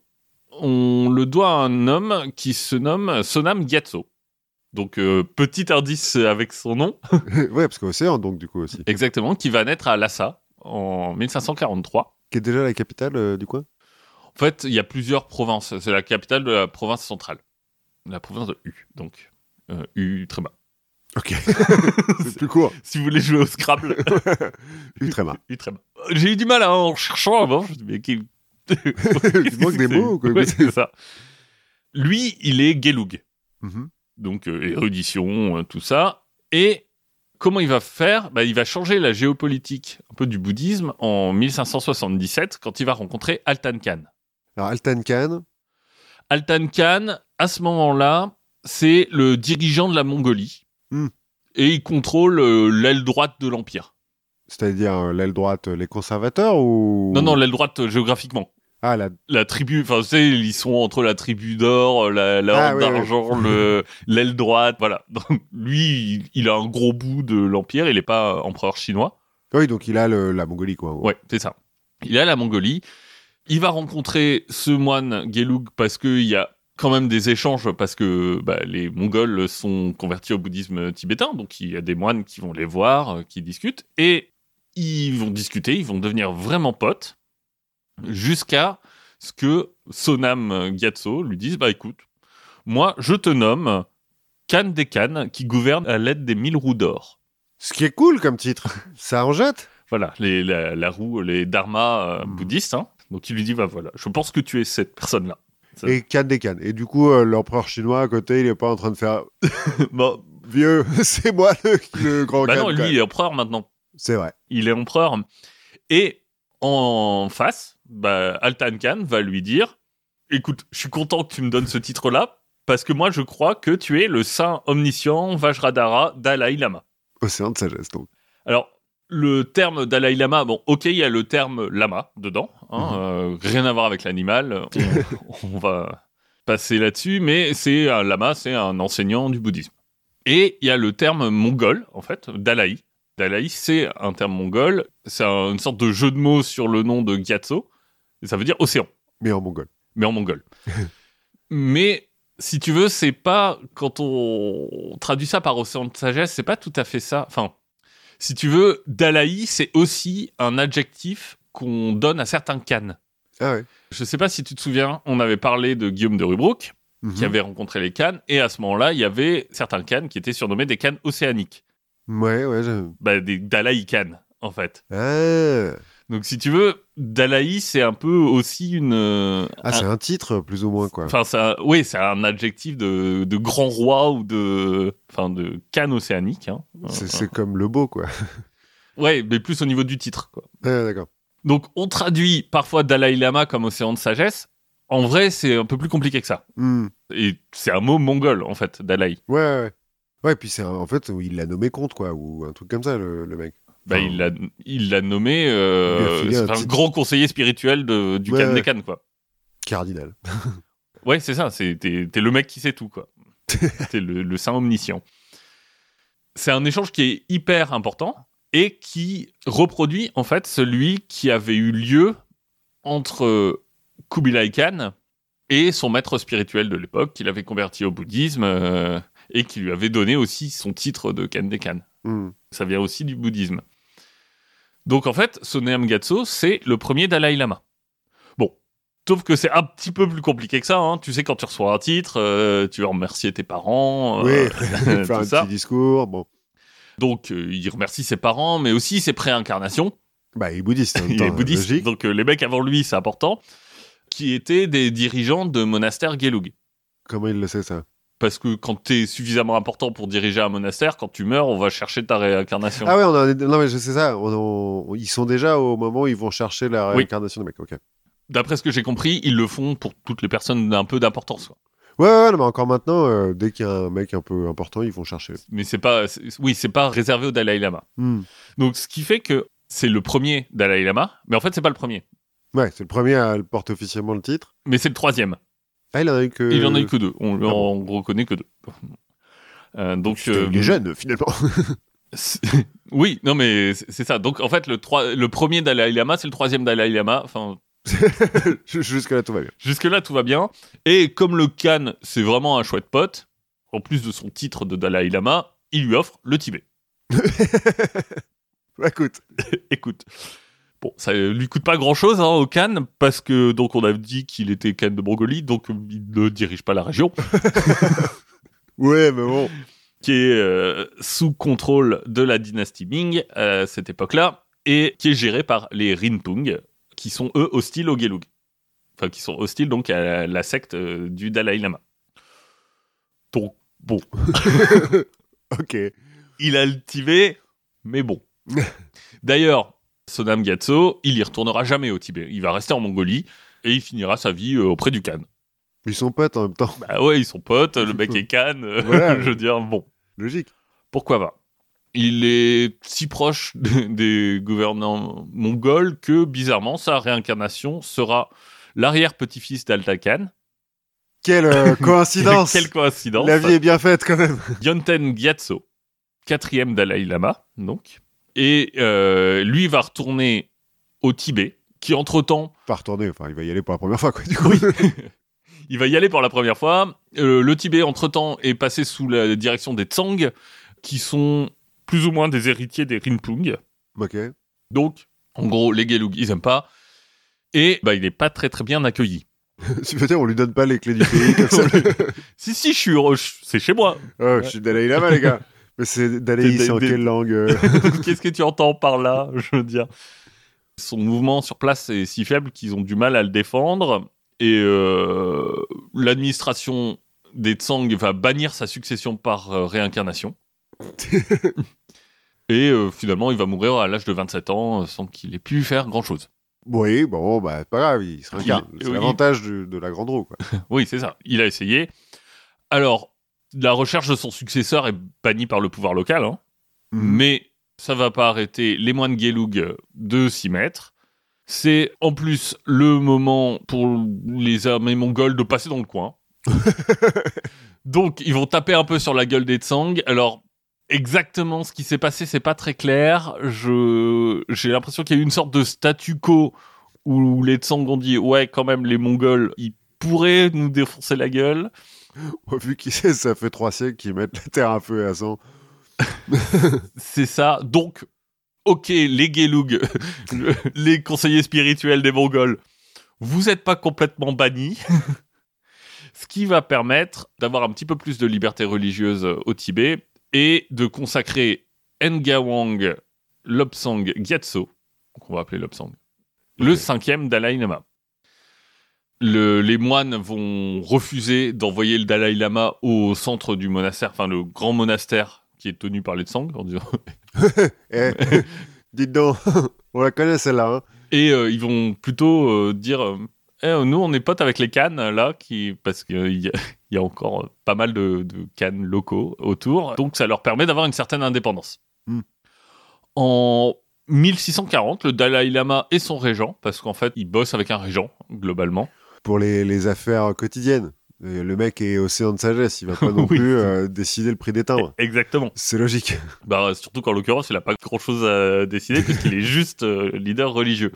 Speaker 2: on le doit à un homme qui se nomme Sonam Gyatso. Donc, euh, petit indice avec son nom,
Speaker 1: ouais, parce qu'Océan, donc du coup aussi,
Speaker 2: exactement, qui va naître à Lhasa en 1543.
Speaker 1: qui est déjà la capitale euh, du coin?
Speaker 2: En fait, il y a plusieurs provinces. C'est la capitale de la province centrale. La province de U, donc. Euh, U très bas.
Speaker 1: Ok, c'est plus court.
Speaker 2: Si vous voulez jouer au Scrabble,
Speaker 1: Ultréma.
Speaker 2: U très bas. J'ai eu du mal hein, en cherchant avant. Je me mais qui...
Speaker 1: Des mots ou quoi
Speaker 2: Ouais, c'est ça. Lui, il est Gelug.
Speaker 1: Mhm.
Speaker 2: Donc, euh, érudition, euh, tout ça. Et comment il va faire? Bah, Il va changer la géopolitique un peu du bouddhisme en 1577 quand il va rencontrer Altan Khan.
Speaker 1: Alors Altan Khan,
Speaker 2: Altan Khan, à ce moment-là, c'est le dirigeant de la Mongolie.
Speaker 1: Hmm.
Speaker 2: Et il contrôle euh, l'aile droite de l'Empire.
Speaker 1: c'est-à-dire euh, l'aile droite, les conservateurs ou?
Speaker 2: Non, non, l'aile droite euh, géographiquement.
Speaker 1: Ah, la...
Speaker 2: La tribu, enfin, tu sais, ils sont entre la tribu d'or, la, la
Speaker 1: Ah, oui.
Speaker 2: d'argent, le- l'aile droite, voilà. Donc, lui, il, il a un gros bout de l'Empire, il n'est pas euh, empereur chinois.
Speaker 1: Oui, donc il a le- la Mongolie, quoi.
Speaker 2: Ouais, c'est ça. Il à la Mongolie. Il va rencontrer ce moine Gelug parce qu'il y a quand même des échanges parce que bah, les Mongols sont convertis au bouddhisme tibétain, donc il y a des moines qui vont les voir, euh, qui discutent, et ils vont discuter, ils vont devenir vraiment potes, jusqu'à ce que Sonam Gyatso lui dise, bah écoute, moi je te nomme Khan des Khan qui gouverne à l'aide des mille roues d'or.
Speaker 1: Ce qui est cool comme titre. Ça en jette
Speaker 2: Voilà, les, la, la roue, les dharmas euh,
Speaker 1: Mhm.
Speaker 2: bouddhistes. hein. Donc il lui dit, bah voilà, je pense que tu es cette personne-là.
Speaker 1: Et Khan des Khan. Et du coup, euh, l'empereur chinois à côté, il est pas en train de faire
Speaker 2: Bon,
Speaker 1: vieux, c'est moi le, le grand
Speaker 2: bah
Speaker 1: Khan.
Speaker 2: non, lui, il est empereur maintenant.
Speaker 1: C'est vrai.
Speaker 2: Il est empereur. Et en face, bah, Altan Khan va lui dire, écoute, je suis content que tu me donnes ce titre-là, parce que moi, je crois que tu es le saint omniscient Vajradhara Dalai Lama.
Speaker 1: Océan de sagesse, donc.
Speaker 2: Alors, le terme Dalai Lama, bon, ok, il y a le terme lama dedans, hein, euh, rien à voir avec l'animal, on, on va passer là-dessus, mais c'est un lama, c'est un enseignant du bouddhisme. Et il y a le terme mongol, en fait, Dalai. Dalai, c'est un terme mongol, c'est un- une sorte de jeu de mots sur le nom de Gyatso, et ça veut dire océan
Speaker 1: Mais en mongol.
Speaker 2: mais en mongol. mais si tu veux, c'est pas quand on traduit ça par océan de sagesse, c'est pas tout à fait ça. Enfin, si tu veux, Dalai, c'est aussi un adjectif qu'on donne à certains cannes.
Speaker 1: Ah ouais.
Speaker 2: Je sais pas si tu te souviens, on avait parlé de Guillaume de Rubruck,
Speaker 1: Mhm.
Speaker 2: qui avait rencontré les cannes, et à ce moment-là, il y avait certains cannes qui étaient surnommés des cannes océaniques.
Speaker 1: Ouais, ouais. je-
Speaker 2: bah, des Dalai Khan, en fait.
Speaker 1: Ah,
Speaker 2: Donc, si tu veux, Dalai, c'est un peu aussi une. euh,
Speaker 1: Ah,
Speaker 2: un-
Speaker 1: c'est un titre, plus ou moins, quoi.
Speaker 2: Enfin, ça, oui, c'est un adjectif de, de grand roi ou de, enfin, de Khan océanique. Hein.
Speaker 1: C'est c'est comme le beau, quoi.
Speaker 2: Ouais, mais plus au niveau du titre. Quoi.
Speaker 1: Ah, d'accord.
Speaker 2: Donc, on traduit parfois Dalai Lama comme océan de sagesse. En vrai, c'est un peu plus compliqué que ça.
Speaker 1: Hmm.
Speaker 2: Et c'est un mot mongol, en fait, Dalai.
Speaker 1: Ouais, ouais, ouais. Puis c'est en fait, il l'a nommé comte, quoi, ou un truc comme ça, le, le mec.
Speaker 2: Bah,
Speaker 1: Enfin,
Speaker 2: il l'a, il nommé
Speaker 1: Il
Speaker 2: euh,
Speaker 1: filé un
Speaker 2: c'est un
Speaker 1: titre.
Speaker 2: grand conseiller spirituel de, du
Speaker 1: Ouais,
Speaker 2: Khan des. Khan, quoi.
Speaker 1: Cardinal.
Speaker 2: Ouais, c'est ça. C'est, t'es, le mec qui sait tout, quoi. t'es le, le saint omniscient. C'est un échange qui est hyper important et qui reproduit, en fait, celui qui avait eu lieu entre Kubilai Khan et son maître spirituel de l'époque, qu'il avait converti au bouddhisme euh, et qui lui avait donné aussi son titre de Khan.
Speaker 1: Hmm.
Speaker 2: Ça vient aussi du bouddhisme. Donc en fait, Soneam Gyatso, c'est le premier Dalai Lama. Bon, sauf que c'est un petit peu plus compliqué que ça. hein. Tu sais, quand tu reçois un titre, euh, tu vas remercier tes parents,
Speaker 1: Oui,
Speaker 2: euh,
Speaker 1: faire
Speaker 2: tout
Speaker 1: un
Speaker 2: ça.
Speaker 1: petit discours, bon.
Speaker 2: Donc euh, il remercie ses parents, mais aussi ses préincarnations.
Speaker 1: Bah, il est bouddhiste, en même
Speaker 2: Il
Speaker 1: temps,
Speaker 2: est bouddhiste,
Speaker 1: logique.
Speaker 2: donc euh, les mecs avant lui, c'est important, qui étaient des dirigeants de monastères Gelug.
Speaker 1: Comment il le sait, ça?
Speaker 2: Parce que quand tu es suffisamment important pour diriger un monastère, quand tu meurs, on va chercher ta réincarnation.
Speaker 1: Ah ouais, on a... non, mais je sais ça. on- on- Ils sont déjà au moment où ils vont chercher la
Speaker 2: Oui.
Speaker 1: réincarnation du mec, ok.
Speaker 2: D'après ce que j'ai compris, ils le font pour toutes les personnes d'un peu d'importance.
Speaker 1: Ouais, ouais, non, mais encore maintenant, euh, dès qu'il y a un mec un peu important, ils vont chercher.
Speaker 2: Mais c'est pas, oui, c'est pas réservé au Dalai Lama.
Speaker 1: Hmm.
Speaker 2: Donc, ce qui fait que c'est le premier Dalai Lama, mais en fait, c'est pas le premier.
Speaker 1: Ouais, c'est le premier à porter officiellement le titre.
Speaker 2: Mais c'est le troisième.
Speaker 1: Ah, il en a eu que.
Speaker 2: Il en a eu que deux. On
Speaker 1: ah
Speaker 2: en reconnaît que deux. Euh, donc, euh,
Speaker 1: Il est jeune, finalement.
Speaker 2: oui, non, mais c'est ça. Donc, en fait, le, le premier Dalai Lama, c'est le troisième Dalai Lama. Enfin,
Speaker 1: Jusque-là, tout va bien.
Speaker 2: jusque-là, tout va bien. Et comme le Khan, c'est vraiment un chouette pote, en plus de son titre de Dalai Lama, il lui offre le Tibet.
Speaker 1: Écoute.
Speaker 2: Écoute. Bon, ça lui coûte pas grand chose au Khan, parce que donc on a dit qu'il était Khan de Mongolie, donc euh, il ne dirige pas la région,
Speaker 1: Ouais, mais bon.
Speaker 2: qui est euh, sous contrôle de la dynastie Ming à cette époque-là, et qui est gérée par les Rinpung, qui sont eux hostiles au Gelug. Enfin, qui sont hostiles donc à la, secte euh, du Dalai Lama. Donc, bon,
Speaker 1: Ok.
Speaker 2: il a le Tibet, mais bon. D'ailleurs, Sonam Gyatso, il y retournera jamais au Tibet. Il va rester en Mongolie et il finira sa vie euh, auprès du Khan.
Speaker 1: Ils sont potes en même temps.
Speaker 2: Bah ouais, ils sont potes, le mec est Khan. euh,
Speaker 1: Voilà.
Speaker 2: je veux dire, bon,
Speaker 1: Logique.
Speaker 2: pourquoi pas? Il est si proche de- des gouvernants mongols que, bizarrement, sa réincarnation sera l'arrière-petit-fils d'Alta Khan.
Speaker 1: Quelle euh, coïncidence
Speaker 2: Quelle coïncidence
Speaker 1: La vie est bien faite, quand même.
Speaker 2: Yonten Gyatso, quatrième Dalai Lama, donc. Et euh, lui va retourner au Tibet, qui entre-temps,
Speaker 1: Pas retourner, enfin, il va y aller pour la première fois, quoi, du coup.
Speaker 2: il va y aller pour la première fois. Euh, le Tibet, entre-temps, est passé sous la direction des Tsang, qui sont plus ou moins des héritiers des Rinpung.
Speaker 1: ok.
Speaker 2: Donc, en gros, les Gelug, ils aiment pas. Et bah, il n'est pas très très bien accueilli.
Speaker 1: Tu veux dire, on lui donne pas les clés du pays, comme ça.
Speaker 2: Si, si, je suis c'est chez moi.
Speaker 1: Oh, je suis Dalai Lama, les gars. Mais c'est Dalai,
Speaker 2: C'est
Speaker 1: en quelle langue euh
Speaker 2: Qu'est-ce que tu entends par là Je veux dire? Son mouvement sur place est si faible qu'ils ont du mal à le défendre. Et euh, l'administration des Tsang va bannir sa succession par euh, réincarnation. Et euh, finalement, il va mourir à l'âge de 27 ans euh, sans qu'il ait pu faire grand-chose.
Speaker 1: Oui, bon, bah, c'est pas grave, il se.
Speaker 2: Il-
Speaker 1: C'est
Speaker 2: oui.
Speaker 1: l'avantage de la grande roue, quoi.
Speaker 2: Oui, c'est ça. Il a essayé. Alors, la recherche de son successeur est bannie par le pouvoir local, hein. mais ça va pas arrêter les moines Gelug de s'y mettre. C'est en plus le moment pour les armées mongoles de passer dans le coin. Donc ils vont taper un peu sur la gueule des Tsang. Alors exactement ce qui s'est passé, c'est pas très clair. Je j'ai l'impression qu'il y a eu une sorte de statu quo où les Tsang ont dit ouais quand même les Mongols ils pourraient nous défoncer la gueule.
Speaker 1: Ouais, Vu qu'ils ça fait trois siècles qu'ils mettent la terre à feu et à sang.
Speaker 2: C'est ça. Donc, ok, les Gelug, le- les conseillers spirituels des Mongols, vous n'êtes pas complètement bannis. Ce qui va permettre d'avoir un petit peu plus de liberté religieuse au Tibet et de consacrer Ngawang Lobsang Gyatso, qu'on va appeler Lobsang, le cinquième Dalai Lama. Le- les moines vont refuser d'envoyer le Dalai Lama au centre du monastère, enfin le grand monastère qui est tenu par les Tsang, en disant
Speaker 1: Eh, dites donc, on la connaît celle-là. Hein.
Speaker 2: Et euh, ils vont plutôt euh, dire euh, Eh, nous, on est potes avec les cannes, là, qui... parce qu'il y, a- il y a encore pas mal de, de cannes locaux autour. Donc, ça leur permet d'avoir une certaine indépendance.
Speaker 1: Hmm.
Speaker 2: En 1640, le Dalai Lama et son régent, parce qu'en fait, ils bossent avec un régent, globalement.
Speaker 1: Pour les, les affaires quotidiennes. Le mec est océan de sagesse, il va pas non
Speaker 2: Oui.
Speaker 1: plus euh, décider le prix des timbres.
Speaker 2: Exactement.
Speaker 1: C'est logique.
Speaker 2: Bah, surtout qu'en l'occurrence, il n'a pas grand-chose à décider, puisqu'il est juste euh, leader religieux.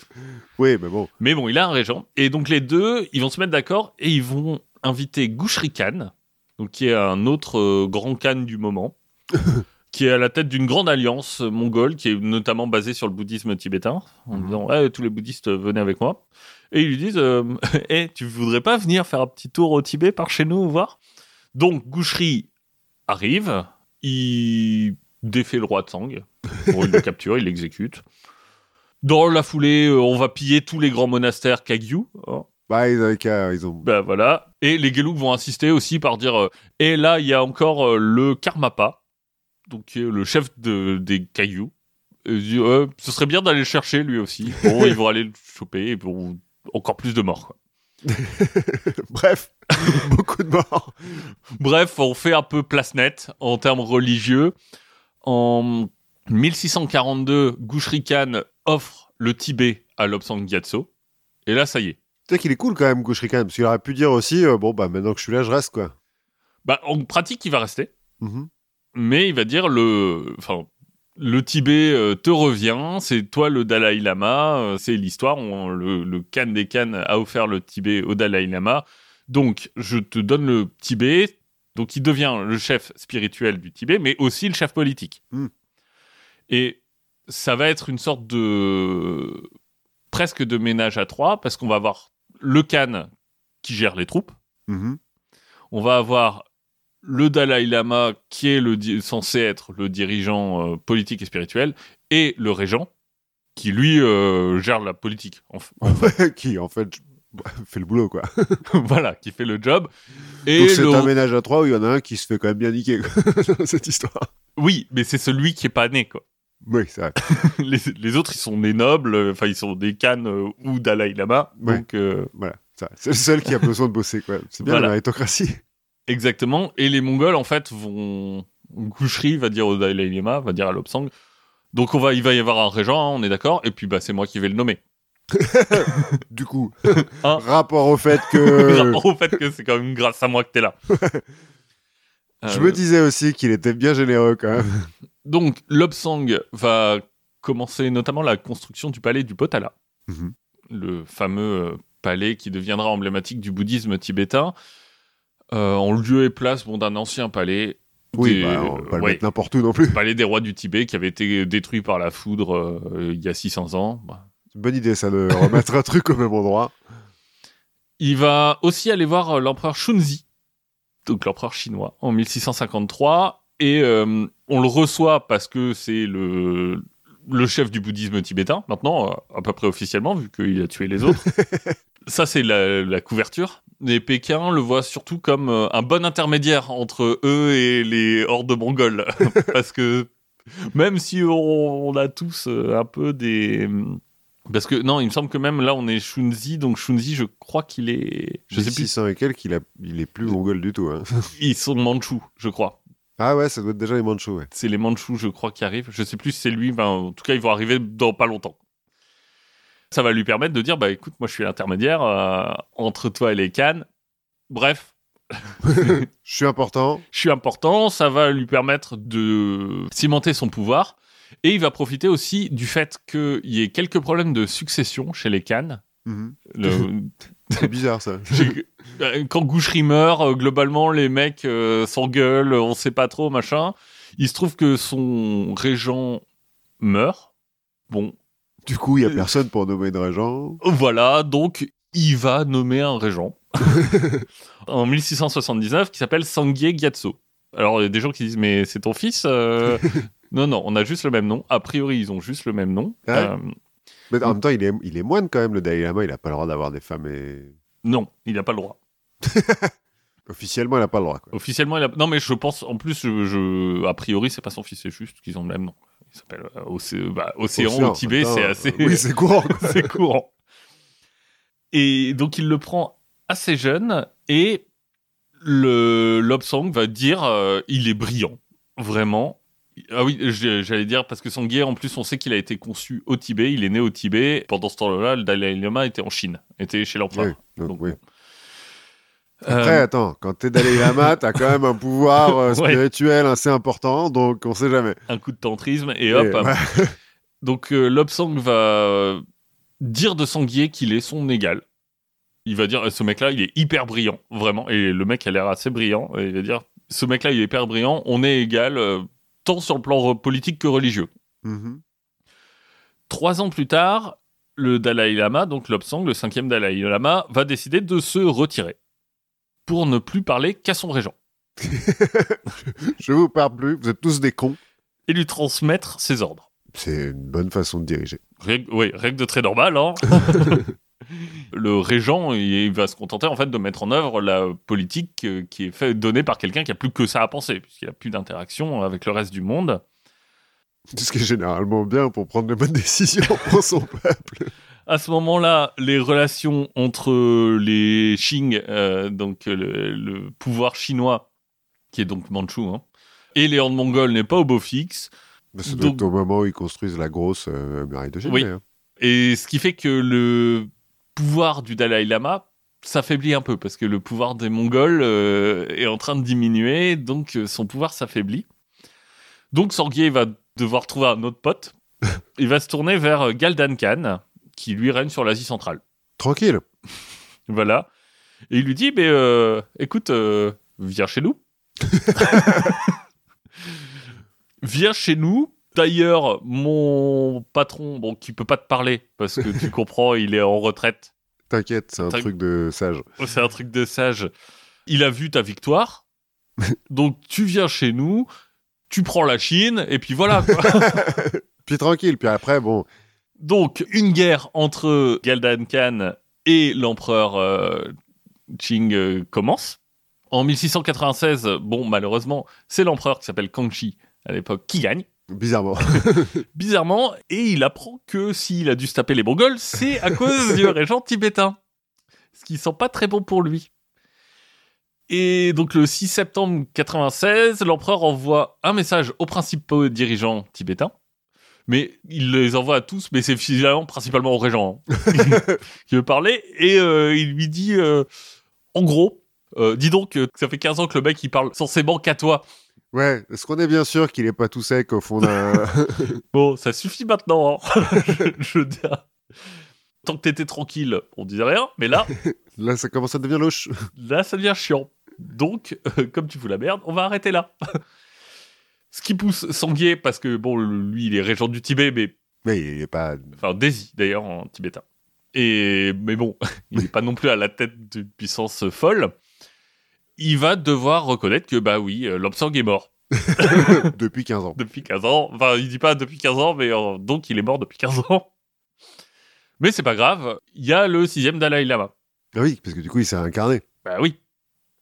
Speaker 1: Oui, mais bon.
Speaker 2: Mais bon, il a un régent. Et donc les deux, ils vont se mettre d'accord et ils vont inviter Gouchri Khan, donc qui est un autre euh, grand Khan du moment, qui est à la tête d'une grande alliance mongole, qui est notamment basée sur le bouddhisme tibétain, en
Speaker 1: Mhm.
Speaker 2: disant tous les bouddhistes venez avec moi. Et ils lui disent euh, Eh, tu voudrais pas venir faire un petit tour au Tibet par chez nous voir? Donc Gouchri arrive, il défait le roi Tsang, bon, il le capture, il l'exécute. Dans la foulée, euh, on va piller tous les grands monastères Kagyu. hein.
Speaker 1: Bah, ils, avaient qu'à- ils ont.
Speaker 2: Ben voilà. Et les Gelug vont insister aussi par dire euh, Et là, il y a encore euh, le Karmapa, donc qui est le chef de, des Kagyu. Et Euh, ce serait bien d'aller le chercher lui aussi. Bon, ils vont aller le choper et bon, encore plus de morts. quoi.
Speaker 1: Bref, beaucoup de morts.
Speaker 2: Bref, on fait un peu place nette en termes religieux. En 1642, Gouchri Khan offre le Tibet à Lobsang Gyatso. Et là, ça y est.
Speaker 1: Tu sais qu'il est cool quand même, Gouchri Khan, parce qu'il aurait pu dire aussi, euh, bon, bah maintenant que je suis là, je reste, quoi.
Speaker 2: Bah, en pratique, il va rester.
Speaker 1: Mhm.
Speaker 2: mais il va dire le, enfin, le Tibet euh, te revient, c'est toi le Dalai Lama, euh, c'est l'histoire, le, le Khan des Khan a offert le Tibet au Dalai Lama, donc je te donne le Tibet, donc il devient le chef spirituel du Tibet, mais aussi le chef politique.
Speaker 1: Hmm.
Speaker 2: Et ça va être une sorte de presque de ménage à trois, parce qu'on va avoir le Khan qui gère les troupes,
Speaker 1: Mhm.
Speaker 2: on va avoir le Dalai Lama qui est le censé être le dirigeant euh, politique et spirituel et le régent qui lui euh, gère la politique en
Speaker 1: qui, en fait, fait le boulot, quoi.
Speaker 2: voilà qui fait le job et
Speaker 1: Donc c'est
Speaker 2: le-
Speaker 1: un ménage à trois où il y en a un qui se fait quand même bien niquer, quoi, cette histoire.
Speaker 2: oui mais c'est celui qui est pas né quoi
Speaker 1: Oui, c'est vrai.
Speaker 2: les, les autres ils sont des nobles euh, enfin ils sont des euh, ou Dalai Lama donc euh,
Speaker 1: Voilà, c'est le seul qui a besoin de bosser, quoi. C'est bien
Speaker 2: Voilà.
Speaker 1: la méritocratie.
Speaker 2: Exactement et les Mongols en fait vont Gouchri va dire au Dalai Lama va dire à Lobsang donc on va il va y avoir un régent hein, on est d'accord et puis bah c'est moi qui vais le nommer
Speaker 1: Du coup,
Speaker 2: Hein
Speaker 1: rapport au fait que...
Speaker 2: rapport au fait que c'est quand même grâce à moi que t'es là.
Speaker 1: Je
Speaker 2: Euh,
Speaker 1: me disais aussi qu'il était bien généreux, quand même.
Speaker 2: Donc, Lobsang va commencer notamment la construction du palais du Potala,
Speaker 1: Mhm.
Speaker 2: le fameux euh, palais qui deviendra emblématique du bouddhisme tibétain, euh, en lieu et place bon, d'un ancien palais.
Speaker 1: Oui,
Speaker 2: des-
Speaker 1: bah, on pas le
Speaker 2: ouais,
Speaker 1: mettre n'importe où non plus.
Speaker 2: palais des rois du Tibet qui avait été détruit par la foudre euh, il y a 600 ans. Bah,
Speaker 1: bonne idée, ça, de remettre un truc au même endroit.
Speaker 2: Il va aussi aller voir euh, l'empereur Shunzi, donc l'empereur chinois, en 1653. Et euh, on le reçoit parce que c'est le, le chef du bouddhisme tibétain, maintenant, euh, à peu près officiellement, vu qu'il a tué les autres. Ça, c'est la, la couverture. Et Pékin le voit surtout comme euh, un bon intermédiaire entre eux et les hordes mongoles. parce que même si on, on a tous euh, un peu des... Parce que non, il me semble que même là, on est Shunzi, donc Shunzi, je crois qu'il est... Je sais plus,
Speaker 1: 600 et quelques, il, a... il est plus mongol du tout. hein.
Speaker 2: ils sont mandchous, je crois.
Speaker 1: Ah ouais, ça doit être déjà les manchos, ouais.
Speaker 2: C'est les mandchous, je crois, qui arrivent. Je sais plus si c'est lui, ben, en tout cas, ils vont arriver dans pas longtemps. Ça va lui permettre de dire, bah écoute, moi je suis l'intermédiaire euh, entre toi et les cannes. Bref,
Speaker 1: Je suis important.
Speaker 2: je suis important, ça va lui permettre de cimenter son pouvoir. Et il va profiter aussi du fait qu'il y ait quelques problèmes de succession chez les cannes.
Speaker 1: Mhm.
Speaker 2: Le-
Speaker 1: C'est bizarre, ça.
Speaker 2: Euh, Quand Goucherie meurt, euh, globalement, les mecs euh, s'engueulent, on sait pas trop, machin. Il se trouve que son régent meurt. Bon,
Speaker 1: Du coup, il y a personne pour nommer de régent.
Speaker 2: voilà, donc il va nommer un régent en 1679 qui s'appelle Sangye Gyatso. Alors, il y a des gens qui disent, mais c'est ton fils euh Non, non, on a juste le même nom. A priori, ils ont juste le même nom.
Speaker 1: Ouais.
Speaker 2: Euh,
Speaker 1: Mais en même temps, il est, il est moine quand même, le Dalai Lama. Il n'a pas le droit d'avoir des femmes et.
Speaker 2: non, il n'a pas le droit.
Speaker 1: Officiellement, il n'a pas le droit. Quoi.
Speaker 2: Officiellement, il a... non, mais je pense, en plus, je, je- a priori, c'est pas son fils, c'est juste qu'ils ont le même nom. Il s'appelle euh, Océ- bah, Océan
Speaker 1: Océan,
Speaker 2: au Tibet, c'est assez.
Speaker 1: Oui, c'est courant.
Speaker 2: c'est courant. Et donc il le prend assez jeune et le Lobsang va dire euh, il est brillant, vraiment. Ah oui, j'allais dire parce que Sangye, en plus, on sait qu'il a été conçu au Tibet, il est né au Tibet. Pendant ce temps-là, le Dalai Lama était en Chine, était chez l'empereur.
Speaker 1: Oui, donc, Oui.
Speaker 2: Euh,
Speaker 1: Après, attends, quand t'es Dalai Lama, t'as quand même un pouvoir euh,
Speaker 2: Ouais.
Speaker 1: spirituel assez important, donc on sait jamais.
Speaker 2: un coup de tantrisme et hop.
Speaker 1: Et, ouais.
Speaker 2: Donc euh, Lobsang va euh, dire de Sanguier qu'il est son égal. Il va dire ce mec-là, il est hyper brillant, vraiment. Et le mec a l'air assez brillant. Et il va dire ce mec-là, il est hyper brillant. On est égal, tant sur le plan politique que religieux.
Speaker 1: Mhm.
Speaker 2: Trois ans plus tard, le Dalai Lama, donc Lobsang, le cinquième Dalai Lama, va décider de se retirer pour ne plus parler qu'à son régent
Speaker 1: Je vous parle plus, vous êtes tous des cons.
Speaker 2: et lui transmettre ses ordres.
Speaker 1: C'est une bonne façon de diriger.
Speaker 2: Règle, oui, règle de très normale. Hein. le régent, il va se contenter en fait de mettre en œuvre la politique euh, qui est fait, donnée par quelqu'un qui a plus que ça à penser, puisqu'il a plus d'interaction avec le reste du monde.
Speaker 1: C'est ce qui est généralement bien pour prendre les bonnes décisions pour son peuple.
Speaker 2: À ce moment-là, les relations entre les Qing, euh, donc euh, le, le pouvoir chinois, qui est donc mandchou, hein, et les Han mongols n'est pas au beau fixe.
Speaker 1: Doit
Speaker 2: Donc-
Speaker 1: au moment où ils construisent la grosse euh, muraille de Chine.
Speaker 2: Oui.
Speaker 1: d'ailleurs.
Speaker 2: Et ce qui fait que le pouvoir du Dalai Lama s'affaiblit un peu, parce que le pouvoir des Mongols euh, est en train de diminuer, donc son pouvoir s'affaiblit. Donc Sorgye va devoir trouver un autre pote. Il va se tourner vers Galdan Khan, qui lui règne sur l'Asie centrale.
Speaker 1: Tranquille.
Speaker 2: Voilà. Et il lui dit, mais euh, écoute, euh, viens chez nous. viens chez nous. D'ailleurs, mon patron, bon, qui peut pas te parler, parce que tu comprends, il est en retraite.
Speaker 1: T'inquiète, c'est un truc de sage.
Speaker 2: C'est un truc de sage. Il a vu ta victoire. Donc, tu viens chez nous, tu prends la Chine, et puis voilà. quoi.
Speaker 1: Puis tranquille, puis après, bon,
Speaker 2: Donc, une guerre entre Galdan Khan et l'empereur euh, Qing euh, commence. En 1696, bon, malheureusement, c'est l'empereur qui s'appelle Kangxi à l'époque qui gagne,
Speaker 1: bizarrement.
Speaker 2: bizarrement, et il apprend que s'il a dû se taper les Mongols, c'est à cause du régent tibétain. Ce qui sent pas très bon pour lui. Et donc le 6 septembre 96, l'empereur envoie un message aux principaux dirigeants tibétains. Mais il les envoie à tous, mais c'est finalement principalement au régent hein, qui veut parler. Et euh, il lui dit, euh, en gros, euh, dis donc, ça fait 15 ans que le mec il parle censément qu'à toi.
Speaker 1: Ouais, est-ce qu'on est bien sûr qu'il est pas tout sec au fond d'un.
Speaker 2: Bon, ça suffit maintenant. hein. je, je veux dire. Tant que t'étais tranquille, on disait rien. Mais là,
Speaker 1: Là, ça commence à devenir louche.
Speaker 2: là, ça devient chiant. Donc, comme tu fous la merde, on va arrêter là. Ce qui pousse Sanguier, parce que bon, lui, il est régent du Tibet, mais
Speaker 1: Mais il est pas.
Speaker 2: enfin Desi d'ailleurs en tibétain. Et mais bon, il n'est pas non plus à la tête d'une puissance folle. Il va devoir reconnaître que bah oui, euh, Lobsang est mort
Speaker 1: depuis 15 ans.
Speaker 2: depuis 15 ans. Enfin, il dit pas depuis 15 ans, mais euh, donc il est mort depuis 15 ans. Mais c'est pas grave, il y a le sixième Dalai Lama.
Speaker 1: Ah oui, parce que du coup, il s'est incarné.
Speaker 2: Bah oui.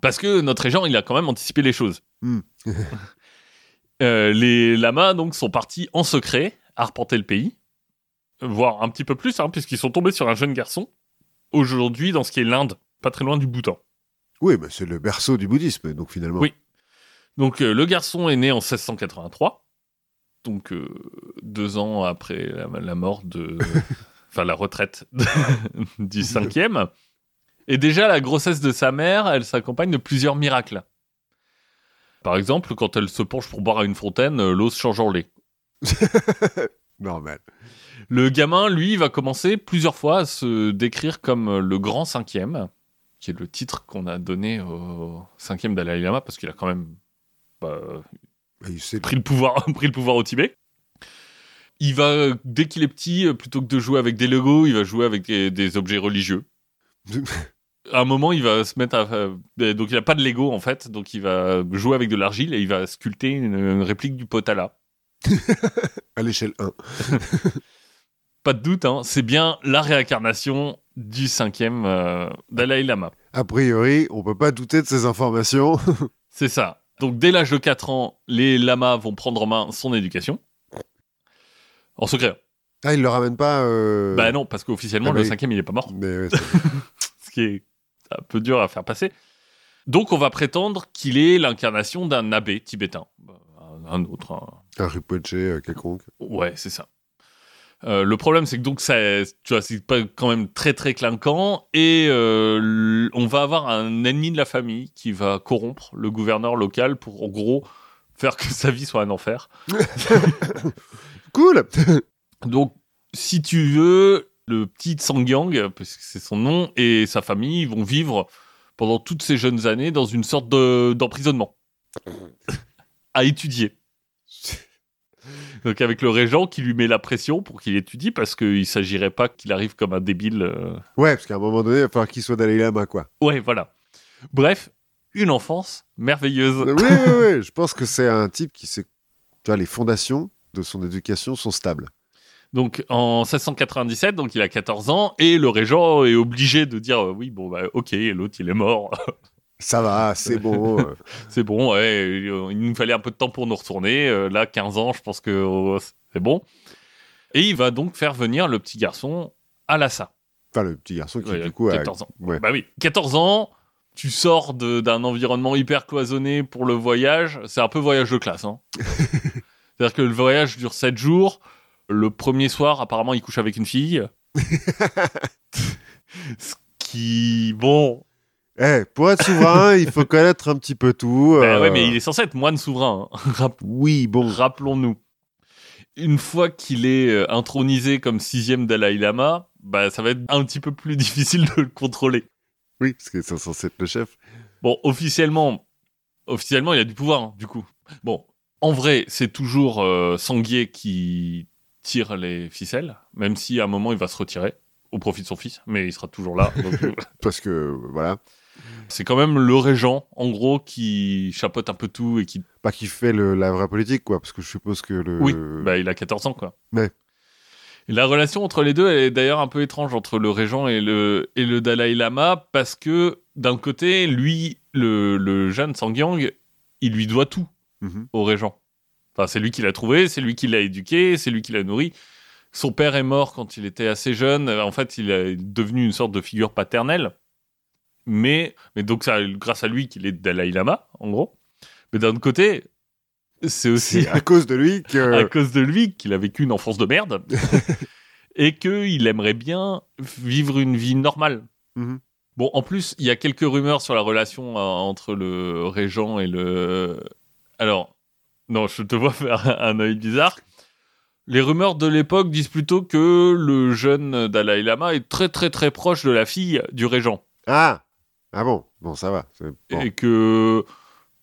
Speaker 2: Parce que notre régent, il a quand même anticipé les choses.
Speaker 1: Hmm.
Speaker 2: Euh, les lamas, donc, sont partis en secret arpenter le pays. Voire un petit peu plus, hein, puisqu'ils sont tombés sur un jeune garçon. Aujourd'hui, dans ce qui est l'Inde, pas très loin du Bhoutan.
Speaker 1: Oui, mais c'est le berceau du bouddhisme, donc finalement.
Speaker 2: Oui. Donc, euh, le garçon est né en 1683. Donc, euh, deux ans après la, la mort de. Enfin, la retraite du cinquième. Et déjà, la grossesse de sa mère, elle s'accompagne de plusieurs miracles. Par exemple, quand elle se penche pour boire à une fontaine, euh, l'eau se change en lait.
Speaker 1: Normal.
Speaker 2: Le gamin, lui, va commencer plusieurs fois à se décrire comme euh, le grand cinquième, qui est le titre qu'on a donné au cinquième Dalai Lama, parce qu'il a quand même bah,
Speaker 1: Il sait-
Speaker 2: pris le pouvoir, pris le pouvoir au Tibet. Il va, dès qu'il est petit, euh, plutôt que de jouer avec des Legos, il va jouer avec des, des objets religieux. À un moment, il va se mettre à. euh, donc, il n'a pas de Lego, en fait. Donc, il va jouer avec de l'argile et il va sculpter une, une réplique du Potala.
Speaker 1: À l'échelle 1.
Speaker 2: Pas de doute, hein, c'est bien la réincarnation du cinquième euh, Dalai Lama.
Speaker 1: A priori, on peut pas douter de ces informations.
Speaker 2: C'est ça. Donc dès l'âge de 4 ans, les lamas vont prendre en main son éducation. En secret.
Speaker 1: ah, il le ramène pas. euh,
Speaker 2: Bah non, parce qu'officiellement,
Speaker 1: Ah
Speaker 2: le cinquième, il est pas mort.
Speaker 1: Mais ouais,
Speaker 2: Ce qui est un peu dur à faire passer. Donc on va prétendre qu'il est l'incarnation d'un abbé tibétain. Bah, Un autre. un-
Speaker 1: un Rinpoche euh, quelconque.
Speaker 2: Ouais, c'est ça. Euh, le problème, c'est que donc ça, tu vois, c'est pas quand même très très clinquant et euh, on va avoir un ennemi de la famille qui va corrompre le gouverneur local pour en gros faire que sa vie soit un enfer.
Speaker 1: Cool
Speaker 2: Donc, si tu veux, le petit Sangyang, parce que c'est son nom, et sa famille vont vivre pendant toutes ces jeunes années dans une sorte de- d'emprisonnement à étudier. Donc avec le régent qui lui met la pression pour qu'il étudie parce qu'il ne s'agirait pas qu'il arrive comme un débile. euh.
Speaker 1: Ouais, parce qu'à un moment donné, il va falloir qu'il soit Dalai Lama, quoi.
Speaker 2: Ouais, voilà. Bref, une enfance merveilleuse.
Speaker 1: oui, oui, oui. Je pense que c'est un type qui sait. Tu vois, les fondations de son éducation sont stables.
Speaker 2: Donc en 1697, donc il a 14 ans, et le régent est obligé de dire euh, oui, bon, bah, ok, l'autre il est mort.
Speaker 1: Ça va, c'est bon. euh.
Speaker 2: C'est bon, ouais, euh, il nous fallait un peu de temps pour nous retourner. Euh, là, 15 ans, je pense que euh, c'est bon. Et il va donc faire venir le petit garçon à Lhasa.
Speaker 1: Enfin, le petit garçon qui,
Speaker 2: Ouais,
Speaker 1: du coup, a...
Speaker 2: 14 ans.
Speaker 1: ouais.
Speaker 2: Bah oui, 14 ans, tu sors d'un environnement hyper cloisonné pour le voyage. C'est un peu voyage de classe. Hein. C'est-à-dire que le voyage dure 7 jours. Le premier soir, apparemment, il couche avec une fille. Ce qui, bon,
Speaker 1: Eh, pour être souverain, il faut connaître un petit peu tout.
Speaker 2: bah
Speaker 1: euh,
Speaker 2: ouais, mais il est censé être moine souverain. hein. Rapp-
Speaker 1: Oui, bon.
Speaker 2: Rappelons-nous. Une fois qu'il est euh, intronisé comme sixième Dalai Lama, bah, ça va être un petit peu plus difficile de le contrôler.
Speaker 1: Oui, parce que c'est censé être le chef.
Speaker 2: Bon, officiellement, officiellement, il a du pouvoir, hein, du coup. Bon, en vrai, c'est toujours euh, Sanguier qui tire les ficelles, même si à un moment il va se retirer au profit de son fils, mais il sera toujours là. donc, euh,
Speaker 1: Parce que, voilà.
Speaker 2: c'est quand même le régent, en gros, qui chapeaute un peu tout et qui.
Speaker 1: Pas qu'il fait le- la vraie politique, quoi. Parce que je suppose que le.
Speaker 2: Oui, bah, il a 14 ans, quoi. Et la relation entre les deux elle est d'ailleurs un peu étrange entre le régent et le, et le Dalai Lama parce que d'un côté, lui, le, le jeune Sangyang, il lui doit tout.
Speaker 1: Mhm.
Speaker 2: au régent. Enfin, c'est lui qui l'a trouvé, c'est lui qui l'a éduqué, c'est lui qui l'a nourri. Son père est mort quand il était assez jeune. En fait, il est devenu une sorte de figure paternelle. Mais, mais donc, c'est grâce à lui qu'il est Dalai Lama, en gros. Mais d'un autre côté, c'est aussi
Speaker 1: à cause de lui que.
Speaker 2: à cause de lui qu'il a vécu une enfance de merde et qu'il aimerait bien vivre une vie normale.
Speaker 1: Mhm.
Speaker 2: Bon, en plus, il y a quelques rumeurs sur la relation euh, entre le régent et le. Alors, non, je te vois faire un, œil bizarre. Les rumeurs de l'époque disent plutôt que le jeune Dalai Lama est très très très proche de la fille du régent
Speaker 1: Ah Ah bon? Bon, ça va. bon.
Speaker 2: et que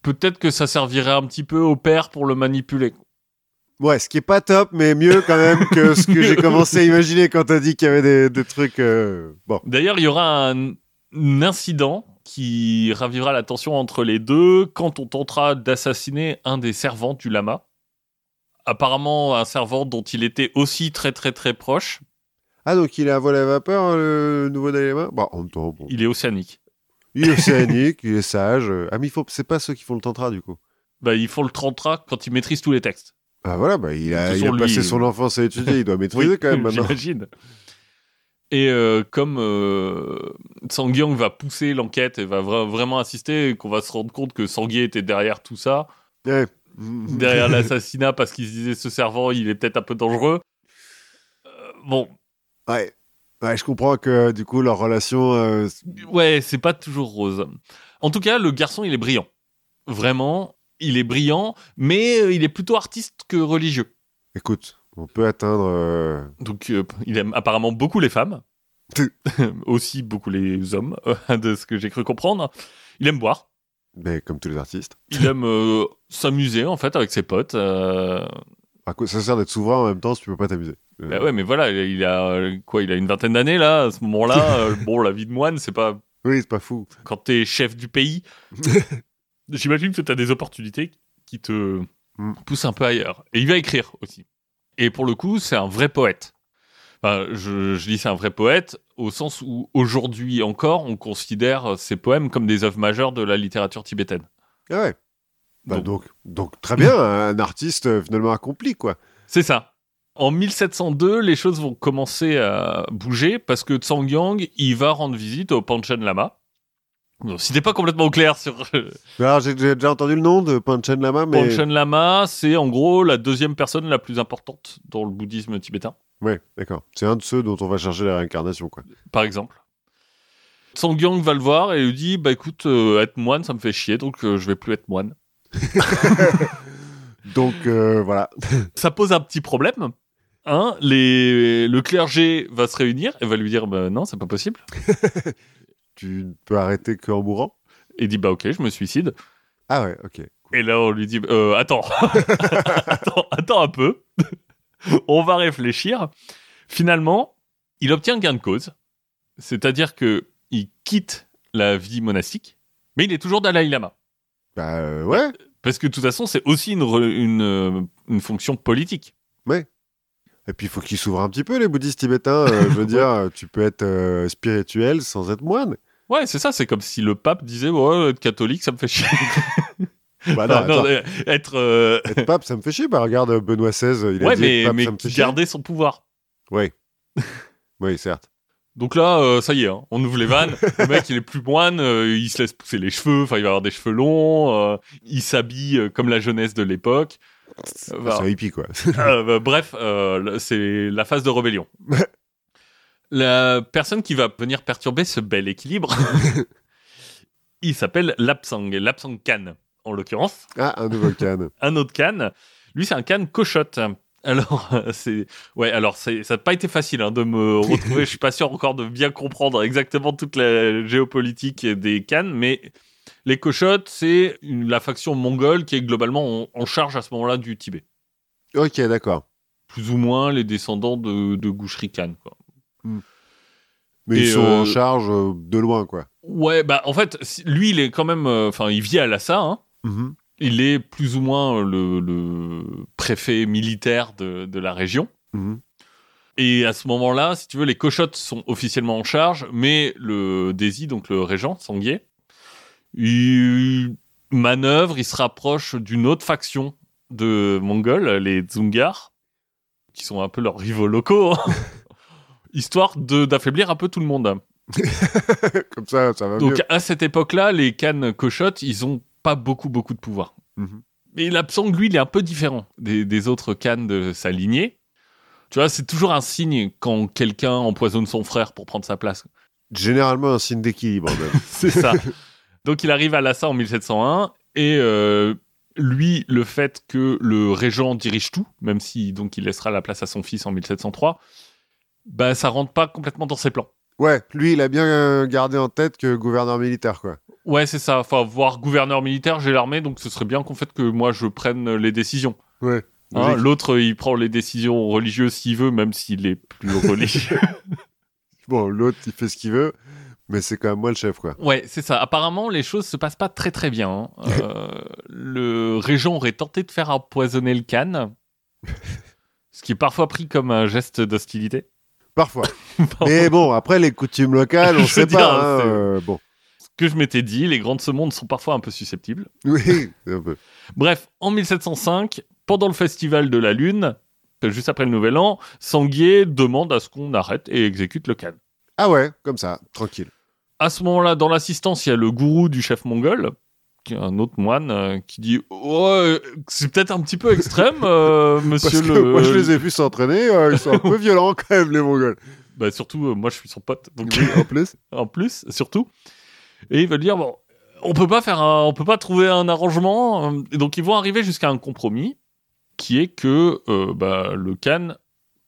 Speaker 2: peut-être que ça servirait un petit peu au père pour le manipuler.
Speaker 1: Ouais, ce qui est pas top, mais mieux quand même que ce que j'ai commencé à imaginer quand t'as dit qu'il y avait des, des trucs. euh, Bon.
Speaker 2: D'ailleurs, il y aura un, un incident qui ravivera la tension entre les deux quand on tentera d'assassiner un des servants du lama. Apparemment, un servant dont il était aussi très très très proche.
Speaker 1: Ah, donc il est à vol à vapeur, le nouveau Dalai Lama? Bah, en même temps, bon.
Speaker 2: Il est océanique.
Speaker 1: Il est océanique, il est sage. Ah, mais il faut... c'est pas ceux qui font le tantra, du coup.
Speaker 2: Bah, il faut le tantra quand il maîtrise tous les textes.
Speaker 1: Ah, voilà, bah, il a, il a
Speaker 2: lui,
Speaker 1: passé son enfance à étudier, il doit maîtriser quand même maintenant.
Speaker 2: J'imagine. Et euh, comme euh, Sangyang va pousser l'enquête et va vra- vraiment insister, qu'on va se rendre compte que Sanguier était derrière tout ça,
Speaker 1: Ouais.
Speaker 2: derrière l'assassinat parce qu'il se disait ce servant il est peut-être un peu dangereux. Euh, bon,
Speaker 1: Ouais. Ouais, je comprends que du coup, leur relation. euh,
Speaker 2: ouais, c'est pas toujours rose. En tout cas, le garçon il est brillant. Vraiment, il est brillant, mais il est plutôt artiste que religieux.
Speaker 1: Écoute, on peut atteindre. euh,
Speaker 2: Donc euh, il aime apparemment beaucoup les femmes, aussi beaucoup les hommes, de ce que j'ai cru comprendre. Il aime boire.
Speaker 1: Mais comme tous les artistes.
Speaker 2: Il aime euh, s'amuser en fait avec ses potes. euh,
Speaker 1: À quoi ça sert d'être souverain en même temps si tu peux pas t'amuser Euh,
Speaker 2: Bah ouais, mais voilà, il a quoi Il a une vingtaine d'années là, à ce moment-là. bon, la vie de moine, c'est pas
Speaker 1: Oui, c'est pas fou.
Speaker 2: quand t'es chef du pays. J'imagine que t'as des opportunités qui te
Speaker 1: Mm.
Speaker 2: pousse un peu ailleurs. Et il va écrire aussi. Et pour le coup, c'est un vrai poète. Enfin, je, je dis c'est un vrai poète au sens où aujourd'hui encore, on considère ses poèmes comme des œuvres majeures de la littérature tibétaine.
Speaker 1: Ah ouais. Bah,
Speaker 2: Donc-
Speaker 1: donc, donc, très bien, un artiste euh, finalement accompli, quoi.
Speaker 2: C'est ça. En 1702, les choses vont commencer à bouger parce que Tsangyang, il va rendre visite au Panchen Lama. Bon, si t'es pas complètement au clair sur euh,
Speaker 1: Mais Alors, j'ai j'ai déjà entendu le nom de Panchen Lama, mais.
Speaker 2: Panchen Lama, c'est en gros la deuxième personne la plus importante dans le bouddhisme tibétain,
Speaker 1: Ouais, d'accord. C'est un de ceux dont on va chercher la réincarnation, quoi.
Speaker 2: par exemple. Tsangyang va le voir et lui dit Bah écoute, euh, être moine, ça me fait chier, donc euh, je vais plus être moine.
Speaker 1: Donc, euh, voilà.
Speaker 2: Ça pose un petit problème. Hein, les... Le clergé va se réunir et va lui dire bah, Non, c'est pas possible.
Speaker 1: Tu ne peux arrêter qu'en mourant
Speaker 2: Et il dit Bah ok, je me suicide.
Speaker 1: Ah ouais, ok.
Speaker 2: Et là, on lui dit euh, attends, attends, attends un peu. on va réfléchir. Finalement, il obtient gain de cause, c'est-à-dire que il quitte la vie monastique, mais il est toujours Dalai Lama.
Speaker 1: Bah euh, ouais.
Speaker 2: Parce que de toute façon, c'est aussi une, euh, une fonction politique.
Speaker 1: Et puis, il faut qu'ils s'ouvrent un petit peu, les bouddhistes tibétains. Euh, je veux dire, tu peux être euh, spirituel sans être moine.
Speaker 2: Ouais, c'est ça, c'est comme si le pape disait ouais, être catholique, ça me fait chier.
Speaker 1: Bah non,
Speaker 2: euh, être. euh,
Speaker 1: Être pape, ça me fait chier. Bah regarde, Benoît XVI, il a dit
Speaker 2: mais,
Speaker 1: pape,
Speaker 2: mais
Speaker 1: ça me fait
Speaker 2: qui
Speaker 1: chier.
Speaker 2: gardait son pouvoir.
Speaker 1: Oui. oui, certes.
Speaker 2: Donc là, euh, ça y est, hein, on ouvre les vannes. le mec, il est plus moine, euh, il se laisse pousser les cheveux, enfin, il va avoir des cheveux longs, euh, il s'habille euh, comme la jeunesse de l'époque. Euh, voilà.
Speaker 1: C'est un hippie, quoi.
Speaker 2: Euh, bah, bref, euh, c'est la phase de rébellion. La personne qui va venir perturber ce bel équilibre, il s'appelle Lapsang, Lapsang Khan, en l'occurrence.
Speaker 1: ah, un nouveau canne.
Speaker 2: Un autre Khan, lui, c'est un Khan cochotte. Alors, euh, c'est ouais. Alors, c'est- ça n'a pas été facile hein, de me retrouver. Je suis pas sûr encore de bien comprendre exactement toute la géopolitique des Khan, mais les cochottes, c'est une- la faction mongole qui est globalement en, en charge à ce moment-là du Tibet.
Speaker 1: Ok, d'accord.
Speaker 2: Plus ou moins les descendants de, de Gouchri Khan. Quoi.
Speaker 1: Mais
Speaker 2: Et,
Speaker 1: ils sont
Speaker 2: euh,
Speaker 1: en charge euh, de loin, quoi.
Speaker 2: Ouais, bah en fait, lui, il est quand même. euh, Enfin, il vit à Lhasa. Hein.
Speaker 1: Mhm.
Speaker 2: Il est plus ou moins le, le préfet militaire de, de la région.
Speaker 1: Mhm.
Speaker 2: Et à ce moment-là, si tu veux, les cochottes sont officiellement en charge, mais le Desi, donc le régent, Sanguier, il manœuvre, il se rapproche d'une autre faction de Mongols, les Dzungars, qui sont un peu leurs rivaux locaux, hein, histoire de- d'affaiblir un peu tout le monde.
Speaker 1: Comme ça, ça va
Speaker 2: Donc
Speaker 1: mieux.
Speaker 2: à cette époque-là, les cannes cochottes, ils ont pas beaucoup, beaucoup de pouvoir.
Speaker 1: Mhm.
Speaker 2: Mais l'Apsang, lui, il est un peu différent des, des autres cannes de sa lignée. Tu vois, c'est toujours un signe quand quelqu'un empoisonne son frère pour prendre sa place.
Speaker 1: Généralement, un signe d'équilibre.
Speaker 2: C'est ça. Donc il arrive à Lhasa en 1701 et euh, lui, le fait que le régent dirige tout, même si donc il laissera la place à son fils en 1703, bah ça rentre pas complètement dans ses plans.
Speaker 1: ouais, lui, il a bien gardé en tête que gouverneur militaire, quoi.
Speaker 2: Ouais, c'est ça. Enfin, voir gouverneur militaire, j'ai l'armée, donc ce serait bien qu'en fait que moi je prenne les décisions.
Speaker 1: Ouais.
Speaker 2: Hein,
Speaker 1: Logique.
Speaker 2: L'autre, il prend les décisions religieuses s'il veut, même s'il est plus religieux.
Speaker 1: Bon, l'autre, il fait ce qu'il veut, mais c'est quand même moi le chef, quoi.
Speaker 2: ouais, c'est ça. Apparemment, les choses se passent pas très très bien. hein. Euh, le régent aurait tenté de faire empoisonner le Khan, ce qui est parfois pris comme un geste d'hostilité.
Speaker 1: Parfois. mais bon, après, les coutumes locales, on
Speaker 2: Je
Speaker 1: sait
Speaker 2: dire,
Speaker 1: pas. hein, euh, bon.
Speaker 2: Ce que je m'étais dit, les grands de ce monde sont parfois un peu susceptibles.
Speaker 1: Oui, un peu.
Speaker 2: Bref, en 1705, pendant le festival de la Lune, juste après le Nouvel An, Sanguier demande à ce qu'on arrête et exécute le Khan.
Speaker 1: Ah ouais, comme ça, tranquille.
Speaker 2: À ce moment-là, dans l'assistance, il y a le gourou du chef mongol, un autre moine, euh, qui dit Ouais, c'est peut-être un petit peu extrême, euh, monsieur
Speaker 1: Parce que
Speaker 2: le.
Speaker 1: moi, je les ai vus s'entraîner, euh, ils sont un peu violents quand même, les Mongols.
Speaker 2: Bah, surtout, moi, je suis son pote, donc
Speaker 1: Oui, en plus.
Speaker 2: en plus, surtout. Et il va dire Bon, on peut pas faire un- on peut pas trouver un arrangement. Et donc, ils vont arriver jusqu'à un compromis, qui est que bah, le Khan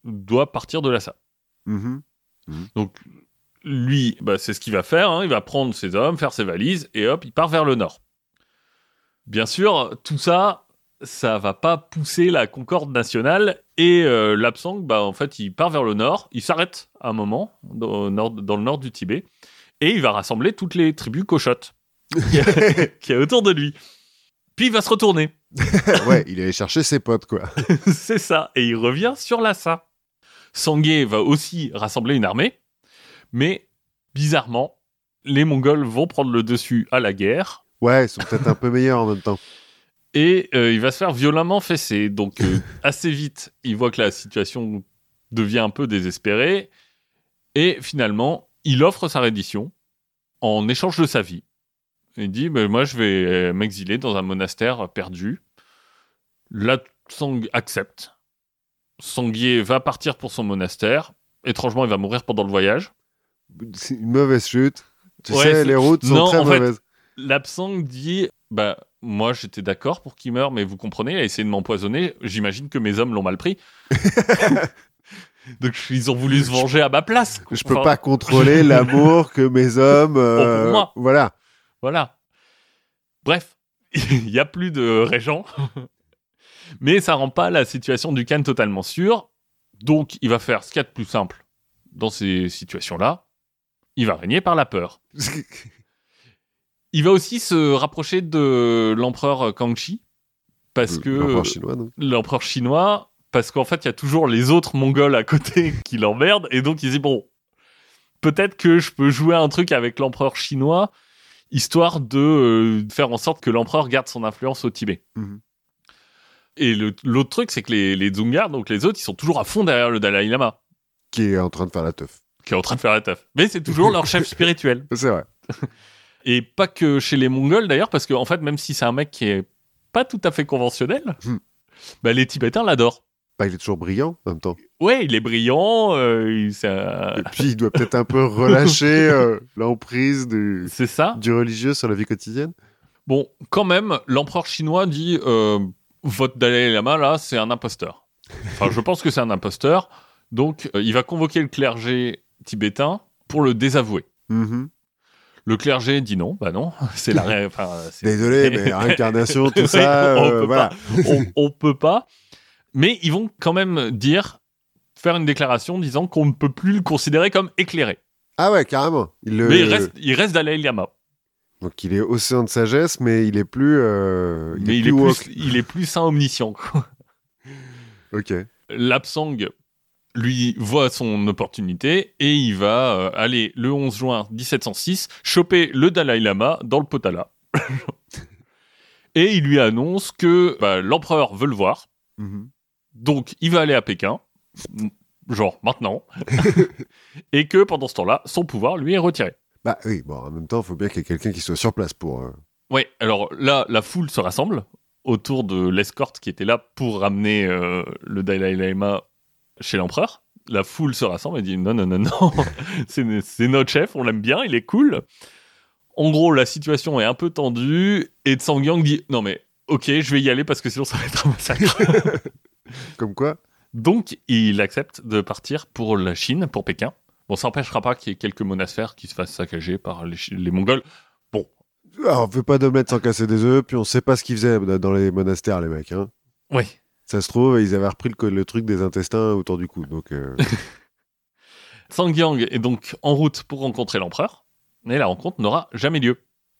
Speaker 2: doit partir de Lhasa.
Speaker 1: Mhm.
Speaker 2: Donc, lui, bah, c'est ce qu'il va faire. hein. Il va prendre ses hommes, faire ses valises, et hop, il part vers le nord. Bien sûr, tout ça, ça va pas pousser la concorde nationale. Et euh, Lapsang, bah, en fait, il part vers le nord. Il s'arrête à un moment, dans, au nord- dans le nord du Tibet. Et il va rassembler toutes les tribus cochottes qui y a autour de lui. Puis il va se retourner.
Speaker 1: ouais, il allait chercher ses potes, quoi.
Speaker 2: c'est ça. Et il revient sur Lhasa. Sangye va aussi rassembler une armée, mais bizarrement, les Mongols vont prendre le dessus à la guerre.
Speaker 1: Ouais, ils sont peut-être un peu meilleurs en même temps.
Speaker 2: Et euh, il va se faire violemment fesser. Donc, euh, assez vite, il voit que la situation devient un peu désespérée. Et finalement, il offre sa reddition en échange de sa vie. Il dit ben, Moi, je vais euh, m'exiler dans un monastère perdu. La Sang accepte. Sanguier va partir pour son monastère. Étrangement, il va mourir pendant le voyage.
Speaker 1: C'est une mauvaise chute. Tu
Speaker 2: Ouais,
Speaker 1: sais, les routes sont
Speaker 2: Non,
Speaker 1: très
Speaker 2: fait-
Speaker 1: mauvaises.
Speaker 2: Lapsang dit Bah, moi, j'étais d'accord pour qu'il meure, mais vous comprenez, il a essayé de m'empoisonner. J'imagine que mes hommes l'ont mal pris. Donc, ils ont voulu se venger à ma place.
Speaker 1: Je peux
Speaker 2: Enfin,
Speaker 1: pas contrôler l'amour que mes hommes. euh,
Speaker 2: pour moi.
Speaker 1: Voilà.
Speaker 2: Voilà. Bref, il n'y a plus de régent. Mais ça rend pas la situation du Khan totalement sûre. Donc, il va faire ce qu'il y a de plus simple dans ces situations-là. Il va régner par la peur. Il va aussi se rapprocher de l'empereur Kangxi. Parce que
Speaker 1: L'empereur chinois, donc.
Speaker 2: l'empereur chinois, parce qu'en fait, il y a toujours les autres Mongols à côté qui l'emmerdent, et donc il dit bon, peut-être que je peux jouer un truc avec l'empereur chinois, histoire de euh, faire en sorte que l'empereur garde son influence au Tibet.
Speaker 1: Mhm.
Speaker 2: Et l'autre truc, c'est que les, les Dzungars, donc les autres, ils sont toujours à fond derrière le Dalai Lama,
Speaker 1: Qui est en train de faire la teuf.
Speaker 2: qui est en train de faire la taf. Mais c'est toujours leur chef spirituel.
Speaker 1: C'est vrai.
Speaker 2: Et pas que chez les Mongols d'ailleurs, parce qu'en fait, même si c'est un mec qui est pas tout à fait conventionnel,
Speaker 1: Hmm.
Speaker 2: bah, les Tibétains l'adorent.
Speaker 1: Bah, il est toujours brillant en même temps.
Speaker 2: Ouais, il est brillant, euh, il-
Speaker 1: Et puis, il doit peut-être un peu relâcher euh, l'emprise du,
Speaker 2: c'est ça.
Speaker 1: du religieux sur la vie quotidienne.
Speaker 2: Bon, quand même, l'empereur chinois dit euh, votre Dalai Lama là, c'est un imposteur. Enfin, je pense que c'est un imposteur. Donc, il va convoquer le clergé tibétain pour le désavouer.
Speaker 1: Mhm.
Speaker 2: Le clergé dit non, bah non, c'est la ré- enfin,
Speaker 1: Désolé, mais réincarnation, tout ça,
Speaker 2: on
Speaker 1: euh,
Speaker 2: peut
Speaker 1: voilà.
Speaker 2: on, on peut pas. Mais ils vont quand même dire, faire une déclaration disant qu'on ne peut plus le considérer comme éclairé.
Speaker 1: Ah ouais, carrément. Il le-
Speaker 2: Mais il reste, il reste Dalai Lama.
Speaker 1: Donc il est océan de sagesse, mais il est plus. euh, il
Speaker 2: mais
Speaker 1: est
Speaker 2: il
Speaker 1: plus
Speaker 2: est, plus, il est plus saint omniscient.
Speaker 1: Ok.
Speaker 2: Lapsang lui voit son opportunité et il va euh, aller le 11 juin 1706 choper le Dalai Lama dans le Potala. et il lui annonce que bah, l'empereur veut le voir,
Speaker 1: Mhm.
Speaker 2: donc il va aller à Pékin, genre maintenant, et que pendant ce temps-là, son pouvoir lui est retiré.
Speaker 1: Bah oui, bon, en même temps, il faut bien qu'il y ait quelqu'un qui soit sur place pour. euh,
Speaker 2: Ouais, alors là, la foule se rassemble autour de l'escorte qui était là pour ramener euh, le Dalai Lama chez l'empereur. La foule se rassemble et dit non, non, non, non, c'est notre chef, on l'aime bien, il est cool. En gros, la situation est un peu tendue et Tsangyang dit non, mais ok, je vais y aller parce que sinon ça va être un massacre.
Speaker 1: Comme quoi
Speaker 2: Donc, il accepte de partir pour la Chine, pour Pékin. Bon, ça n'empêchera pas qu'il y ait quelques monastères qui se fassent saccager par les, Mongols.
Speaker 1: Alors, on fait pas d'omelette sans casser des œufs, puis on sait pas ce qu'ils faisaient dans les monastères, les mecs. Hein.
Speaker 2: Oui.
Speaker 1: Ça se trouve, ils avaient repris le, truc des intestins autour du cou. Donc, euh,
Speaker 2: Sangyang est donc en route pour rencontrer l'empereur, mais la rencontre n'aura jamais lieu,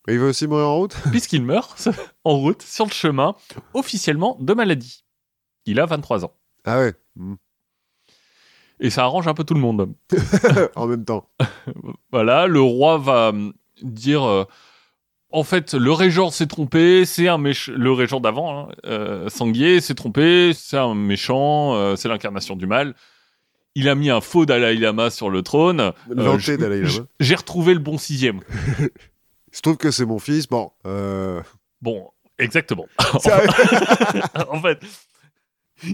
Speaker 1: il va aussi mourir en route?
Speaker 2: Puisqu'il meurt en route sur le chemin, officiellement de maladie. Il a 23 ans.
Speaker 1: Ah ouais. Mhm.
Speaker 2: Et ça arrange un peu tout le monde.
Speaker 1: en même temps.
Speaker 2: Voilà, le roi va hum, dire euh, en fait, le régent s'est trompé, c'est un méchant. Le régent d'avant, hein, euh, Sanguier, s'est trompé, c'est un méchant, euh, c'est l'incarnation du mal. Il a mis un faux Dalai Lama sur le trône. Euh, J'ai retrouvé le bon sixième.
Speaker 1: Il se trouve que c'est mon fils. Bon, euh...
Speaker 2: Bon, exactement. en fait,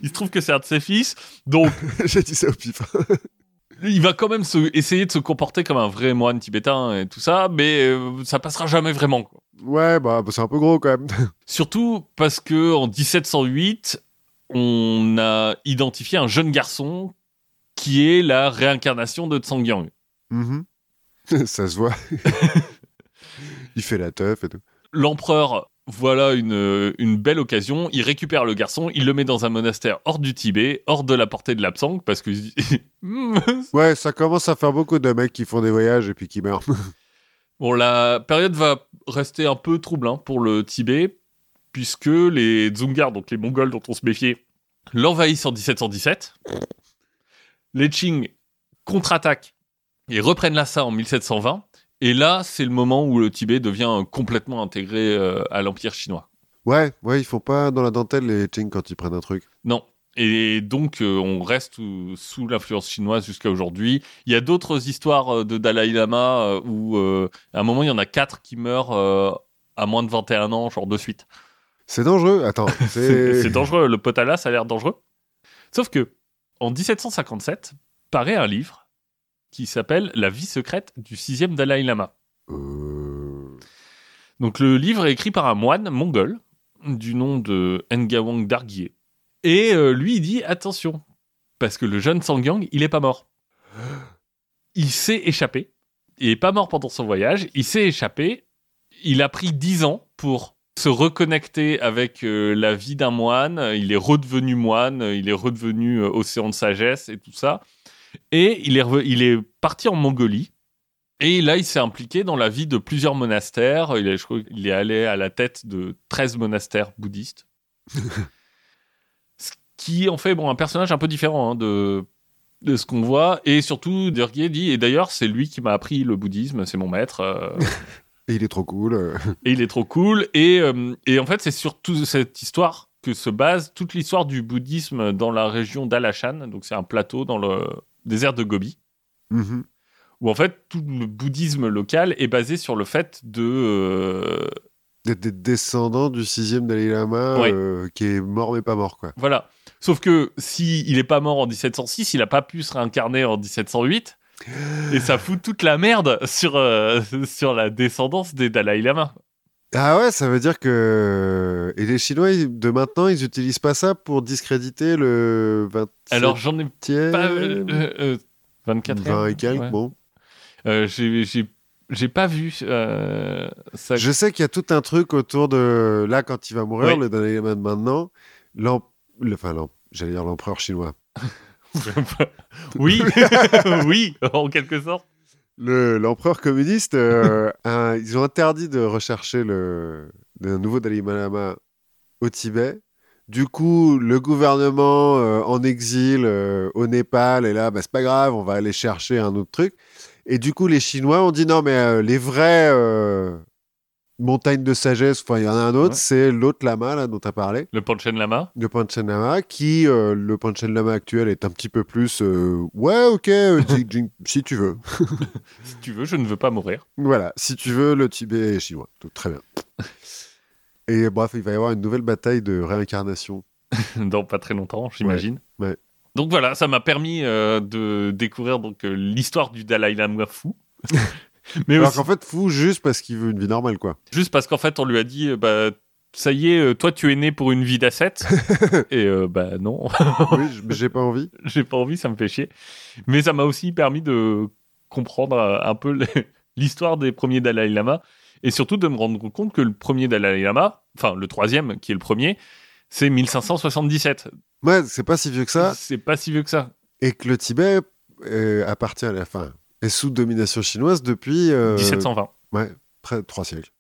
Speaker 2: il se trouve que c'est un de ses fils, donc
Speaker 1: j'ai dit ça au pif.
Speaker 2: Il va quand même se- essayer de se comporter comme un vrai moine tibétain et tout ça, mais euh, ça passera jamais vraiment. quoi.
Speaker 1: ouais, bah, bah, c'est un peu gros quand même.
Speaker 2: Surtout parce que en 1708, on a identifié un jeune garçon qui est la réincarnation de Tsangyang.
Speaker 1: Mhm. ça se voit. il fait la teuf et tout.
Speaker 2: L'empereur, voilà une, une belle occasion. Il récupère le garçon, il le met dans un monastère hors du Tibet, hors de la portée de l'Apsang, parce que
Speaker 1: Ouais, ça commence à faire beaucoup de mecs qui font des voyages et puis qui meurent.
Speaker 2: Bon, la période va rester un peu trouble hein, pour le Tibet, puisque les Dzungars, donc les Mongols dont on se méfiait, l'envahissent en 1717. Les Qing contre-attaquent et reprennent Lhasa en 1720. Et là, c'est le moment où le Tibet devient complètement intégré euh, à l'Empire chinois.
Speaker 1: Ouais, ouais, ils font pas dans la dentelle les Qing quand ils prennent un truc.
Speaker 2: Non. Et donc, euh, on reste sous, sous l'influence chinoise jusqu'à aujourd'hui. Il y a d'autres histoires euh, de Dalai Lama où, euh, à un moment, il y en a quatre qui meurent à moins de 21 ans, genre de suite.
Speaker 1: C'est dangereux. Attends,
Speaker 2: c'est dangereux. Le potala, ça a l'air dangereux. Sauf que, en 1757, paraît un livre qui s'appelle La vie secrète du sixième Dalai Lama.
Speaker 1: Euh,
Speaker 2: Donc, le livre est écrit par un moine mongol du nom de Ngawang Dargyé. Et euh, lui, il dit attention, parce que le jeune Sangyang, il est pas mort. Il s'est échappé. Il est pas mort pendant son voyage. Il s'est échappé. Il a pris dix ans pour se reconnecter avec euh, la vie d'un moine. Il est redevenu moine. Il est redevenu océan de sagesse et tout ça. Et il est, reve- il est parti en Mongolie. Et là, il s'est impliqué dans la vie de plusieurs monastères. Il est, je crois qu'il est allé à la tête de 13 monastères bouddhistes. ce qui en fait bon, un personnage un peu différent hein, de, de ce qu'on voit. Et surtout, Durguet dit, et d'ailleurs, c'est lui qui m'a appris le bouddhisme, c'est mon maître. euh,
Speaker 1: Et il est trop cool.
Speaker 2: et il est trop cool. Et, euh, et en fait, c'est surtout cette histoire que se base toute l'histoire du bouddhisme dans la région d'Alashan. Donc, c'est un plateau dans le désert de Gobi
Speaker 1: Mhm.
Speaker 2: où en fait tout le bouddhisme local est basé sur le fait de euh,
Speaker 1: D'être des descendants du sixième Dalai Lama
Speaker 2: Ouais.
Speaker 1: euh, qui est mort mais pas mort quoi.
Speaker 2: voilà sauf que si il est pas mort en 1706 il a pas pu se réincarner en 1708 et ça fout toute la merde sur euh, sur la descendance des Dalai Lama
Speaker 1: Ah ouais, ça veut dire que et les Chinois ils- de maintenant ils utilisent pas ça pour discréditer le 20
Speaker 2: alors j'en ai pas euh, euh, euh, 24
Speaker 1: 20 et quelques, bon.
Speaker 2: Euh, j'ai pas vu euh, ça
Speaker 1: Je sais qu'il y a tout un truc autour de là quand il va mourir
Speaker 2: Oui.
Speaker 1: le Dalai Lama de maintenant, l'em- le- enfin j'allais dire l'empereur chinois.
Speaker 2: oui oui en quelque sorte
Speaker 1: Le- L'empereur communiste, euh, ils ont interdit de rechercher le, un nouveau Dalai Lama au Tibet. Du coup, le gouvernement euh, en exil euh, au Népal est là, bah, c'est pas grave, on va aller chercher un autre truc. Et du coup, les Chinois ont dit non, mais les vraies montagnes de sagesse, enfin, il y en a un autre,
Speaker 2: Ouais.
Speaker 1: c'est l'autre lama là, dont tu as parlé,
Speaker 2: le Panchen Lama
Speaker 1: le Panchen Lama, qui, euh, le Panchen Lama actuel, est un petit peu plus euh, ouais, ok, euh, Jing- Jing- si tu veux.
Speaker 2: si tu veux je ne veux pas mourir
Speaker 1: Voilà, si tu veux, le Tibet est chinois. Tout très bien. Et bref, il va y avoir une nouvelle bataille de réincarnation.
Speaker 2: dans pas très longtemps, j'imagine.
Speaker 1: Ouais, ouais.
Speaker 2: Donc voilà, ça m'a permis de découvrir donc l'histoire du Dalai Lama fou. Mais
Speaker 1: Alors
Speaker 2: aussi,
Speaker 1: qu'en fait, fou juste parce qu'il veut une vie normale, quoi.
Speaker 2: juste parce qu'en fait, on lui a dit, bah, ça y est, euh, toi, tu es né pour une vie d'ascète. Et euh, bah non,
Speaker 1: oui, j'ai pas envie.
Speaker 2: j'ai pas envie, ça me fait chier. Mais ça m'a aussi permis de comprendre euh, un peu l'histoire des premiers Dalai Lama et surtout de me rendre compte que le premier Dalai Lama, enfin le troisième qui est le premier, c'est 1577.
Speaker 1: Ouais, c'est pas si vieux que ça.
Speaker 2: C'est pas si vieux que ça.
Speaker 1: Et que le Tibet euh, appartient à la fin. Est sous domination chinoise depuis. euh,
Speaker 2: 1720.
Speaker 1: Ouais, près de trois siècles.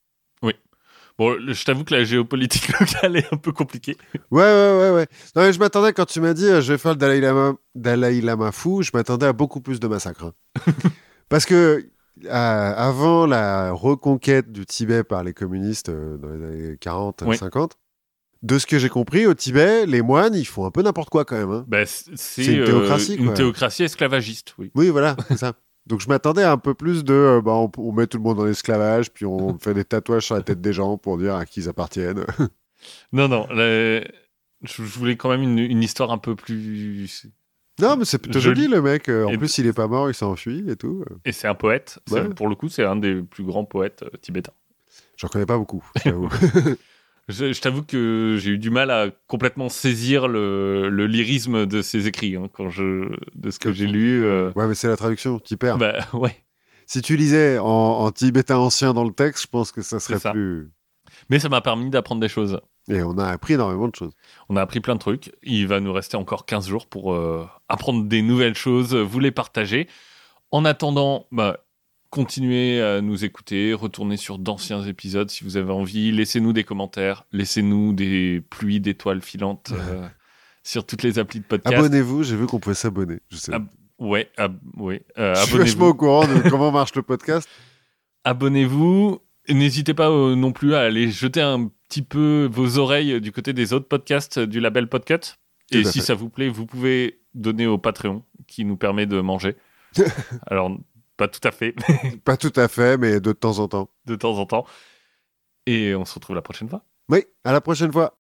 Speaker 2: Bon, le- je t'avoue que la géopolitique locale est un peu compliquée.
Speaker 1: Ouais, ouais, ouais, ouais. Non, mais je m'attendais, quand tu m'as dit euh, je vais faire le Dalai Lama, Dalai Lama fou, je m'attendais à beaucoup plus de massacres. hein. Parce que euh, avant la reconquête du Tibet par les communistes euh, dans les années 40,
Speaker 2: Oui.
Speaker 1: 50, de ce que j'ai compris, au Tibet, les moines, ils font un peu n'importe quoi quand même. hein.
Speaker 2: Bah, c- c'est
Speaker 1: une
Speaker 2: euh,
Speaker 1: théocratie,
Speaker 2: une
Speaker 1: quoi.
Speaker 2: théocratie esclavagiste, oui.
Speaker 1: Oui, voilà, c'est ça. Donc je m'attendais à un peu plus de, euh, bah, on, on met tout le monde en esclavage, puis on fait des tatouages sur la tête des gens pour dire à qui ils appartiennent.
Speaker 2: Non, non, je, voulais quand même une, une histoire un peu plus...
Speaker 1: non, mais c'est plutôt
Speaker 2: Joli.
Speaker 1: joli le mec. Euh, En
Speaker 2: Et-
Speaker 1: plus, il est pas mort, il s'enfuit et tout.
Speaker 2: Et c'est un poète.
Speaker 1: Ouais.
Speaker 2: Pour le coup, c'est un des plus grands poètes euh, tibétains.
Speaker 1: J'en connais pas beaucoup.
Speaker 2: Je, je t'avoue que j'ai eu du mal à complètement saisir le, le lyrisme de ses écrits, hein, quand je, de ce que j'ai lu. euh,
Speaker 1: Ouais, mais c'est la traduction, tu perds.
Speaker 2: bah, ouais.
Speaker 1: Si tu lisais en, en tibétain ancien dans le texte, je pense que ça serait
Speaker 2: ça.
Speaker 1: plus.
Speaker 2: Mais ça m'a permis d'apprendre des choses.
Speaker 1: Et on a appris énormément de choses.
Speaker 2: On a appris plein de trucs. Il va nous rester encore 15 jours pour euh, apprendre des nouvelles choses, vous les partager. En attendant, bah, continuez à nous écouter, retournez sur d'anciens épisodes si vous avez envie, laissez-nous des commentaires, laissez-nous des pluies d'étoiles filantes euh, sur toutes les applis de podcast.
Speaker 1: Abonnez-vous, j'ai vu qu'on pouvait s'abonner. Je sais.
Speaker 2: Ab- Ouais, ab- ouais. euh,
Speaker 1: je suis vachement au courant de comment marche le podcast.
Speaker 2: Abonnez-vous. N'hésitez pas euh, non plus à aller jeter un petit peu vos oreilles du côté des autres podcasts du label Podcut. Et si
Speaker 1: fait.
Speaker 2: ça vous plaît, vous pouvez donner au Patreon qui nous permet de manger. Alors, pas tout à fait,
Speaker 1: Pas tout à fait, mais de temps en temps.
Speaker 2: de temps en temps. Et on se retrouve la prochaine fois.
Speaker 1: Oui, à la prochaine fois.